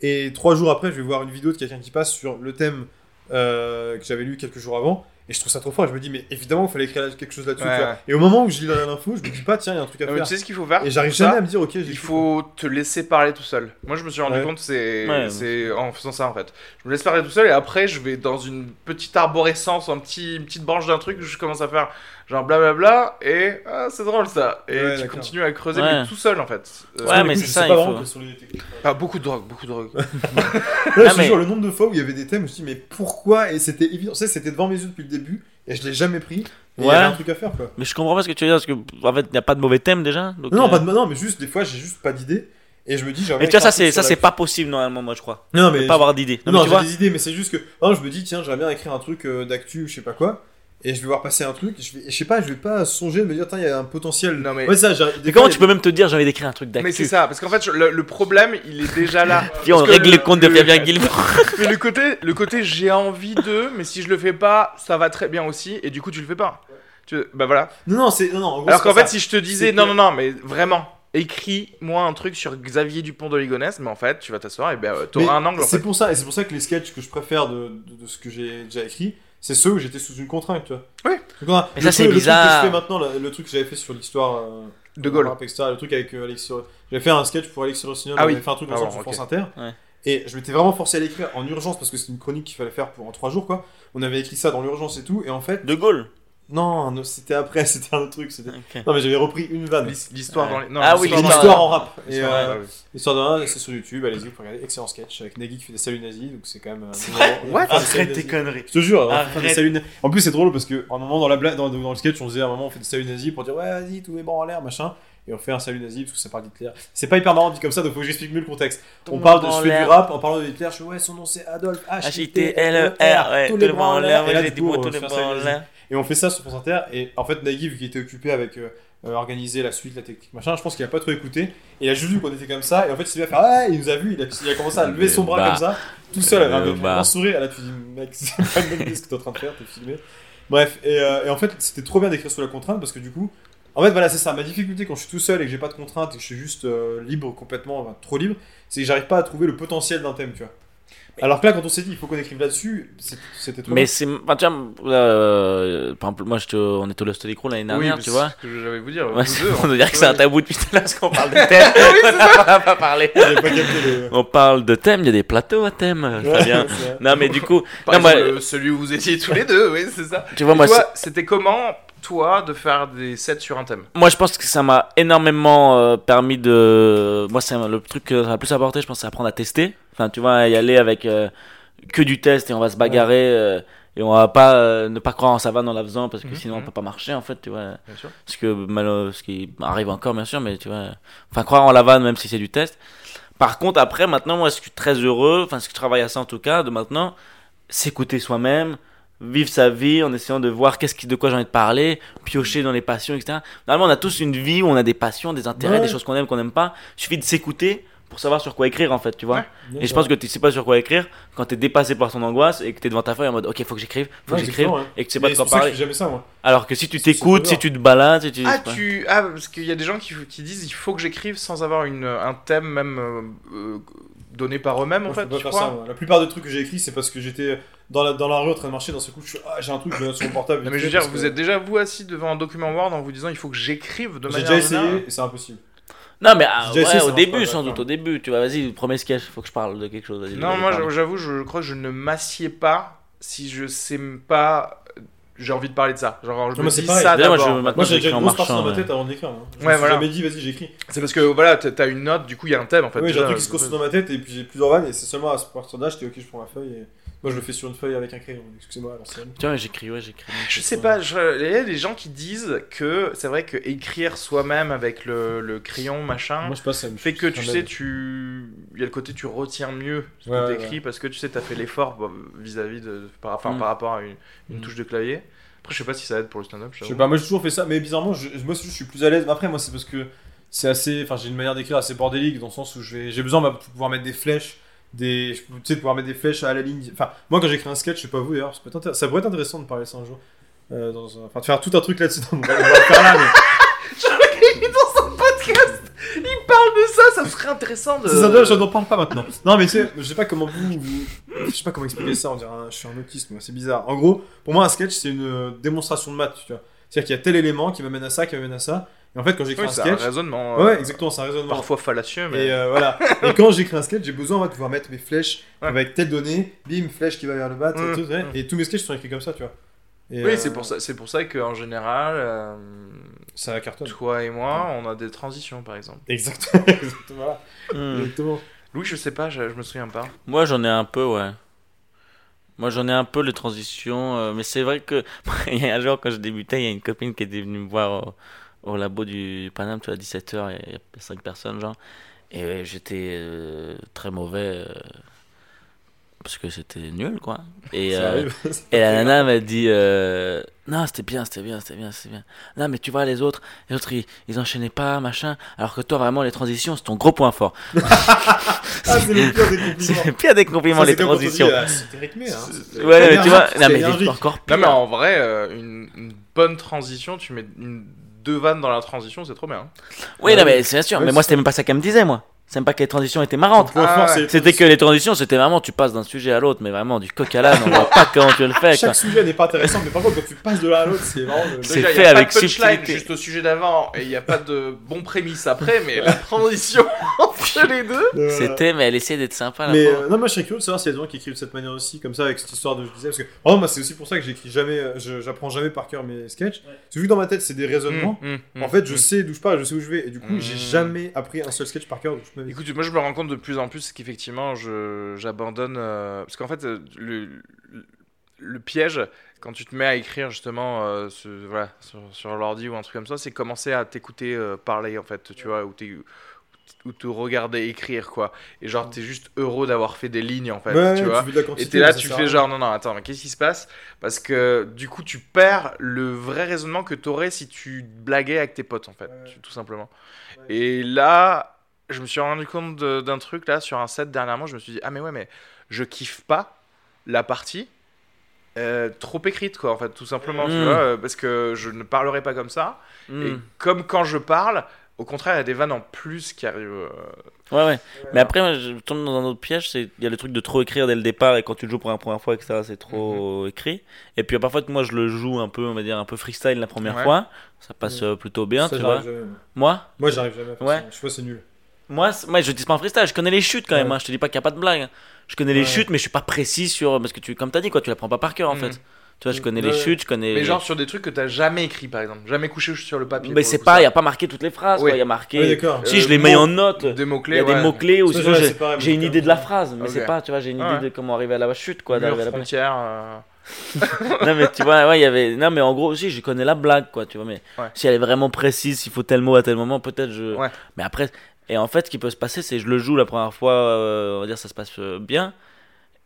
D: Et trois jours après, je vais voir une vidéo de quelqu'un qui passe sur le thème euh, que j'avais lu quelques jours avant. Et je trouve ça trop fort. Je me dis, mais évidemment, il fallait écrire quelque chose là-dessus.
A: Ouais.
D: Et au moment où je lis l'info, je me dis pas, tiens, il y a un truc à
A: Non,
D: faire.
A: tu sais ce qu'il faut faire
D: Et j'arrive
A: ça
D: jamais à me dire, ok,
A: Il faut te laisser parler tout seul. Moi, je me suis rendu
D: Ouais.
A: compte, c'est
B: Ouais.
A: c'est en faisant ça en fait. Je me laisse parler tout seul et après, je vais dans une petite arborescence, un petit, une petite branche d'un truc, je commence à faire genre blablabla, et ah, c'est drôle ça. Et
D: Ouais,
A: tu continues à creuser,
B: Ouais.
A: mais tout seul en fait. Euh,
B: Ouais, mais c'est ça, il
D: pas
B: faut-
D: les techniques.
A: Ah, beaucoup de drogue, beaucoup de drogue.
D: Là, [laughs]
B: Ah,
D: je te
B: mais-
D: jure, le nombre de fois où il y avait des thèmes, je me suis dit, mais pourquoi? Et c'était évident, tu sais, c'était devant mes yeux depuis le début, et je l'ai jamais pris. Il y avait un truc à faire, quoi.
B: Mais je comprends pas ce que tu veux dire, parce que en fait, il n'y a pas de mauvais thème déjà. donc,
D: Non,
B: euh,
D: pas de, non, mais juste, des fois, j'ai juste pas d'idée, et je me dis,
B: Mais tu vois, ça, c'est, ça, c'est pas possible normalement, moi, je crois.
D: Non, mais.
B: pas avoir d'idée. Non,
D: Non, j'ai des idées, mais c'est juste que. Non, je me dis, tiens, j'aimerais bien écrire un truc euh, d'actu, je sais pas quoi. Et je vais voir passer un truc, je, vais, je sais pas, je vais pas songer de me dire, tiens, il y a un potentiel.
A: Non, mais-
D: Ouais, ça, j'arrive- des
B: mais comment tu peux même te dire, j'ai envie d'écrire un truc
A: Mais c'est
B: d'actu
A: ça, parce qu'en fait, je- le, le problème, il est déjà là. [laughs]
B: On
A: Parce que
B: règle
A: le-
B: les comptes de Fabien Guillemot. [laughs]
A: Mais le côté, le côté j'ai envie de, mais si je le fais pas, ça va très bien aussi, et du coup, tu le fais pas. Tu, bah voilà.
D: Non, non, c'est. Non, non, en gros,
A: Alors
D: c'est
A: qu'en
D: pas
A: fait,
D: ça.
A: si je te disais,
D: C'est
A: non,
D: que-
A: non, non, mais vraiment, écris-moi un truc sur Xavier Dupont de Ligonnès, mais en fait, tu vas t'asseoir et ben, euh, t'auras
D: Mais
A: un angle en
D: C'est
A: fait.
D: pour ça, et c'est pour ça que les sketchs que je préfère de, de, de ce que j'ai déjà écrit, c'est ceux où j'étais sous une contrainte, tu vois.
A: Oui.
B: Mais
D: le
B: ça, c'est
D: truc- le truc
B: bizarre.
D: que je fais maintenant, le, le truc que j'avais fait sur l'histoire euh,
A: De Gaulle.
D: rap, etc., le truc avec euh, Alexis J'avais fait un sketch pour Alexis Rossignol,
A: Ah oui.
D: avait fait un truc
A: Ah
D: ensemble
A: bon,
D: sur. France Inter.
B: Ouais.
D: Et je m'étais vraiment forcé à l'écrire en urgence parce que c'était une chronique qu'il fallait faire pour en trois jours, quoi. On avait écrit ça dans l'urgence et tout, et en fait,
B: De Gaulle.
D: Non, non, c'était après, [laughs] c'était un autre truc. Non, mais j'avais repris une vanne.
A: L'his- L'histoire dans les. Non,
B: Ah oui,
A: l'histoire
D: en rap.
A: L'histoire,
D: euh,
A: ouais, ouais.
D: C'est sur YouTube, allez-y, vous pouvez regarder. Excellent sketch avec Nagui qui fait des saluts nazis, donc c'est quand même. euh,
B: C'est
D: bon,
B: vrai
D: on
A: What
D: saluts nazis.
B: conneries.
D: Je te jure, on va faire des
B: Arrête.
D: saluts En plus, c'est drôle parce que un moment dans la blague, dans, dans le sketch, on faisait à un moment, on fait des saluts nazis pour dire ouais, vas-y, tous les bras en l'air, machin. Et on fait un salut nazi parce que ça parle d'Hitler. C'est pas hyper marrant dit comme ça, donc faut que j'explique mieux le contexte. on parle de, je fais du rap en parlant de Hitler, je fais ouais, son nom c'est Adolf
B: H-I-T-L-E-R, E ouais, tous les bras en l'air,
D: Et
B: ouais,
D: là,
B: j'ai
D: du
B: dit
D: coup,
B: moi
D: on
B: tous les
D: fait un
B: bras
D: salut
B: en
D: nazi. Et on fait ça sur France Inter. Et en fait, Nagui, vu qu'il était occupé avec euh, euh, organiser la suite, la technique, machin, je pense qu'il a pas trop écouté. Et il a juste vu qu'on était comme ça. Et en fait, il s'est mis à faire Ouais, il nous a vu, il a, il a commencé à lever son bras
B: Bah.
D: comme ça, tout seul, avec
B: Euh,
D: un,
B: bah.
D: un sourire. Et là, tu dis Mec, [laughs] c'est pas bonne idée ce que t'es en train de faire, t'es filmé. Bref, et, euh, et en fait, c'était trop bien d'écrire sous la contrainte parce que du coup, en fait, voilà, c'est ça. Ma difficulté quand je suis tout seul et que j'ai pas de contrainte et que je suis juste euh, libre complètement, enfin, trop libre, c'est que j'arrive pas à trouver le potentiel d'un thème, tu vois. Alors que là, quand on s'est dit il faut qu'on écrive là-dessus, c'était trop
B: Mais
D: bien.
B: c'est. Enfin, tu vois, euh, par exemple, moi, au- on était au Lost Crew l'année
A: Oui,
B: dernière, tu vois.
A: C'est ce que j'allais vous dire.
B: Ouais,
A: vous deux,
B: on
A: hein.
B: doit dire que c'est un tabou depuis tout à l'heure parce qu'on parle de [laughs] thème. [laughs] on n'a pas parlé. On parle de thème, il y a des plateaux à thème,
D: c'est vrai.
B: Non, mais du coup,
A: Par
B: non, moi,
A: exemple, euh, celui où vous étiez tous les deux, oui, c'est ça.
B: tu vois,
A: Et
B: moi,
A: c'était comment, toi, de faire des sets sur un thème?
B: Moi, je pense que ça m'a énormément euh, permis de. Moi, c'est le truc que ça m'a le plus apporté, je pense, c'est apprendre à tester. Enfin, tu vois, y aller avec euh, que du test et on va se bagarrer euh, et on va pas euh, ne pas croire en savane en la faisant parce que
A: Mhm,
B: sinon on
A: mhm.
B: peut pas marcher en fait, tu vois.
A: Bien sûr.
B: Ce que malo- ce qui arrive encore, bien sûr, mais tu vois. Enfin, croire en la vanne même si c'est du test. Par contre, après, maintenant, moi, je suis très heureux, enfin, ce que je travaille à ça en tout cas, de maintenant, s'écouter soi-même, vivre sa vie en essayant de voir qu'est-ce qui, de quoi j'ai envie de parler, piocher dans les passions, etc. Normalement, on a tous une vie où on a des passions, des intérêts,
D: Ouais.
B: des choses qu'on aime, qu'on n'aime pas. Il suffit de s'écouter pour savoir sur quoi écrire, en fait, tu vois.
A: Ouais.
B: Et je pense que tu sais pas sur quoi écrire quand t'es dépassé par ton angoisse et que t'es devant ta feuille en mode, ok, faut que j'écrive, faut
D: Ouais,
B: que j'écrive,
D: ouais.
B: et que tu sais pas de quoi
D: que
B: parler.
D: fais jamais ça, moi.
B: Alors que si tu t'écoutes, si tu te balades, si tu.
A: Ah, tu... ah, parce qu'il y a des gens qui, qui disent il faut que j'écrive sans avoir une, un thème même euh, donné par eux-mêmes, en fait, tu crois
D: ça. La plupart des trucs que j'ai écrits, c'est parce que j'étais dans la, dans la rue en train de marcher, dans ce coup, je suis ah, j'ai un truc, je sur mon portable.
A: Non, mais je veux dire, vous
D: que
A: êtes déjà vous assis devant un document Word en vous disant il faut que j'écrive de
D: J'ai
A: manière
D: déjà essayé et c'est impossible.
B: Non, mais ah, ouais, au début, sans doute, au début, tu vois, vas-y, premier sketch, faut que je parle de quelque chose. vas-y,
A: Non,
B: vas-y,
A: moi j'avoue, je crois que je ne m'assieds pas si je sais pas. J'ai envie de parler de ça. Genre, je
D: Non,
A: me dis
D: pareil.
A: ça
B: moi,
A: d'abord.
D: Moi, j'ai déjà une grosse partie dans ma tête avant d'écrire. hein. Je
A: Ouais,
D: me suis
A: voilà.
D: jamais dit, vas-y, j'écris.
A: C'est parce que voilà, t'as une note, du coup il y a un thème en fait.
D: Oui, j'ai un truc qui se
A: euh,
D: construit dans ma tête et puis j'ai plusieurs vannes et c'est seulement à partir de là, j'étais ok, je prends ma feuille et. Moi, je le fais sur une feuille avec un crayon, excusez-moi à l'ancienne.
B: Tiens, j'écris, ouais, j'écris.
A: Je sais pas, je- il y a des gens qui disent que c'est vrai que écrire soi-même avec le, le crayon machin
D: Moi, je passe ça me
A: fait que tu sais, tu. Il y a le côté tu retiens mieux ce
D: Ouais,
A: que
D: ouais,
A: t'écris parce que tu sais, t'as fait l'effort bah, vis-à-vis de. Par, enfin,
B: Mm.
A: par rapport à une, une
D: Mm.
A: touche de clavier. Après, je sais pas si ça aide pour le stand-up.
D: Je sais pas, moi j'ai toujours fait ça, mais bizarrement, je, moi je suis plus à l'aise. Après, moi c'est parce que c'est assez. Enfin, j'ai une manière d'écrire assez bordélique dans le sens où je vais- j'ai besoin bah, de pouvoir mettre des flèches, des, tu sais, de pouvoir mettre des flèches à la ligne. Enfin, moi quand j'écris un sketch, je sais pas vous d'ailleurs, ça, peut être intér- ça pourrait être intéressant de parler ça un jour. Euh, dans un- Enfin, de faire tout un truc là-dessus. [laughs] On va on va le faire là, mais.
A: dans son podcast, il parle de ça, ça serait intéressant de.
D: C'est ça, je n'en parle pas maintenant. Non, mais tu sais, je sais pas comment vous, vous- Je sais pas comment expliquer ça, on dirait un- je suis un autiste, moi, c'est bizarre. En gros, pour moi, un sketch, c'est une euh, démonstration de maths, tu vois. C'est-à-dire qu'il y a tel élément qui m'amène à ça, qui m'amène à ça. Et en fait, quand j'écris
A: Oui,
D: un
A: c'est un
D: sketch.
A: raisonnement.
D: Ouais,
A: euh,
D: ouais, exactement, c'est un raisonnement.
A: Parfois fallacieux, mais.
D: Et euh, voilà. Et quand j'écris un sketch, j'ai besoin de pouvoir mettre mes flèches
A: Ouais.
D: avec telle donnée, bim, flèche qui va vers le bas,
A: Mm,
D: tout, ouais.
A: mm.
D: et tous mes sketchs sont écrits comme ça, tu vois. Et,
A: Oui,
D: euh,
A: c'est pour ça, c'est pour ça qu'en général, euh,
D: Ça cartonne.
A: toi et moi, on a des transitions, par exemple.
D: Exactement. [laughs] Exactement. voilà.
B: Hmm.
D: Exactement.
A: Louis, je sais pas, je, je me souviens pas.
B: Moi, j'en ai un peu, ouais. Moi, j'en ai un peu les transitions, euh, mais c'est vrai que [laughs] il y a un jour quand je débutais, il y a une copine qui était venue me voir au, labo du Paname, tu vois, à 17h, il y a 5 personnes, genre. Et j'étais euh, très mauvais euh, parce que c'était nul, quoi. Et, euh, [laughs] et la nana m'a dit euh, Non, c'était bien, c'était bien, c'était bien, c'était bien. Non, mais tu vois, les autres, les autres ils, ils enchaînaient pas, machin. Alors que toi, vraiment, les transitions, c'est ton gros point fort. [laughs]
D: Ah, c'est le pire des compliments.
B: C'est le pire des compliments,
D: Ça,
B: les transitions.
D: C'était rythmé, hein. C'était-
B: Ouais, mais tu vois, non, mais encore
A: Non,
B: pire.
A: mais en vrai, euh, une, une bonne transition, tu mets une, deux vannes dans la transition, c'est trop bien.
B: Oui,
D: Ouais,
B: non, mais c'est sûr.
D: ouais,
B: mais moi, c'était même pas ça qu'elle me disait, moi. C'est même pas que les transitions étaient marrantes.
A: Ah, ouais.
B: C'était que les transitions, c'était vraiment, tu passes d'un sujet à l'autre, mais vraiment du coq à l'âne, on voit pas comment tu le fais, quoi.
D: Chaque sujet n'est pas intéressant, mais par contre, quand tu passes de l'un à l'autre, c'est vraiment. le-
B: C'est fait
A: y a
B: avec
A: pas de punchline
B: subtilité.
A: juste au sujet d'avant, et il n'y a pas de bon prémisse après, mais la transition [laughs] entre les deux.
D: Euh,
B: C'était, mais elle essayait d'être sympa, là.
D: Mais euh, non, moi je serais curieux de savoir s'il y a des gens qui écrivent de cette manière aussi, comme ça, avec cette histoire de je disais. Parce que, oh, moi c'est aussi pour ça que j'écris jamais, euh, j'apprends jamais par cœur mes sketchs. Parce que vu que dans ma tête c'est des raisonnements,
A: Mmh, mmh,
D: en fait je
A: mmh.
D: sais d'où je pars, je sais où je vais. Et du coup, j'ai
A: Mm.
D: jamais appris un seul sketch par cœur.
A: Écoute, moi je me rends compte de plus en plus qu'effectivement j'abandonne euh, parce qu'en fait euh, le, le, le piège quand tu te mets à écrire justement euh, ce- voilà, sur, sur l'ordi ou un truc comme ça, c'est commencer à t'écouter euh, parler en fait, tu vois, ou, t'es- ou te regarder écrire quoi. Et genre t'es juste heureux d'avoir fait des lignes en fait,
D: ouais,
A: tu vois.
D: la
A: Et t'es là, tu fais genre non non attends mais qu'est-ce qui se passe? Parce que du coup tu perds le vrai raisonnement que t'aurais si tu blaguais avec tes potes en fait,
D: Ouais.
A: tu- tout simplement.
D: Ouais.
A: Et là je me suis rendu compte d'un truc là sur un set dernièrement, je me suis dit ah mais ouais mais je kiffe pas la partie euh, trop écrite quoi en fait tout simplement tu
B: Mm.
A: vois euh, parce que je ne parlerai pas comme ça
B: Hmm.
A: et comme quand je parle au contraire il y a des vannes en plus qui arrivent euh,
B: Ouais, ouais. Mais après, moi, je tombe dans un autre piège, c'est il y a le truc de trop écrire dès le départ et quand tu le joues pour la première fois, etc., c'est trop écrit. Et puis parfois, moi, je le joue un peu, on va dire, un peu freestyle la première
A: Ouais.
B: fois. Ça passe euh, plutôt bien,
D: Ça,
B: tu vois.
D: jamais.
B: Moi,
D: Moi j'arrive jamais à faire
B: Ouais.
D: ça. Je vois, c'est nul.
B: Moi, moi, je dis pas en freestyle, je connais les chutes quand même.
D: Ouais.
B: hein. Je te dis pas qu'il y a pas de blague. hein. Je connais les chutes, mais je suis pas précis sur parce que tu, comme t'as dit, quoi, tu la prends pas par cœur en
A: Mhm.
B: fait. Tu vois, je connais
D: Ouais.
B: les chutes, je connais.
A: mais genre sur des trucs que t'as jamais écrit par exemple jamais couché sur le papier
B: Mais c'est pas, il y a pas marqué toutes les phrases.
A: Oui.
B: quoi. Il y a marqué.
D: D'accord.
B: si
A: Euh,
B: je les mets en note.
A: des mots
B: Il
A: clés
B: y a des
A: ouais.
B: mots clés ou sinon j'ai une idée de la phrase, mais c'est pas, tu vois, j'ai une
A: Ouais.
B: idée de comment arriver à la chute, quoi, d'arriver à la
A: frontière euh, [laughs]
B: non mais tu vois ouais il y avait non mais en gros aussi je connais la blague quoi tu vois mais
A: Ouais.
B: si elle est vraiment précise s'il faut tel mot à tel moment peut-être je
A: Ouais.
B: mais après et en fait ce qui peut se passer c'est je le joue la première fois euh, on va dire ça se passe euh, bien.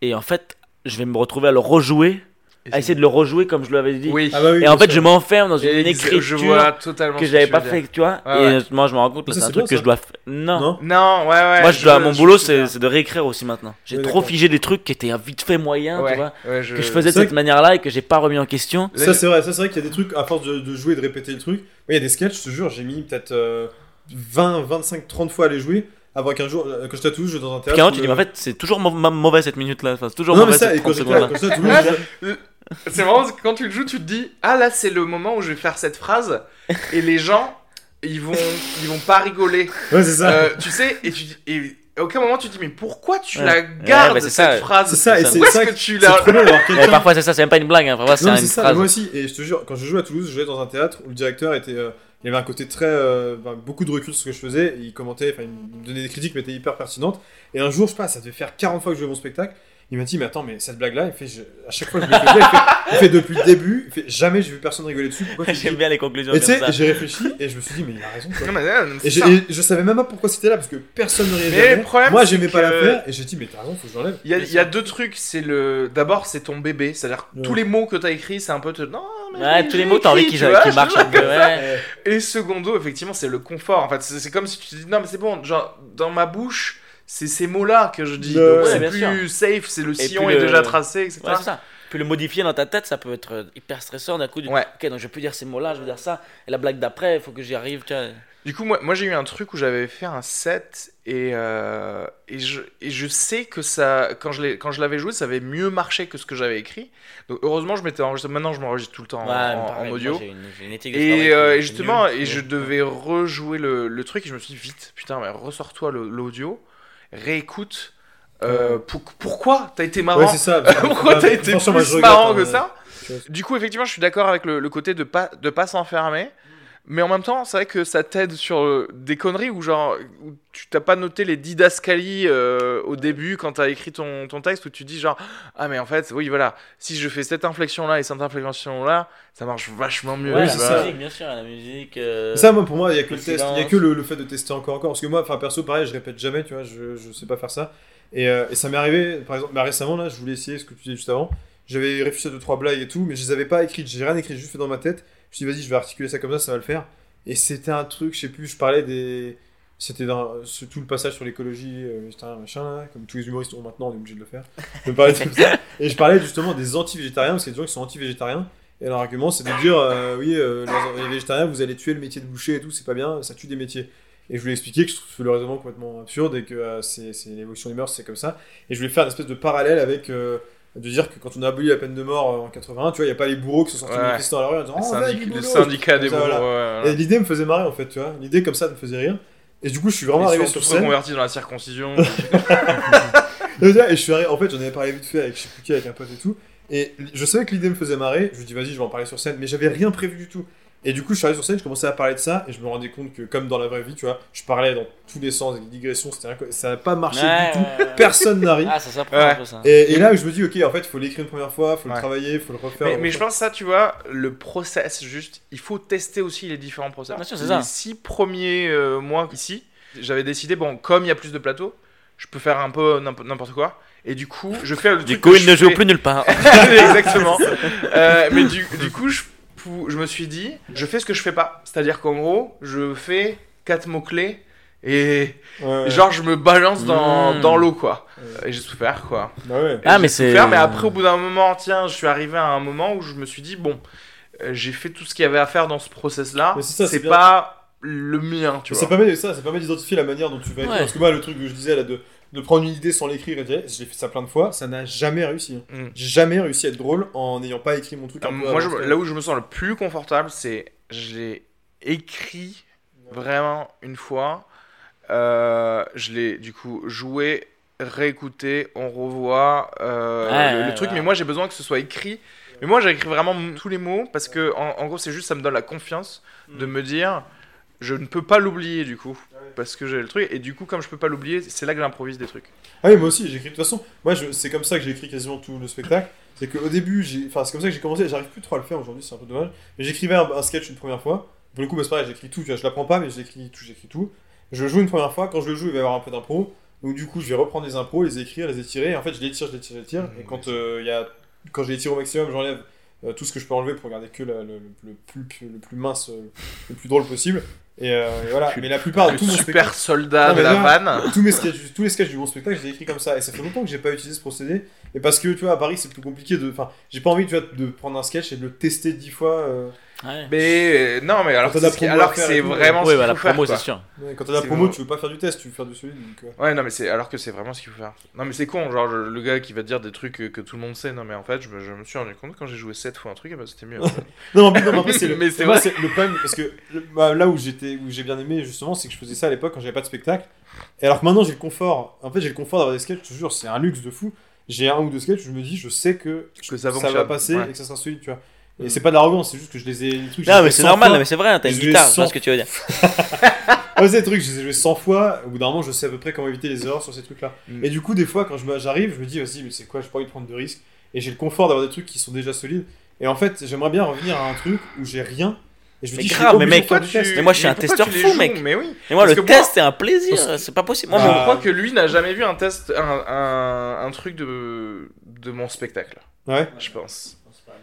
B: Et en fait je vais me retrouver à le rejouer à essayer de le rejouer comme je l'avais dit.
A: Oui.
D: Ah bah oui,
B: et en fait
D: sûr.
B: je m'enferme dans une
A: ex-
B: écriture
A: je vois totalement
B: que j'avais pas fait
A: dire.
B: tu vois.
A: Ouais,
B: et moi je me rends compte que c'est un truc que je dois faire non,
D: Non.
A: Non ouais ouais
B: moi je dois mon
A: je-
B: boulot c'est c'est de réécrire aussi maintenant. J'ai
D: Ouais,
B: trop
D: d'accord.
B: figé des trucs qui étaient vite fait moyens
A: ouais,
B: tu vois
A: ouais, je...
B: que je faisais de cette
D: vrai
B: manière là et que j'ai pas remis en question.
D: Ça c'est vrai, ça c'est vrai qu'il y a des trucs, à force de, de jouer et de répéter le truc. Il y a des sketchs, je te jure, j'ai mis peut-être euh, 20, 25, 30 fois à les jouer. Avant qu'un jour, euh, quand j'étais à Toulouse, je dans un théâtre.
B: Puis quand
D: où
B: tu
D: le-
B: dis, mais en fait, c'est toujours mau- mau- mauvais cette minute-là. Enfin, c'est toujours
D: Non, mais
B: mauvais
D: ça,
B: cette
D: et quand
B: 30
D: j'étais
B: secondes-là.
D: quand j'étais à Toulouse, [laughs] je-
A: C'est que quand tu le joues, tu te dis Ah là, c'est le moment où je vais faire cette phrase et les gens ils vont, ils vont pas rigoler.
D: ouais, c'est ça.
A: Euh, tu sais, et, tu, et à aucun moment tu te dis Mais pourquoi tu
B: Ouais.
A: la
B: Ouais,
A: gardes
B: bah, c'est
A: cette
B: ça.
A: phrase?
D: C'est ça, et
B: ça.
D: c'est ça
A: que
D: que-
A: tu
D: c'est
A: la.
B: parfois, c'est ça, c'est même pas une blague. Hein. Parfois, c'est
D: Non, mais
B: une
D: ça,
B: phrase.
D: moi aussi. Et je te jure, quand je jouais à Toulouse, je jouais dans un théâtre où le directeur était. euh, il avait un côté très. euh, beaucoup de recul sur ce que je faisais. Il commentait, enfin, il me donnait des critiques, mais étaient hyper pertinentes. Et un jour, je sais pas, ça devait faire 40 fois que je jouais mon spectacle. Il m'a dit, mais attends, mais cette blague-là, il fait, je- à chaque fois que je me fais il fait, il fait depuis le début, il fait, jamais j'ai vu personne rigoler dessus. Pourquoi [laughs]
B: J'aime bien les conclusions
D: Et tu sais, j'ai réfléchi et je me suis dit, mais il a raison. Quoi.
A: Non, mais, c'est
D: Et, et je savais même pas pourquoi c'était là parce que personne ne
A: problème,
D: Moi, j'aimais pas
A: que-
D: la faire et j'ai dit, mais t'as raison, faut que je l'enlève.
A: Il y a, il y a deux trucs, c'est le. D'abord, c'est ton bébé, c'est-à-dire
D: Ouais.
A: tous les mots que t'as écrits, c'est un peu. te- Non, mais
B: Ouais, tous les mots, t'as envie qu'ils marchent un peu.
A: Et secondo, effectivement, c'est le confort. En fait, c'est c'est comme si tu te dis non, mais c'est bon, genre dans ma bouche, c'est ces mots-là que je dis.
D: Ouais,
A: c'est plus safe, c'est le sillon est
B: le-
A: déjà tracé, etc.
B: Ouais, ça. Puis le modifier dans ta tête, ça peut être hyper stressant d'un coup.
A: Ouais.
B: Ok, donc je peux dire ces mots-là, je veux dire ça. Et la blague d'après, il faut que j'y arrive. Tu vois.
A: Du coup, moi, moi j'ai eu un truc où j'avais fait un set et, euh, et, je, et je sais que ça, quand je l'avais joué, ça avait mieux marché que ce que j'avais écrit. Donc heureusement, je m'étais enregistré. Maintenant, je m'enregistre tout le temps en-
B: Ouais,
A: en,
B: pareil,
A: en
B: moi,
A: audio.
B: une- une
A: Et, euh, et justement, et je devais rejouer le, le truc et je me suis dit vite, putain, mais ressors-toi l'audio, réécoute. Euh, pour- pourquoi t'as été marrant?
D: Ouais, ça. [laughs]
A: Pourquoi t'as été plus marrant
D: hein.
A: que ça? Du coup, effectivement, je suis d'accord avec le, le côté de pas de pas s'enfermer. Mais en même temps, c'est vrai que ça t'aide sur euh, des conneries où genre où tu t'as pas noté les didascalies euh, au début quand t'as écrit ton, ton texte où tu dis genre ah mais en fait oui voilà si je fais cette inflexion là et cette inflexion là ça marche vachement mieux.
B: Ouais, la
A: vois.
D: ça.
B: musique, bien sûr, la musique. euh,
D: Ça, moi, pour moi, il y a que
B: le
D: test, il y a que le, le fait de tester encore, encore. Parce que moi, enfin, perso, pareil, je répète jamais, tu vois, je, je sais pas faire ça. Et, euh, et ça m'est arrivé, par exemple, bah, récemment, là, je voulais essayer ce que tu disais juste avant. J'avais réfléchi à deux, trois blagues et tout, mais je les avais pas écrites, j'ai rien écrit, juste fait dans ma tête. Je me suis dit, vas-y, je vais articuler ça comme ça, ça va le faire. Et c'était un truc, je sais plus, je parlais des. C'était dans tout le passage sur l'écologie, euh, machin, là, comme tous les humoristes ont maintenant, on est obligé de le faire. Je me parlais de ça. [laughs] Et je parlais justement des anti-végétariens, parce qu'il y a des gens qui sont anti-végétariens. Et leur argument, c'est de dire, euh, oui, euh, les, les végétariens, vous allez tuer le métier de boucher et tout, c'est pas bien, ça tue des métiers. Et je voulais expliquer que je trouve le raisonnement complètement absurde et que euh, c'est c'est l'évolution des mœurs, c'est comme ça. Et je voulais faire une espèce de parallèle avec. euh, de dire que quand on a aboli la peine de mort euh, en 81, tu vois, il n'y a pas les bourreaux qui sont sortis
A: Ouais.
D: manifester dans la rue en disant Oh, du
A: le syndicat des bourreaux.
D: voilà.
A: ouais, voilà.
D: Et l'idée me faisait marrer en fait, tu vois. L'idée comme ça me faisait rire. Et du coup, je suis vraiment
A: Ils
D: arrivé
A: sont
D: sur
A: tous
D: scène.
A: reconvertis dans la circoncision. [laughs] [laughs]
D: Et je suis arrivé, en fait, j'en avais parlé vite fait avec je sais plus qui, avec un pote et tout. Et je savais que l'idée me faisait marrer. Je me dis, vas-y, je vais en parler sur scène. Mais j'avais rien prévu du tout. Et du coup, je suis arrivé sur scène, je commençais à parler de ça. Et je me rendais compte que, comme dans la vraie vie, tu vois, je parlais dans tous les sens, des digressions. C'était inco- Ça n'a pas marché
B: ouais,
D: du tout.
B: ouais.
D: Personne n'a ri.
B: Ah, ça s'apprend
A: Ouais.
B: un peu ça.
D: Et, et là, je me dis, ok, en fait, il faut l'écrire une première fois, il faut
A: Ouais.
D: le travailler, il faut le refaire.
A: Mais, je pense ça, tu vois, le process, juste, il faut tester aussi les différents process.
B: Bien sûr, c'est
A: les
B: ça.
A: six premiers euh, mois ici, j'avais décidé, bon, comme il y a plus de plateaux, je peux faire un peu n'importe n'importe quoi. Et du coup, je fais le
B: Du coup,
A: que
B: il
A: je
B: ne joue
A: fais-
B: plus nulle part. [laughs]
A: Exactement. Euh, mais du, du coup, je, je me suis dit, je fais ce que je fais pas. C'est-à-dire qu'en gros, je fais quatre mots-clés et
D: Ouais,
A: genre, je me balance dans,
B: Mm.
A: dans l'eau, quoi.
D: Ouais.
A: Et j'ai souffert, quoi.
D: Bah ouais.
B: Ah, mais c'est-
A: mais après, au bout d'un moment, tiens, je suis arrivé à un moment où je me suis dit, bon, euh, j'ai fait tout ce qu'il y avait à faire dans ce process-là.
D: Mais c'est
A: pas le mien, tu
D: Mais
A: vois.
D: ça permet, ça, ça permet d'identifier la manière dont tu vas.
B: Ouais.
D: Parce que moi, le truc que je disais là, de, de prendre une idée sans l'écrire, et dire, j'ai fait ça plein de fois, ça n'a jamais réussi. hein.
A: Mm.
D: J'ai jamais réussi à être drôle en n'ayant pas écrit mon truc. un
A: Euh,
D: peu
A: Moi, je- là où je me sens le plus confortable, c'est je l'ai écrit vraiment une fois. Euh, je l'ai du coup joué, réécouté, on revoit euh, le, truc. Mais moi, j'ai besoin que ce soit écrit. Mais moi, j'ai écrit vraiment tous les mots parce que en, en gros, c'est juste ça me donne la confiance de me dire je ne peux pas l'oublier du coup parce que j'ai le truc et du coup comme je peux pas l'oublier c'est là que j'improvise des trucs
D: Ah oui, moi aussi, j'écris de toute façon. Moi, je- c'est comme ça que j'ai écrit quasiment tout le spectacle. C'est qu'au début, j'ai... enfin, c'est comme ça que j'ai commencé. J'arrive plus trop à le faire aujourd'hui, c'est un peu dommage. Mais j'écrivais un, un sketch une première fois. Pour le coup, bah, c'est pareil, j'écris tout. Tu vois, je l'apprends pas, mais j'écris tout, j'écris tout. Je le joue une première fois. Quand je le joue, il va y avoir un peu d'impro. Donc, du coup, je vais reprendre les impros, les écrire, les étirer. Et en fait, je les tire, je les tire, je les tire. Et quand euh, il y a... quand je les tire au maximum, j'enlève euh, tout ce que je peux enlever pour garder que la- le, le, le plus, le plus mince, euh, le plus drôle possible. Et, euh, et voilà. Mais la plupart de mon
A: super soldat de la vanne
D: tous mes sketchs, tous les sketchs du bon spectacle, je les ai écrits comme ça. Et ça fait longtemps que j'ai pas utilisé ce procédé. Et parce que, tu vois, à Paris, c'est plus compliqué de. Enfin, j'ai pas envie, tu vois, de prendre un sketch et de le tester dix fois. euh,
B: Ouais.
A: mais euh, non mais alors
D: Quand
A: que
D: t'as
A: c'est
D: la promo
A: alors
D: à
A: que
D: faire
A: c'est
D: et tout,
A: vraiment
B: Oui,
A: ce qu'il
B: voilà,
A: faut faire,
B: promo,
A: quoi.
B: c'est sûr.
D: ouais, quand t'as la
A: C'est
D: promo,
A: bon.
D: tu veux pas faire du test, tu veux faire du solide. Donc, euh,
A: Ouais, non, mais c'est alors que c'est vraiment ce qu'il faut faire. Non, mais c'est con, genre le, le gars qui va dire des trucs que, que tout le monde sait. Non, mais en fait, je me, je me suis rendu compte quand j'ai joué 7 fois un truc, eh ben, c'était mieux. [laughs]
D: Non, mais, non, mais après, c'est [laughs] le,
A: Mais c'est
D: moi,
A: vrai.
D: c'est le problème. Parce que le- bah, là où j'étais, où j'ai bien aimé, justement, c'est que je faisais ça à l'époque quand j'avais pas de spectacle. Et alors que maintenant, j'ai le confort. En fait, j'ai le confort d'avoir des sketchs, je te jure, c'est un luxe de fou. J'ai un ou deux sketchs je me dis, je sais que,
A: Que ça
D: va
A: fonctionne,
D: passer
A: ouais.
D: et que ça sera solide, tu vois. Et c'est pas de l'arrogance, c'est juste que je les ai. Les trucs,
B: Non,
D: ai
B: mais c'est
D: 100
B: normal,
D: fois.
B: mais c'est vrai, t'as une guitare, je vois
D: sans-
B: ce que tu veux dire. [laughs]
D: C'est des trucs, je les ai joués 100 fois, au bout d'un moment, je sais à peu près comment éviter les erreurs sur ces trucs-là.
A: Mm.
D: Et du coup, des fois, quand j'arrive, je me dis, vas-y, mais c'est quoi, j'ai pas envie de prendre de risques. Et j'ai le confort d'avoir des trucs qui sont déjà solides. Et en fait, j'aimerais bien revenir à un truc où j'ai rien. Et je me
B: Mais
D: dis,
B: grave, mais mec,
D: faire
A: Pourquoi
D: du test.
B: Mais moi, je suis un testeur fou,
A: joues
B: mec.
A: Mais oui.
B: Et moi,
A: Parce
B: le test, c'est un plaisir, c'est pas possible. Moi,
D: Bah,
A: Je crois que lui n'a jamais vu un test, un truc de, de mon spectacle,
D: Ouais.
A: je pense.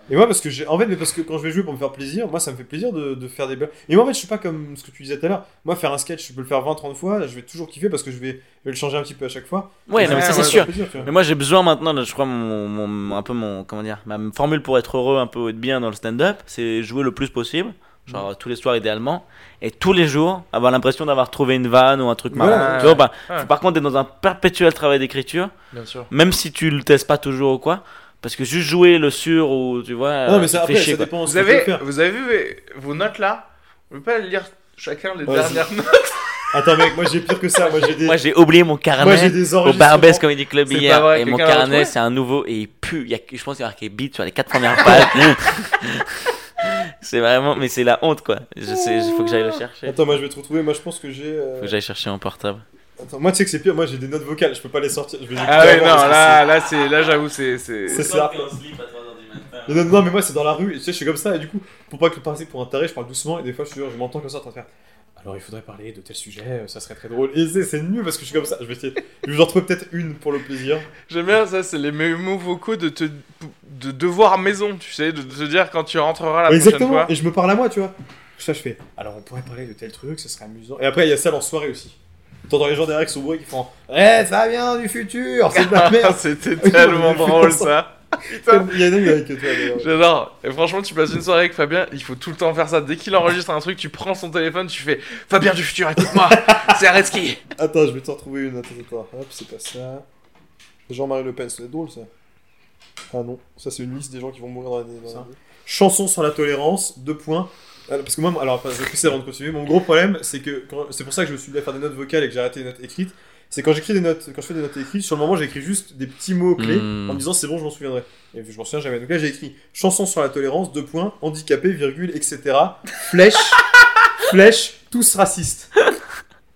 D: Et moi, parce que j'ai. En fait, mais parce que quand je vais jouer pour me faire plaisir, moi, ça me fait plaisir de, de faire des blagues. Et moi, en fait, je suis pas comme ce que tu disais tout à l'heure. Moi, faire un sketch, je peux le faire 20-30 fois, je vais toujours kiffer parce que je vais, je vais le changer un petit peu à chaque fois.
B: Ouais, non, mais ça, c'est sûr.
D: Plaisir.
B: Mais moi j'ai besoin maintenant, je crois, mon, mon- un peu mon, comment dire, ma formule pour être heureux, un peu être bien dans le stand-up, c'est jouer le plus possible, genre
A: Mm.
B: tous les soirs idéalement, et tous les jours avoir l'impression d'avoir trouvé une vanne ou un truc marrant.
D: Voilà.
B: tu vois, bah,
A: Ouais.
B: faut par contre être dans un perpétuel travail d'écriture, même si tu le testes pas toujours ou quoi, parce que juste jouer le sur ou tu vois,
D: non, mais
B: euh,
D: ça, après,
B: chier,
D: ça dépend
A: Vous avez,
D: faire.
A: vous avez vu vos notes là? Vous pouvez pas lire chacun les dernières notes [laughs]
D: Attends, mec, moi j'ai pire que ça. Moi j'ai des,
B: Moi j'ai oublié mon
D: moi, j'ai
B: carnet
D: des
B: au. Barbès Comedy Club hier
A: vrai,
B: et mon carnet c'est un nouveau et il pue. Il y a, je pense qu'il y a marqué beat sur les quatre premières [laughs] pages. [laughs] c'est vraiment, mais c'est la honte quoi. Je sais, il faut que j'aille le chercher.
D: Attends, moi je vais te retrouver. Moi je pense que j'ai. euh,
B: Faut que j'aille chercher mon portable.
D: Attends, moi tu sais que c'est pire. Moi j'ai des notes vocales. Je peux pas les sortir. Je vais les
A: Ah ouais,
D: avant
A: non,
D: parce que
A: là, là, c'est, là, j'avoue, c'est, c'est.
D: C'est ça. Non, non, non, mais moi c'est dans la rue, et tu sais, je suis comme ça, et du coup, pour pas que le passer pour un taré, je parle doucement, et des fois je, suis genre, je m'entends comme ça en train de faire. Alors il faudrait parler de tel sujet, euh, ça serait très drôle. Et c'est, c'est nul parce que je suis comme ça, je vais essayer. Je vais en trouver peut-être une pour le plaisir.
A: J'aime bien ça, c'est les mots vocaux de te de devoir maison, tu sais, de te dire quand tu rentreras la prochaine
D: Exactement,
A: fois.
D: et je me parle à moi, tu vois. Ça, je fais. Alors on pourrait parler de tel truc, ça serait amusant. Et après, il y a ça en soirée aussi. T'entends les gens derrière qui sont bourrés qui font Eh, ça vient du futur, c'est de la merde. [laughs]
A: C'était tellement drôle
D: ça. [laughs]
A: Putain,
D: Il y en a une avec toi d'ailleurs.
A: J'adore. Et franchement, tu passes une soirée avec Fabien, il faut tout le temps faire ça. Dès qu'il enregistre un truc, tu prends son téléphone, tu fais Fabien du futur, écoute-moi, [laughs] c'est Areski.
D: Attends, je vais t'en retrouver une. Attends, attends. Hop, c'est pas ça. Jean-Marie Le Pen, c'est drôle ça. Ah non, ça c'est une liste des gens qui vont mourir dans l'année.
E: Ça.
D: Chanson sur la tolérance, deux points. Alors, Parce que moi, alors, enfin, je vais pousser avant de continuer. Mon gros problème, c'est que quand- c'est pour ça que je me suis mis à faire des notes vocales et que j'ai arrêté les notes écrites. C'est quand j'écris des notes, quand je fais des notes écrites, sur le moment, j'écris juste des petits mots clés
B: Hmm.
D: en me disant c'est bon, je m'en souviendrai. Et je m'en souviens jamais. Donc là, j'ai écrit chanson sur la tolérance, deux points, handicapé, virgule, etc. Flèche, [laughs] flèche, tous racistes.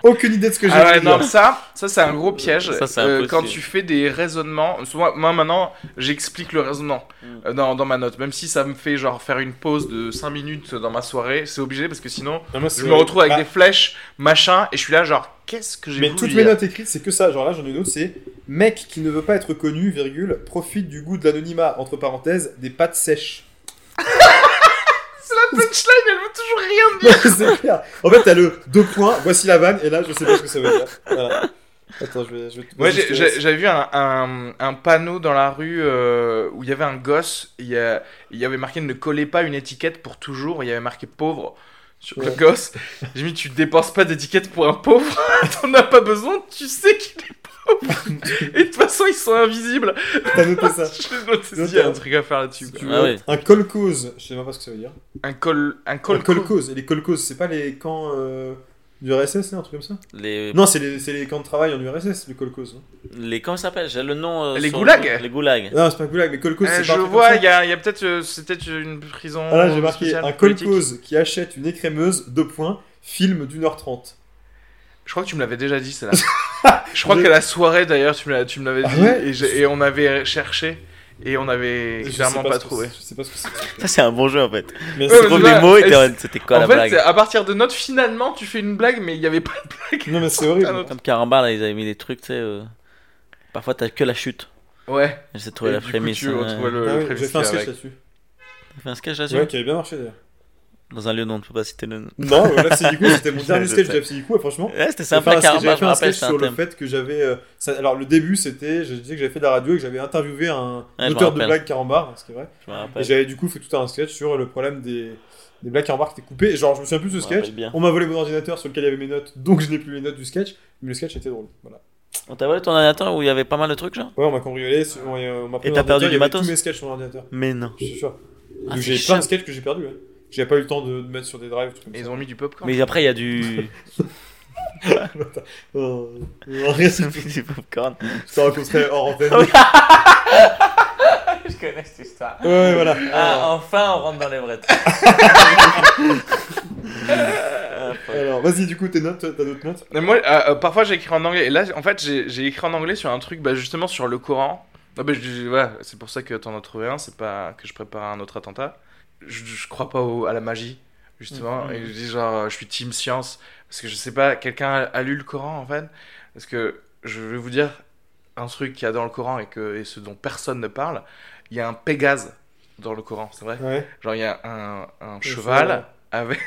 D: Aucune idée de ce que j'ai
A: Ah ouais, non, ça, ça c'est un gros piège.
B: Ça, c'est
A: Euh, quand tu fais des raisonnements, moi, moi, maintenant, j'explique le raisonnement
B: Mm.
A: euh, dans, dans ma note. Même si ça me fait genre faire une pause de 5 minutes dans ma soirée, c'est obligé parce que sinon,
D: Ah, moi,
A: je me retrouve avec
D: Bah,
A: des flèches, machin, et je suis là genre, qu'est-ce que j'ai
D: Mais
A: voulu
D: toutes
A: dire
D: mes notes écrites, c'est que ça. Genre là, j'en ai une autre, c'est mec qui ne veut pas être connu, virgule, profite du goût de l'anonymat, entre parenthèses, des pâtes sèches. [laughs]
A: La punchline, elle veut toujours rien dire. [laughs]
D: c'est clair. En fait, t'as le deux points, voici la vanne, et là, je sais pas ce que ça veut dire. Voilà. Attends, je vais. Je vais
A: Moi,
D: laisse.
A: j'avais vu un, un- un panneau dans la rue euh, où il y avait un gosse. Il y, a- il y avait marqué ne collez pas une étiquette pour toujours. Il y avait marqué pauvre sur le gosse. J'ai mis tu dépenses pas d'étiquette pour un pauvre. [laughs] T'en as pas besoin. Tu sais qu'il est pauvre. [laughs] Et de toute façon, ils sont invisibles.
D: T'as noté ça. [laughs]
A: Il y a un truc à faire là-dessus.
D: Si
B: Ah ouais.
D: Un call-cause, je sais même pas ce que ça veut dire.
A: Un col, un
D: Un
A: col,
D: call-cause, et les call-causes, c'est pas les camps euh, du RSS, un truc comme ça
B: Les,
D: Non, c'est les, camps de travail en URSS, les call-causes. hein.
B: les comment ça s'appelle? J'ai le nom. euh,
A: Les
B: sur-
A: goulags
B: Les goulags.
D: Non, c'est pas un goulag, mais call-cause,
A: Euh,
D: c'est
A: je vois, il y a, peut-être, euh, c'est peut-être une prison.
D: Ah là, j'ai marqué un call-cause qui achète une écrémeuse, deux points, film d'une heure trente.
A: Je crois que tu me l'avais déjà dit, celle-là. [laughs] [laughs] je crois
D: Je-
A: qu'à la soirée, d'ailleurs, tu me l'as- tu me l'avais
D: Ah
A: dit.
D: ouais
A: et, j'ai- et on avait cherché. Et on avait
D: Je
A: clairement pas,
D: que
A: trouvé.
D: c'est- Je sais pas ce que c'est.
B: Ça c'est un bon jeu en fait.
D: Mais c'est-
A: mais
B: Trouve
A: c'est
B: les mots et c'était quoi
A: en
B: la
A: fait,
B: blague
A: à partir de notes, finalement, tu fais une blague, mais il n'y avait pas de blague.
D: Non, mais c'est horrible.
A: autre.
B: Comme Carambar là, ils avaient mis des trucs, tu sais. euh, Parfois t'as que la chute.
A: Ouais.
B: J'essaie de trouver
A: Et
B: la prémisse.
A: le,
D: Ah
A: prémisse
D: J'ai fait un sketch là-dessus.
B: T'as fait un sketch là-dessus
D: Ouais, qui avait bien marché d'ailleurs.
B: Dans un lieu dont on ne peut pas citer le nom. [laughs]
D: Non, [laughs] c'était mon dernier sketch de Psychico, et franchement.
B: Ouais, c'était sympa,
D: J'avais
B: je
D: fait un sketch sur le fait que j'avais. euh, Alors, le début, c'était. Je disais que j'avais fait de la radio et que j'avais interviewé un
B: Ouais,
D: auteur de blagues carambar, ce qui est vrai. Et j'avais du coup fait tout un sketch sur le problème des, des blagues carambar qui étaient coupées. Genre, je me souviens plus de ce sketch. On m'a volé mon ordinateur sur lequel il y avait mes notes, donc je n'ai plus les notes du sketch. Mais le sketch était drôle. Voilà.
B: On t'a volé ton ordinateur où il y avait pas mal de trucs, genre?
D: Ouais, on m'a cambriolé. On m'a pris
B: Et t'as perdu du matos?
D: tous mes sketchs sur mon ordinateur.
B: Mais non.
D: Je suis sûr.
B: Ah,
D: j'ai plein de sketchs que j'ai perdus. J'avais pas eu le temps de, de mettre sur des drives. comme ça.
A: ils ont mis du popcorn.
B: Mais après, il y a du. [laughs]
D: Oh,
B: du popcorn.
D: je te raconterai hors antenne. [laughs] [laughs]
B: Je connais cette histoire.
D: Ouais, voilà.
B: Ah, enfin, on rentre dans les vrais.
D: Alors, vas-y, du coup, tes notes, t'as d'autres notes?
A: Mais moi, euh, euh, parfois j'écris en anglais. Et là, en fait, j'ai j'ai écrit en anglais sur un truc, bah, justement sur le Coran. Ah, bah, voilà, c'est pour ça que t'en as trouvé un. C'est pas que je prépare un autre attentat. Je, je crois pas au- à la magie, justement.
B: Mhm.
A: Et je dis genre, je suis team science. Parce que je sais pas, quelqu'un a, a lu le Coran en fait? Parce que je vais vous dire un truc qu'il y a dans le Coran et, que, et ce dont personne ne parle. Il y a un Pégase dans le Coran, c'est vrai?
D: Ouais.
A: Genre, il y a un, un
D: cheval.
A: cheval avec,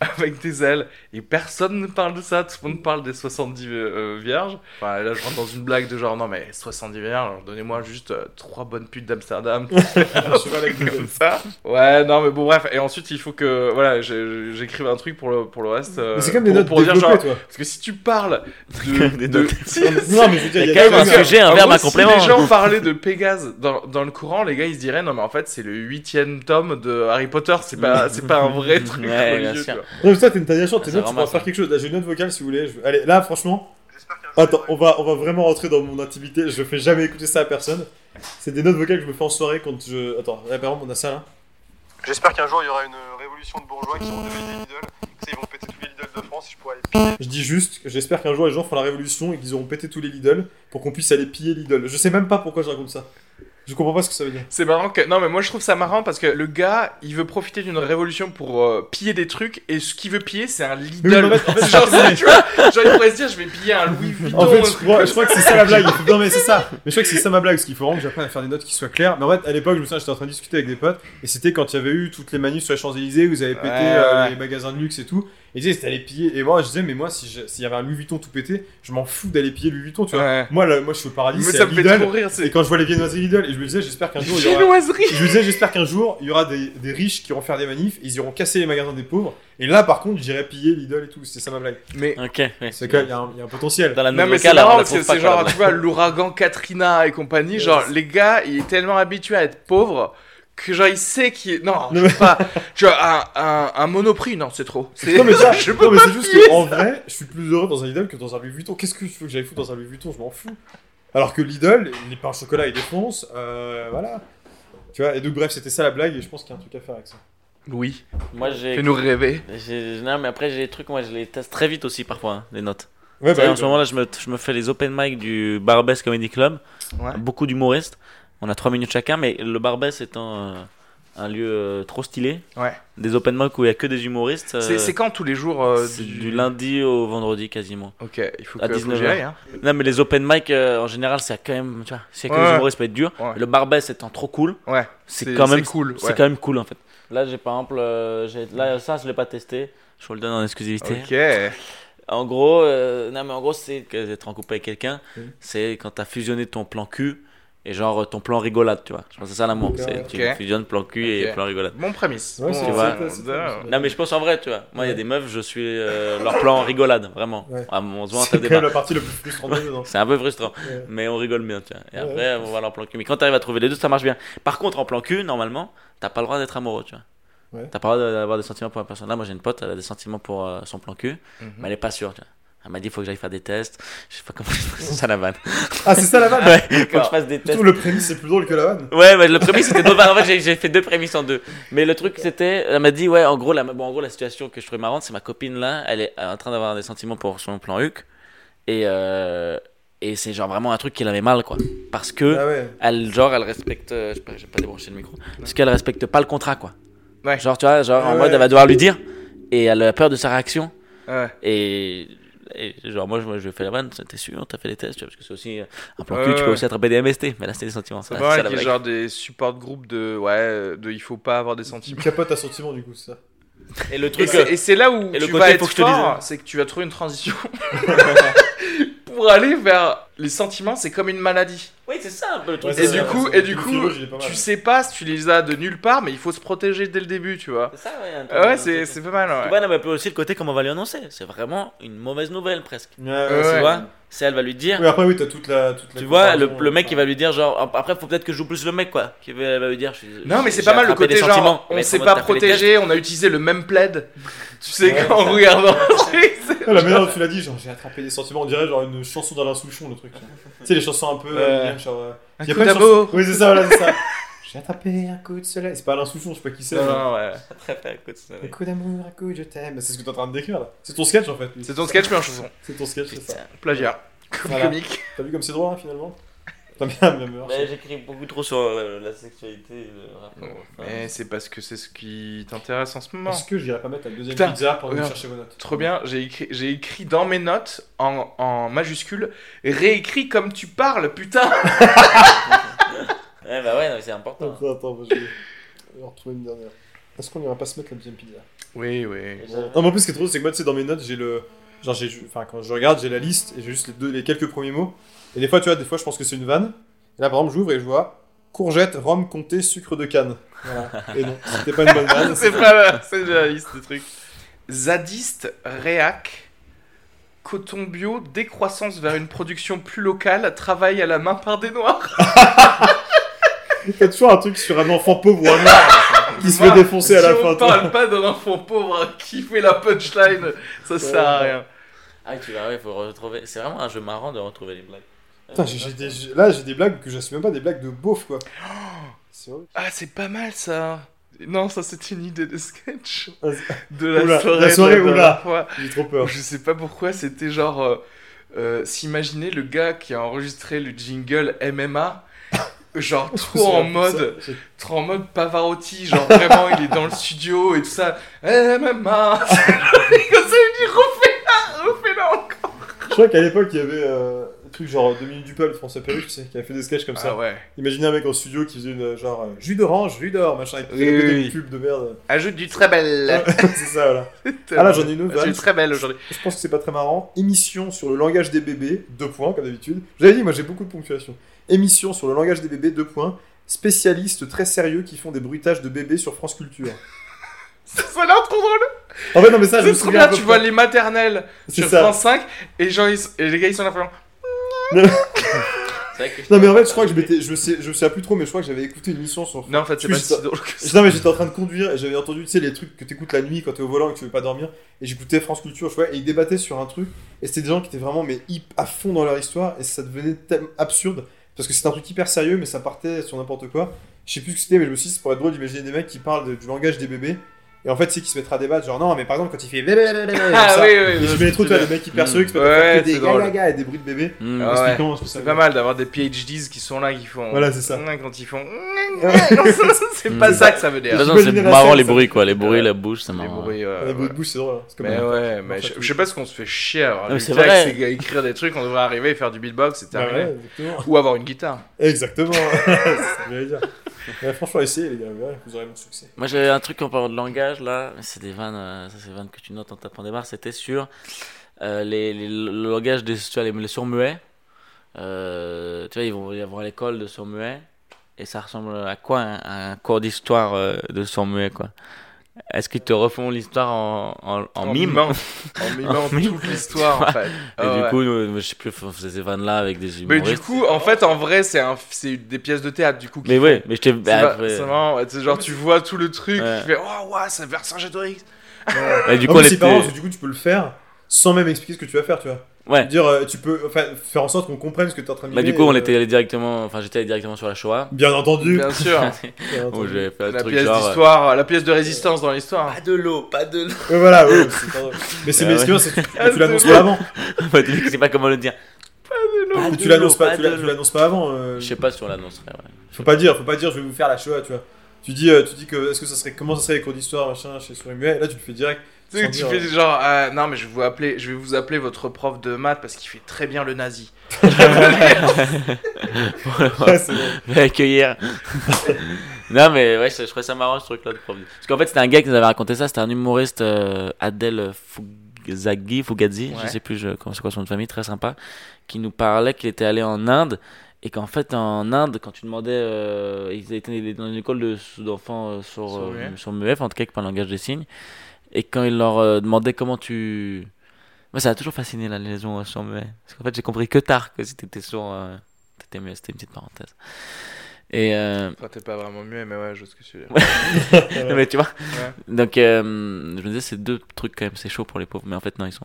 A: [laughs] avec des ailes. Et personne ne parle de ça. Tout le monde parle des 70 euh, vierges. Enfin, là, je rentre dans une blague de genre, non, mais 70 vierges, donnez-moi juste euh, trois bonnes putes d'Amsterdam. [laughs] Comme ça. Ouais, non, mais bon, bref. Et ensuite, il faut que, voilà, j'écrive un truc pour le, pour le reste. euh,
D: c'est comme des
A: pour-
D: notes
A: pour dire, genre,
D: toi.
A: parce que si tu parles de. [laughs]
B: Des
A: de-
B: notes.
A: si-
D: Non, mais je veux dire,
B: Il y a quand même un sujet, un verbe, un complément.
A: Si les gens parlaient de Pégase dans, dans le courant, les gars ils se diraient non mais en fait c'est le huitième tome de Harry Potter, c'est pas c'est pas un vrai truc
B: Ouais, bien sûr.
D: Non, mais toi, t'es une Tania Chante, t'es
B: Ça
D: note, tu pourras faire
B: hein.
D: quelque chose. Là, j'ai une note vocale si vous voulez. Je- Allez, là, franchement. Attends, on va, on va vraiment rentrer dans mon intimité. Je fais jamais écouter ça à personne. C'est des notes vocales que je me fais en soirée quand je. Attends, là, par exemple, on a ça là.
F: J'espère qu'un jour il y aura une révolution de bourgeois qui seront devenus des Lidl. Que ça, ils vont péter tous les Lidl de France. Je pourrais aller piller.
D: Je dis juste que j'espère qu'un jour les gens feront la révolution et qu'ils auront pété tous les Lidl pour qu'on puisse aller piller Lidl. Je sais même pas pourquoi je raconte ça. Je comprends pas ce que ça veut dire.
A: C'est marrant que. Non, mais moi je trouve ça marrant parce que le gars, il veut profiter d'une révolution pour euh, piller des trucs et ce qu'il veut piller, c'est un Lidl.
D: Oui, en fait- [laughs]
A: genre, tu vois, genre, il pourrait se dire, je vais piller un Louis Vuitton.
D: En fait, je crois,
A: comme
D: je crois que c'est ça la blague. [laughs] Non, mais c'est ça. Mais je crois que c'est ça ma blague, parce qu'il faut vraiment que j'apprenne à faire des notes qui soient claires. Mais en fait, à l'époque, je me souviens, j'étais en train de discuter avec des potes, et c'était quand il y avait eu toutes les manifs sur les Champs-Élysées où vous avez pété
A: Ouais,
D: euh, les magasins de luxe et tout. Et ils disaient, c'était aller piller. Et moi, je disais, mais moi, si s'il y avait un Louis Vuitton tout pété, je m'en fous d'aller piller Louis Vuitton, tu vois.
A: Ouais.
D: Moi, là, moi, je suis au paradis,
A: Mais
D: c'est
A: ça
D: à
A: me fait
D: Lidl.
A: trop rire,
D: Et quand je vois les viennoiseries Lidl, et je me disais, j'espère qu'un jour, il y aura. Je me disais, j'espère qu'un jour, il y aura des, des riches qui iront faire des manifs, ils iront casser les magasins des pauvres. Et là, par contre, j'irai piller Lidl et tout. C'est ça ma blague.
A: Mais.
B: Ok, ouais.
D: C'est quand même, il y, a un- il y a un potentiel.
B: Dans la
A: Non mais c'est marrant parce que c'est genre tu vois l'ouragan Katrina et compagnie genre les gars il est tellement habitué à être pauvre que genre il sait qu'il est... non je peux pas tu vois un, un, un monoprix non c'est trop c'est
D: Non mais, ça, [laughs]
A: je peux
D: non, mais
A: pas
D: c'est juste
A: piller
D: qu'en vrai, je suis plus heureux dans un Lidl que dans un Louis Vuitton. Qu'est-ce que tu veux que j'aille foutre dans un Louis Vuitton? Je m'en fous. Alors que Lidl, les pains au chocolat ils défoncent, euh, voilà. Tu vois, et donc bref, c'était ça la blague et je pense qu'il y a un truc à faire avec ça.
A: Louis
B: Moi, j'ai.
A: fais-nous rêver
B: Non, mais après, j'ai des trucs, moi, je les teste très vite aussi parfois, hein, les notes.
D: Ouais,
B: sais,
D: bah,
B: en ce moment-là, je me, je me fais les open mic du Barbès Comedy Club.
A: Ouais.
B: Beaucoup d'humoristes. On a 3 minutes chacun, mais le Barbès étant euh, un lieu euh, trop stylé.
A: Ouais.
B: Des open mic où il y a que des humoristes. euh,
A: c'est c'est quand tous les jours euh,
B: c'est du lundi au vendredi quasiment.
A: ok il faut
B: À
A: que, que
B: 19
A: j'y aille, hein.
B: Non, mais les open mic euh, en général, c'est quand même. Tu vois, s'il y a que
A: Ouais.
B: des humoristes, ça peut être dur.
A: Ouais.
B: Le Barbès étant trop cool,
A: ouais
B: c'est quand même
A: cool
B: c'est
A: ouais.
B: quand même cool en fait. Là, j'ai par exemple, euh, j'ai- là, ça, je l'ai pas testé. Je vous le donne en exclusivité.
A: ok
B: En gros, euh, non mais en gros c'est que d'être en couple avec quelqu'un,
D: Mhm.
B: c'est quand t'as fusionné ton plan cul et genre ton plan rigolade, tu vois. Je pense que c'est ça l'amour,
D: Ok,
B: c'est
D: ouais.
B: tu fusionnes plan cul et plan rigolade.
A: bon prémisse
D: Ouais,
A: Bon,
B: Tu vois. Non mais je pense en vrai, tu vois. Moi il y a des meufs, je suis euh, leur plan rigolade, vraiment.
D: Ouais.
B: Ah, on se voit en
D: C'est la partie la plus dedans. [laughs]
B: C'est un peu frustrant,
D: Ouais.
B: mais on rigole bien, tu vois. Et
D: Ouais.
B: après, on voit leur plan cul. Mais quand t'arrives à trouver les deux, ça marche bien. Par contre, en plan cul, normalement, t'as pas le droit d'être amoureux, tu vois.
D: Ouais.
B: T'as pas le droit d'avoir des sentiments pour la personne. Là, moi j'ai une pote, elle a des sentiments pour euh, son plan cul,
A: mhm.
B: mais elle est pas sûre, tu vois. Elle m'a dit, faut que j'aille faire des tests. Je sais pas comment c'est ça la vanne.
D: Ah, c'est ça la vanne [laughs]
B: Ouais, faut que je fasse des
D: Je
B: tests.
D: trouve le prémisse c'est plus drôle que la vanne.
B: Ouais, mais le premier c'était deux En fait, j'ai- fait deux prémices en deux. Mais le truc c'était, elle m'a dit, ouais, en gros, la, bon, en gros, la situation que je trouvais marrante, c'est ma copine là, elle est en train d'avoir des sentiments pour son plan HUC. Et, euh, et c'est genre vraiment un truc qui l'avait mal, quoi. Parce que,
D: Ah ouais.
B: elle, genre, elle respecte. euh, Je sais pas, j'ai pas débranché le micro. Parce qu'elle respecte pas le contrat, quoi.
A: Ouais.
B: Genre, tu vois, genre, en
D: Ouais,
B: mode, elle va devoir lui dire. Et elle a peur de sa réaction.
A: ouais
B: Et, et genre, moi, je, moi, je fais la vanne, t'es sûr, t'as fait les tests, tu vois, parce que c'est aussi euh, un plan cul, tu peux aussi attraper des MST, mais là, c'était des sentiments.
A: c'est
B: ça,
A: pas
B: ça,
A: mal qu'il y ait genre des support groupes de ouais de il faut pas avoir des
D: Tu
A: sentiments.
D: capotes à sentiment du coup, c'est ça.
B: Et le truc,
A: c'est- et c'est là où
B: et le
A: tu vas
B: faut
A: être
B: que je te dise,
A: fort, c'est que tu vas trouver une transition [laughs] pour aller vers les sentiments. C'est comme une maladie.
B: oui, c'est ça un peu le truc.
D: Ouais,
A: Et du coup, et du coup, tu sais pas si tu les as de nulle part, mais il faut se protéger dès le début, tu vois.
B: C'est ça, ouais.
A: Ah ouais, c'est pas mal.
B: Tu
A: Ouais.
B: vois, non, mais aussi le côté comment on va lui annoncer. C'est vraiment une mauvaise nouvelle presque.
D: Ouais,
A: Ouais,
D: ouais,
A: ouais.
B: Tu vois C'est elle va lui dire.
D: Oui, après, oui, t'as toute la. Toute la
B: Tu vois, le, mec il va lui dire genre après faut peut-être que je joue plus le mec quoi qui va, lui dire je suis-
A: Non, mais c'est pas mal le côté
B: des sentiments.
A: genre, on
B: Mais
A: s'est pas protégé, on a utilisé le même plaid. [laughs] Tu sais,
D: Ouais.
A: quand en regardant le [laughs] truc, [laughs] c'est-
D: Ouais, la manière dont tu l'as dit, genre j'ai attrapé des sentiments, on dirait genre une chanson d'Alain Souchon, le truc. tu sais, les chansons un peu. Euh, genre, euh,
A: Un
D: y a
A: coup
D: pas chanson- Oui, c'est ça, voilà, c'est ça. [laughs] J'ai attrapé un coup de soleil. C'est pas Alain Souchon, je sais pas qui c'est.
A: Non, ouais.
B: Très bien, écoute, ça-
D: Un coup d'amour, un coup de je t'aime. C'est ce que t'es en train de décrire là. C'est ton sketch en fait.
A: C'est ton sketch, mais en chanson.
D: C'est ton sketch, c'est ça.
A: Plagiat. Comique.
D: T'as vu comme c'est drôle hein, finalement?
B: J'écris beaucoup trop sur euh, la sexualité et le rapport. Enfin,
A: Mais c'est parce que c'est ce qui t'intéresse en ce moment.
D: Est-ce que j'irais pas mettre la deuxième
A: Putain,
D: pizza pour aller chercher vos notes
A: Trop bien, j'ai écrit, j'ai écrit dans mes notes en, en majuscule, réécrit comme tu parles, putain [laughs]
B: Ouais, bah ouais, non, mais c'est important.
D: Attends, attends, je vais retrouver une dernière. Est-ce qu'on ira pas se mettre la deuxième pizza?
A: Oui, oui.
D: Non, mais en plus, ce qui est trop drôle, c'est que moi, tu sais, dans mes notes, j'ai le. Genre, j'ai. Enfin, quand je regarde, j'ai la liste et j'ai juste les, deux, les quelques premiers mots. Et des fois, tu vois, des fois, je pense que c'est une vanne. Et là, par exemple, j'ouvre et je vois courgette, rhum, comté, sucre de canne. Voilà. Et non, c'était pas une bonne vanne. [laughs]
A: c'est pas là, c'est de la liste de trucs. Zadiste, réac, coton bio, décroissance vers une production plus locale, travail à la main par des noirs. [laughs]
D: T'as toujours un truc sur un enfant pauvre ou un noir. qui se fait défoncer à la
A: si
D: fin.
A: on
D: toi.
A: parle pas d'un enfant pauvre qui fait la punchline, ça sert à rien.
B: Ah, tu vas, ouais, faut retrouver. C'est vraiment un jeu marrant de retrouver les blagues.
D: Putain, j'ai- des- là, j'ai des blagues que j'assume même pas, des blagues de beauf, quoi. [gasps] C'est horrible.
A: Ah, c'est pas mal ça. Non, ça c'était une idée de sketch de la
D: Oula,
A: soirée.
D: la soirée,
A: de
D: oula.
A: fois.
D: J'ai trop peur.
A: Je sais pas pourquoi, c'était genre. euh, euh, S'imaginer le gars qui a enregistré le jingle MMA, [laughs] genre trop en mode.
D: Ça,
A: trop en mode Pavarotti, genre vraiment il est dans le studio et tout ça. MMA Comme [laughs] ça il dit refais-la, refais-la encore
D: Je crois qu'à l'époque, il y avait euh, truc genre Dominique Dupol, François Perru, tu sais, qui avait fait des sketchs comme ça.
A: Ah ouais.
D: Imaginez un mec en studio qui faisait une euh, genre euh, jus d'orange, jus d'or, machin, et
A: Oui, oui,
D: des
A: oui.
D: pubs de merde.
A: Ajoute du très belle. [laughs]
D: c'est ça, voilà. [laughs] Ah là, j'en ai une autre, Van.
A: très belle aujourd'hui.
D: Je pense que c'est pas très marrant. Émission sur le langage des bébés, deux points, comme d'habitude. J'avais dit, moi j'ai beaucoup de ponctuation. Émission sur le langage des bébés, deux points. Spécialistes très sérieux qui font des bruitages de bébés sur France Culture. [laughs]
A: Ça a l'air trop drôle.
D: En fait, non, mais ça, je me souviens.
A: bien, tu vois les maternelles sur
D: ça.
A: France 5 et, ils- et les gars ils sont là vraiment.
B: C'est vrai que
D: Non, mais en fait, je crois que je m'étais. Je sais, je sais plus trop, mais je crois que j'avais écouté une émission sur.
A: Non, en fait, c'est pas
D: c'est
A: si drôle que ça.
D: Non, mais j'étais en train de conduire et j'avais entendu, tu sais, les trucs que t'écoutes la nuit quand t'es au volant et que tu veux pas dormir. Et j'écoutais France Culture, je vois, et ils débattaient sur un truc. Et c'était des gens qui étaient vraiment, mais hip à fond dans leur histoire. Et ça devenait tellement absurde. Parce que c'était un truc hyper sérieux, mais ça partait sur n'importe quoi. Je sais plus ce que c'était, mais je me suis dit, ça pourrait être drôle d'imaginer des mecs qui parlent de- du langage des bébés. Et en fait, c'est qui se mettra à débattre, genre non, mais par exemple, quand il fait.
A: Ah
D: ça,
A: oui,
D: et
A: oui.
D: je mets trop, tu vois, des mecs hyper sérieux qui se mettent à
A: Ouais,
D: faire que
A: c'est
D: des gaga et des bruits de.
A: Ah ouais.
D: Que ça
A: C'est pas mal d'avoir des PhDs qui sont là, qui font.
D: Voilà, c'est ça. [laughs]
A: Quand ils font. [laughs] [laughs] C'est pas
B: Mm.
A: ça que ça veut dire.
B: c'est marrant les
D: ça.
B: bruits quoi, les bruits, la bouche, c'est
A: Les
B: marrant.
A: bruits,
D: Les bruits de bouche, c'est drôle.
A: Mais ouais, mais je, sais pas ce qu'on se fait chier à avoir
B: c'est
A: écrire des trucs, on devrait arriver et faire du beatbox, c'est
D: Bah
A: terminé. Ou avoir une guitare.
D: Exactement. c'est ce que j'allais dire. Mais franchement, essayez les gars, vous aurez mon succès.
B: Moi j'avais un truc en parlant de langage là, mais c'est des vannes, euh, ça c'est vannes que tu notes en tapant des barres, c'était sur euh, les, les- le langage des tu les, sourds-muets. Euh, tu vois, ils vont y avoir l'école de sourds-muets, et ça ressemble à quoi un, un cours d'histoire de sourds-muets quoi? Est-ce qu'ils te refont l'histoire en, en, en mime
A: mimant. [laughs] En mimant toute l'histoire en fait.
B: Et du
A: ouais.
B: coup, je sais plus, on faisait ces vannes là avec des
A: Mais
B: humoristes.
A: du coup, en fait, en vrai, c'est un, c'est des pièces de théâtre du coup.
B: mais ouais, mais je t'ai.
A: C'est
B: bah, après-
A: c'est marrant, ouais, c'est genre tu vois tout le truc,
B: Ouais.
A: tu fais oh ouais, ça vers Saint-Gétorix.
B: et du coup,
D: c'est parce que du coup, tu peux le faire sans même expliquer ce que tu vas faire, tu vois.
B: Ouais.
D: Dire, euh, tu peux enfin, faire en sorte qu'on comprenne ce que tu es en train de
B: Bah,
D: mimer,
B: du coup, on
D: et,
B: était
D: euh,
B: allé directement. Enfin, j'étais allé directement sur la Shoah.
D: Bien entendu.
A: Bien sûr. [laughs]
D: Bien
B: Où
D: entendu.
B: j'avais fait un
A: la
B: truc
A: pièce
B: genre. euh,
A: d'histoire, la pièce de résistance dans l'histoire.
B: Pas de l'eau, pas de l'eau.
D: Ouais, voilà, ouais, [laughs] c'est pas. Mais c'est bien, c'est que tu,
A: Ah,
D: tu l'annonces pas avant. [laughs]
B: Bah, tu sais pas comment le dire. Pas
D: Ou
B: de
D: tu l'annonces
B: l'eau,
D: pas, tu
B: l'eau.
D: l'annonces pas avant. euh.
B: Je sais pas si on l'annoncerait, ouais.
D: Faut pas dire, faut pas dire, je vais vous faire la Shoah, tu vois. Tu dis, euh, tu dis que, est-ce que ça serait, comment ça serait les cours d'histoire, machin, chez Souris Muet, et là tu le fais direct.
A: Tu sais tu fais
D: euh,
A: genre euh, non mais je vais vous appeler, je vais vous appeler votre prof de maths parce qu'il fait très bien le nazi. [laughs] [laughs]
D: Ouais, c'est bon.
B: vais accueillir. non, mais ouais, je, je trouvais ça marrant ce truc-là de prof. Parce qu'en fait, c'était un gars qui nous avait raconté ça. C'était un humoriste, euh, Adèle Fugazzi, Fugazi, je
A: Ouais.
B: sais plus je- comment c'est quoi son nom de famille, très sympa, qui nous parlait qu'il était allé en Inde. Et qu'en fait, en Inde, quand tu demandais. Euh, ils étaient dans une école de- d'enfants euh, sur, euh, sur en tout cas, qui parlent langage des signes. Et quand ils leur euh, demandaient comment tu. Moi, ça a toujours fasciné la liaison sourd muet. Parce qu'en fait, j'ai compris que tard que si t'étais sourd, euh, t'étais muet. C'était une petite parenthèse. Et. euh,
A: Enfin t'es pas vraiment muet mais ouais je vois ce que tu veux dire. [laughs]
B: non, mais tu vois.
A: Ouais.
B: Donc, euh, je me disais, c'est deux trucs quand même, c'est chaud pour les pauvres. Mais en fait, non, ils sont.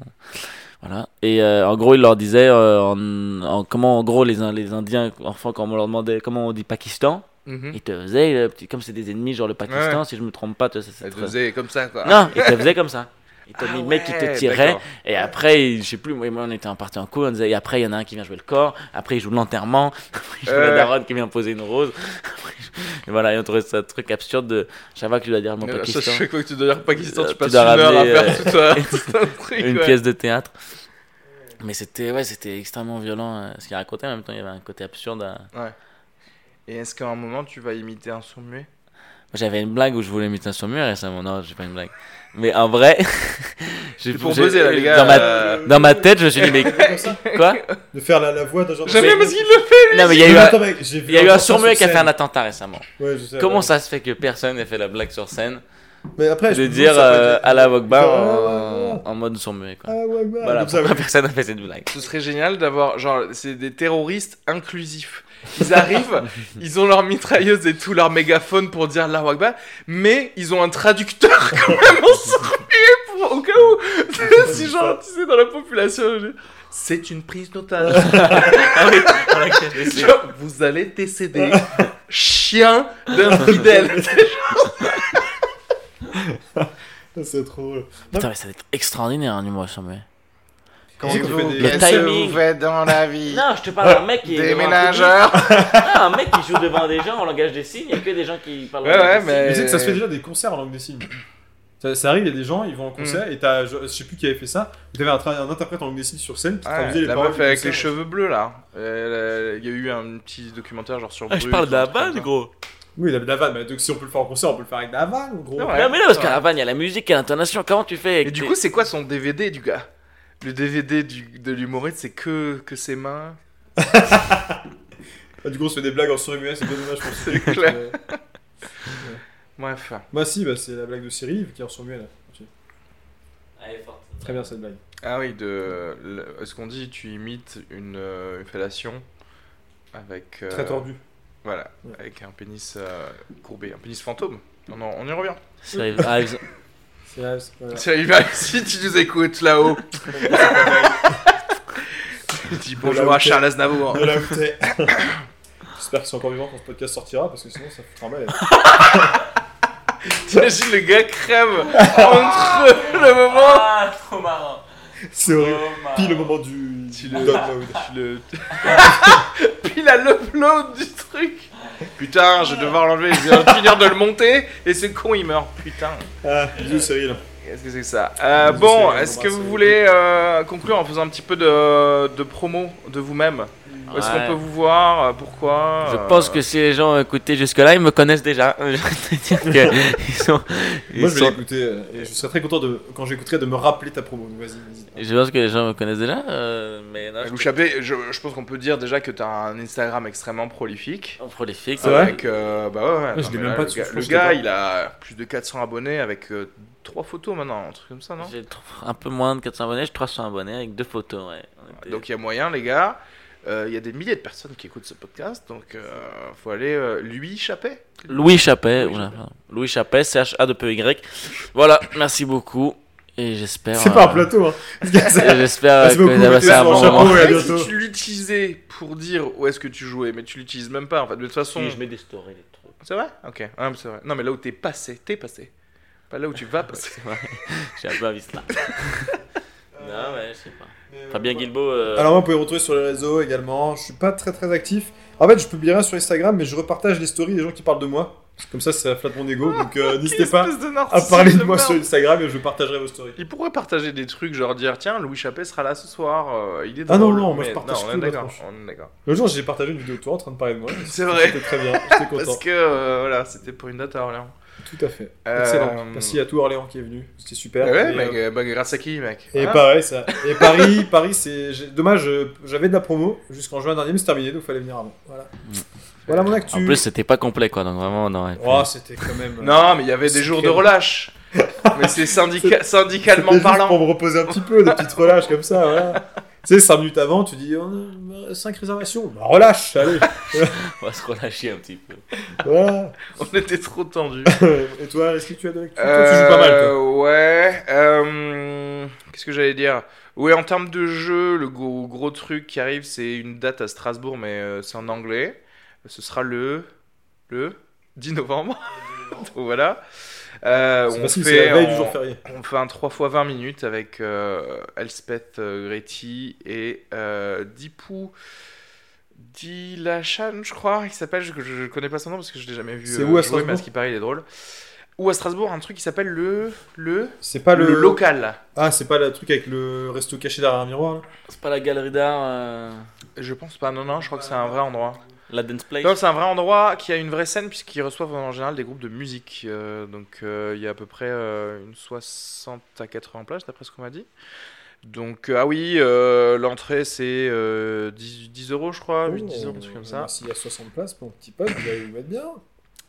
B: Voilà. Et en gros, il leur disait en, en- comment, en gros, les, les Indiens, enfin, quand on leur demandait comment on dit Pakistan,
A: Mhm.
B: ils te faisaient, euh, petit- comme c'est des ennemis, genre le Pakistan,
A: Ouais.
B: si je me trompe pas, tu vois, ça, c'est
A: Elle
B: très-
A: faisait comme ça quoi.
B: Non, ils te [laughs] faisaient comme ça. Et t'as
A: Ah
B: mis le mec qui te
A: ouais,
B: tirait,
A: d'accord.
B: et après, je sais plus, moi, moi, on était en partie en cours, on disait, et après, il y en a un qui vient jouer le corps, après, il joue l'enterrement, [laughs] après, il joue la
A: Ouais.
B: daronne qui vient poser une rose. Après, il joue- et voilà, et on trouvait ça un truc absurde de. Chaque fois que tu dois dire
A: Euh,
B: Pakistan,
A: Chaque fois que tu dois dire Pakistan,
B: Euh,
A: tu
B: tu
A: passes
B: dois
A: une heure à
B: ramener,
A: faire
B: euh,
A: tout, un- [laughs] tout un truc.
B: une
A: ouais.
B: pièce de théâtre. Mais c'était ouais, c'était extrêmement violent euh, ce qu'il racontait, en même temps, il y avait un côté absurde. à-
A: Et est-ce qu'à un moment tu vas imiter un son muet
B: Moi, J'avais une blague où je voulais imiter un sourd-muet récemment, non, j'ai pas une blague. Mais en vrai, [laughs] j'ai
A: C'est pour buzzer là les gars.
B: Dans ma,
A: euh,
B: dans ma tête, je me suis dit, mais [laughs] quoi?
D: De faire la, la voix d'un genre.
A: J'aime bien parce qu'il le fait
B: Non, mais il y a eu un, il y a eu un sourd-muet qui a fait un attentat récemment.
D: Ouais, je sais,
B: Comment
D: ouais.
B: ça se fait que personne n'ait fait la blague sur scène?
D: Mais après, je
B: de dire euh, à la
D: Genre,
B: en,
D: ah,
B: mode son muet quoi.
D: Ah.
B: Voilà, pourquoi personne n'a fait cette blague?
A: Ce serait génial d'avoir, genre, c'est des terroristes inclusifs. Ils arrivent, ils ont leur mitrailleuse et tout, leur mégaphone pour dire la Wagba, mais ils ont un traducteur quand même en pour au cas où. si genre, tu sais, dans la population, je- c'est une prise d'otage. [laughs]
B: Ah
A: vous allez décéder. Chien d'infidèle. [laughs]
D: C'est trop drôle.
B: Putain, mais ça va être extraordinaire un numéro son muet.
D: Tu fais des-
B: Le timing.
A: vous faites dans la vie [laughs]
B: Non, je te parle d'un mec qui est.
A: Des
B: devant un. Ah, un mec qui joue devant des gens en langage des signes, il n'y a que des gens qui parlent
A: Ouais,
B: en
A: mais-.
D: Mais sais que ça se fait déjà des concerts en langue des signes. Ça, ça arrive, il y a des gens, ils vont en concert
A: Mm.
D: et t'as, je, je sais plus qui avait fait ça, t'avais un, un interprète en langue des signes sur scène qui
A: Ouais,
D: traduisait les
A: la
D: paroles
A: meuf
D: du
A: avec les cheveux bleus là. Il y a eu un petit documentaire genre sur
B: Ah, je parle de la vanne, gros.
D: Oui, la, la vanne, mais donc si on peut le faire en concert, on peut le faire avec la vanne, gros.
A: Ouais.
B: Non, mais là, parce qu'à la vanne, il y a la musique, il y a l'intonation. Comment tu fais avec
A: Et du
B: tes-
A: coup, c'est quoi son DVD du gars? Le DVD du, de l'humoriste, c'est que, que ses mains.
D: Ah, du coup, on se fait des blagues en surmuet, c'est bien dommage pour [laughs]
A: C'est clair.
D: Euh,
A: Bref.
D: Bah si, bah, c'est la blague de Cyril qui est en surmuet là. Ok.
B: Elle est forte.
D: Très bien cette blague.
A: Ah oui, de. le- Est-ce qu'on dit tu imites une, euh, une fellation avec. euh,
D: Très tordu.
A: Voilà,
D: Ouais.
A: avec un pénis euh, courbé, un pénis fantôme? On, en- on y revient. [laughs] si tu nous écoutes là-haut. [laughs] Dis bonjour à. Charles Aznavour.
D: T'es. [laughs] J'espère qu'ils sont encore vivants quand ce podcast sortira parce que sinon ça foutra mal.
A: T'imagines le gars crève entre le moment.
B: Ah, trop marrant.
D: C'est horrible. Pile le moment du,
A: Tu le-
D: download.
A: Le... Puis la l'upload du truc. Putain, je vais devoir l'enlever, je viens de finir de le monter et ce con il meurt. Putain.
D: Ah, bisous Cyril.
A: Qu'est-ce que c'est que ça? Euh, Bon, est-ce que vous voulez euh, conclure en faisant un petit peu de, de promo de vous-même? Où est-ce qu'on peut vous voir euh, Pourquoi
B: Je
A: euh,
B: pense que si les gens ont écouté jusque-là, ils me connaissent déjà. [laughs] Je vais te dire que ils sont. ils
D: Moi je vais
B: sont-
D: l'écouter euh, et je serais très content de, quand j'écouterai de me rappeler ta promo. Vas-y, vas-y.
B: Je pense que les gens me connaissent déjà, euh, mais non,
A: Lou
B: je
A: Chappé, je, je pense qu'on peut dire déjà que tu as un Instagram extrêmement prolifique.
B: en prolifique.
D: C'est vrai
A: Avec, euh, bah ouais, ouais,
D: je
A: non,
D: l'ai
A: mais
D: même
A: là,
D: pas
A: le gars,
D: je
A: le
D: pense que
A: gars,
D: pas.
A: il a plus de 400 abonnés avec euh, trois photos maintenant, un truc comme ça, non?
B: J'ai tr- un peu moins de 400 abonnés, j'ai 300 abonnés avec deux photos. Ouais. On était-
A: Donc il y a moyen, les gars. Euh, Il y a des milliers de personnes qui écoutent ce podcast, donc euh, faut aller euh, lui.
B: Louis Chappet,
A: Louis
B: voilà,
A: Chappet.
B: Louis Chappet, C-H-A-2-P-Y. Voilà, merci beaucoup. Et j'espère.
D: C'est pas un plateau, hein. [laughs]
B: J'espère
D: Merci
B: que
D: beaucoup,
B: vous avez passé un bon moment.
A: Si tu l'utilisais pour dire où est-ce que tu jouais, mais tu l'utilises même pas en fait. De toute façon,
B: Si, je mets des stories, des trucs.
A: c'est vrai? Ok, ah, mais c'est vrai. Non, mais là où t'es passé, t'es passé. Pas là où tu vas [laughs] passer.
B: J'ai un peu avis [laughs] là. non, ouais, je sais pas. Fabien Guilbeault. euh,
D: Alors moi, vous pouvez me retrouver sur les réseaux également. Je suis pas très très actif. En fait, je publie rien sur Instagram, mais je repartage les stories des gens qui parlent de moi. Comme ça, ça flatte mon ego. Donc euh, n'hésitez pas à parler de moi
A: merde.
D: sur Instagram et je partagerai vos stories.
A: Il pourrait partager des trucs, genre dire tiens, Louis Chappé sera là ce soir, euh, il est
D: Ah non, non, moi, je partage
A: non, on
D: tout,
A: d'accord.
D: Le jour, j'ai partagé une vidéo de toi en train de parler de moi.
A: C'est vrai.
D: C'était très bien. J'étais [laughs] content.
A: Parce que euh, voilà, c'était pour une date à Orléans.
D: Tout à fait.
A: Euh,
D: Excellent. Merci à tout Orléans qui est venu. C'était super.
A: ouais,
D: Et,
A: mec,
D: euh,
A: euh, bah, grâce à qui, mec
D: Et
A: Hein
D: pareil, ça. Et Paris, [laughs] Paris, c'est dommage. euh, J'avais de la promo jusqu'en juin dernier, mais c'est terminé, donc fallait venir avant. Voilà. Voilà mon actu.
B: En plus, c'était pas complet, quoi. Donc vraiment, on aurait pu-
D: oh, c'était quand même. euh,
A: Non, mais il y avait des jours de relâche. [laughs] mais c'est syndica- syndicalement
D: C'était juste
A: parlant.
D: pour me reposer un petit peu, des petites relâches comme ça, voilà. Tu sais, 5 minutes avant, tu dis 5 réservations. Bah, relâche, allez. [laughs]
B: on va se relâcher un petit peu.
D: voilà.
A: On était trop tendus.
D: Et toi, est-ce que tu as de l'actu? Toi, tu joues pas mal, toi.
A: Euh, Ouais. euh, Qu'est-ce que j'allais dire? Ouais, en termes de jeu, le gros, gros truc qui arrive, c'est une date à Strasbourg, mais euh, c'est en anglais. Ce sera le le 10 novembre. [laughs] Donc voilà. Euh, on fait
D: c'est la veille du
A: en-
D: jour férié.
A: On fait un 3 x 20 minutes avec euh, Elspeth euh, Gretti et euh, Dipou Dilachan, je crois, il s'appelle. Je, je, connais pas son nom parce que je l'ai jamais vu.
D: C'est
A: euh,
D: où à Strasbourg
A: mais à ce qui paraît, il est drôle. Ou à Strasbourg, un truc qui s'appelle le le
D: C'est pas
A: le,
D: le...
A: local.
D: Ah, c'est pas le truc avec le resto caché derrière un miroir,
B: C'est pas la galerie d'art, euh,
A: Je pense pas. Non, non, je crois que c'est un vrai endroit.
B: La dance place.
A: Non, c'est un vrai endroit qui a une vraie scène puisqu'ils reçoivent en général des groupes de musique. Euh, donc euh, il y a à peu près euh, une 60 à 80 places d'après ce qu'on m'a dit. Donc euh, ah oui, euh, l'entrée c'est euh, 10, 10 euros je crois, 8, 10 euros, un truc comme ça.
D: S'il y a 60 places pour un petit pote, vous allez vous mettre bien.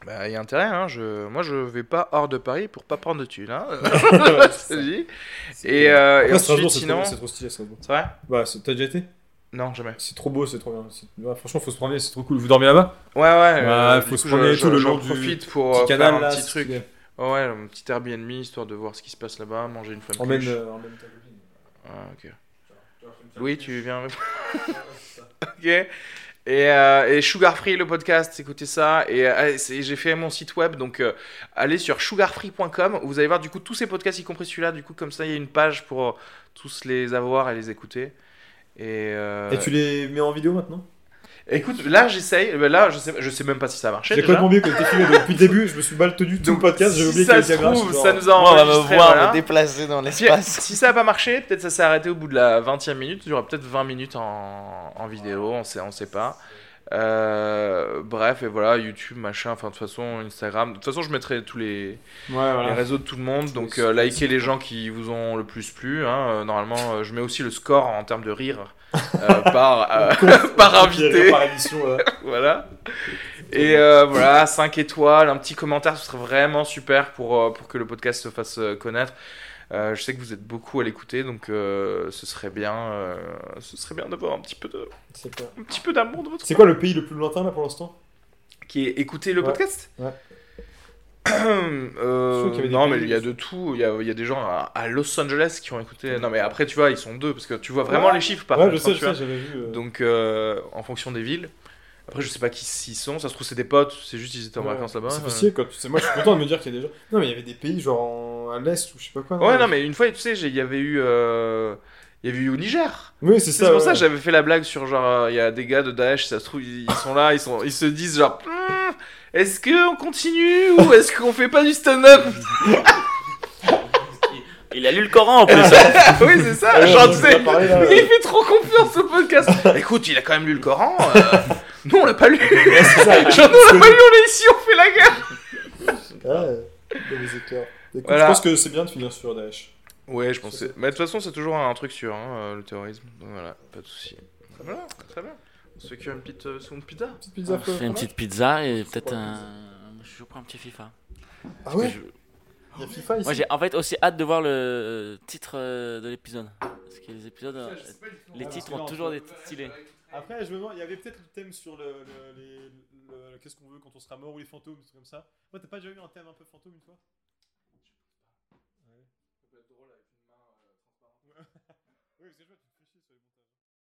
A: Bah, il y a intérêt, hein. Je... Moi, je vais pas hors de Paris pour pas prendre de thunes. Hein. [laughs] [laughs] Et, euh, et ensuite,
D: c'est
A: sinon.
D: trop, c'est trop stylé.
A: C'est vrai?
D: Bah, t'as déjà été?
A: Non, jamais.
D: C'est trop beau, c'est trop bien. Ouais, franchement, faut se promener, c'est trop cool. Vous dormez là-bas?
A: Ouais, ouais. euh,
D: faut se
A: coup,
D: promener
A: je-
D: tout le
A: j'en
D: long du
A: profite pour
D: Petit
A: euh,
D: canal
A: faire un
D: là.
A: petit truc. Ouais, ouais, un petit Airbnb histoire de voir ce qui se passe là-bas, manger une femme
D: Emmène,
A: cruche.
D: euh, emmène ta copine.
A: Ah, ok. Louis, tu viens avec [laughs] Ok. Et, euh, et Sugar Free, le podcast, écoutez ça. Et euh, j'ai fait mon site web, donc euh, allez sur sugarfree.com. Vous allez voir du coup tous ces podcasts, y compris celui-là. Du coup, comme ça, il y a une page pour tous les avoir et les écouter. Et, euh,
D: Et tu les mets en vidéo maintenant?
A: Écoute, là j'essaye. Là, je sais, je sais même pas si ça a marché.
D: J'ai complètement oublié que t'étais [laughs] filmé depuis le début? Je me suis mal tenu tout
A: Donc,
D: le podcast. J'ai
A: si
D: oublié
A: ça
D: qu'il y
A: se trouve, ça nous a
B: on va me voir
A: voilà.
B: me déplacer dans
A: Si,
B: l'espace.
A: si ça n'a pas marché, peut-être ça s'est arrêté au bout de la 20e minute. Il y aura peut-être 20 minutes en, en vidéo, on sait, on sait pas. Euh, bref, et voilà, YouTube, machin, enfin de toute façon, Instagram. De toute façon, je mettrai tous les,
D: Ouais,
A: les
D: voilà.
A: réseaux de tout le monde. Donc, euh, likez les gens qui vous ont le plus plu. hein. Euh, Normalement, je mets aussi le score en termes de rire euh, [laughs] par, [laughs] par invité.
D: Par émission, [laughs] voilà.
A: Et voilà, 5 étoiles, un petit commentaire, ce serait vraiment super pour, pour que le podcast se fasse connaître. Euh, je sais que vous êtes beaucoup à l'écouter, donc euh, ce serait bien, euh, ce serait bien d'avoir un petit peu de,
D: quoi
A: un petit peu d'amour de votre
D: C'est quoi le pays le plus lointain là pour l'instant?
A: Qui est écouter le
D: Ouais.
A: podcast.
D: Ouais. [clears throat]
A: Euh, non mais il y a de tout, il y a, il y a des gens à, à Los Angeles qui ont écouté. Non mais après tu vois ils sont deux parce que tu vois vraiment
D: Ouais.
A: les chiffres par
D: Ouais,
A: contre,
D: je sais, je sais, j'avais vu. euh,
A: Donc, euh, en fonction des villes. Après, je sais pas qui s'y sont. Ça se trouve, c'est des potes. C'est juste ils étaient en
D: ouais.
A: vacances là-bas.
D: C'est possible tu sais. Moi, je suis content de me dire qu'il y a des gens. Non, mais il y avait des pays genre en- à l'est ou je sais pas quoi.
A: Ouais, non, mais une fois, tu sais, j'ai- il y avait eu. euh, Il y avait eu au Niger.
D: Oui, c'est
A: C'est
D: ça.
A: pour ça que j'avais fait la blague sur genre, euh, il y a des gars de Daesh, ça se trouve, ils, ils sont là, ils, sont, ils se disent genre, Hmm, est-ce qu'on continue ou est-ce qu'on fait pas du stand-up?
B: Il a lu le Coran en plus. hein. [laughs]
A: Oui, c'est ça.
D: Ouais,
A: genre, tu sais, il fait trop confiance au podcast. Écoute, il a quand même lu le Coran. euh, [laughs] nous, on l'a pas lu. [laughs]
D: C'est ça. [laughs]
A: genre, nous, on l'a pas lu, on est ici, on fait la guerre.
D: Ouais, dans les éclairs. Écoute,
A: Voilà.
D: Je pense que c'est bien de finir sur Daesh.
A: Ouais, je pensais. Mais de toute façon, c'est toujours un truc sûr, hein, euh, le terrorisme. Donc voilà, pas de soucis. Voilà, très bien. On se fait cuire une petite euh, seconde pizza
D: Petite pizza
B: On
D: feu,
B: fait une petite pizza et peut-être un. Je suis toujours pour un petit FIFA.
D: Ah ouais
B: Je-
D: Il y a FIFA ici
B: Moi j'ai en fait aussi hâte de voir le titre euh, de l'épisode. Parce que les épisodes, euh, les
D: Ah,
B: titres ont toujours des titres stylés.
D: Après, je me demande, il y avait peut-être le thème sur le, le- les- le- qu'est-ce qu'on veut quand on sera mort ou les fantômes, des trucs comme ça. Moi, t'as pas déjà eu un thème un peu fantôme une fois? Ouais. Oui, parce que je vois, tu te fais chier sur les bons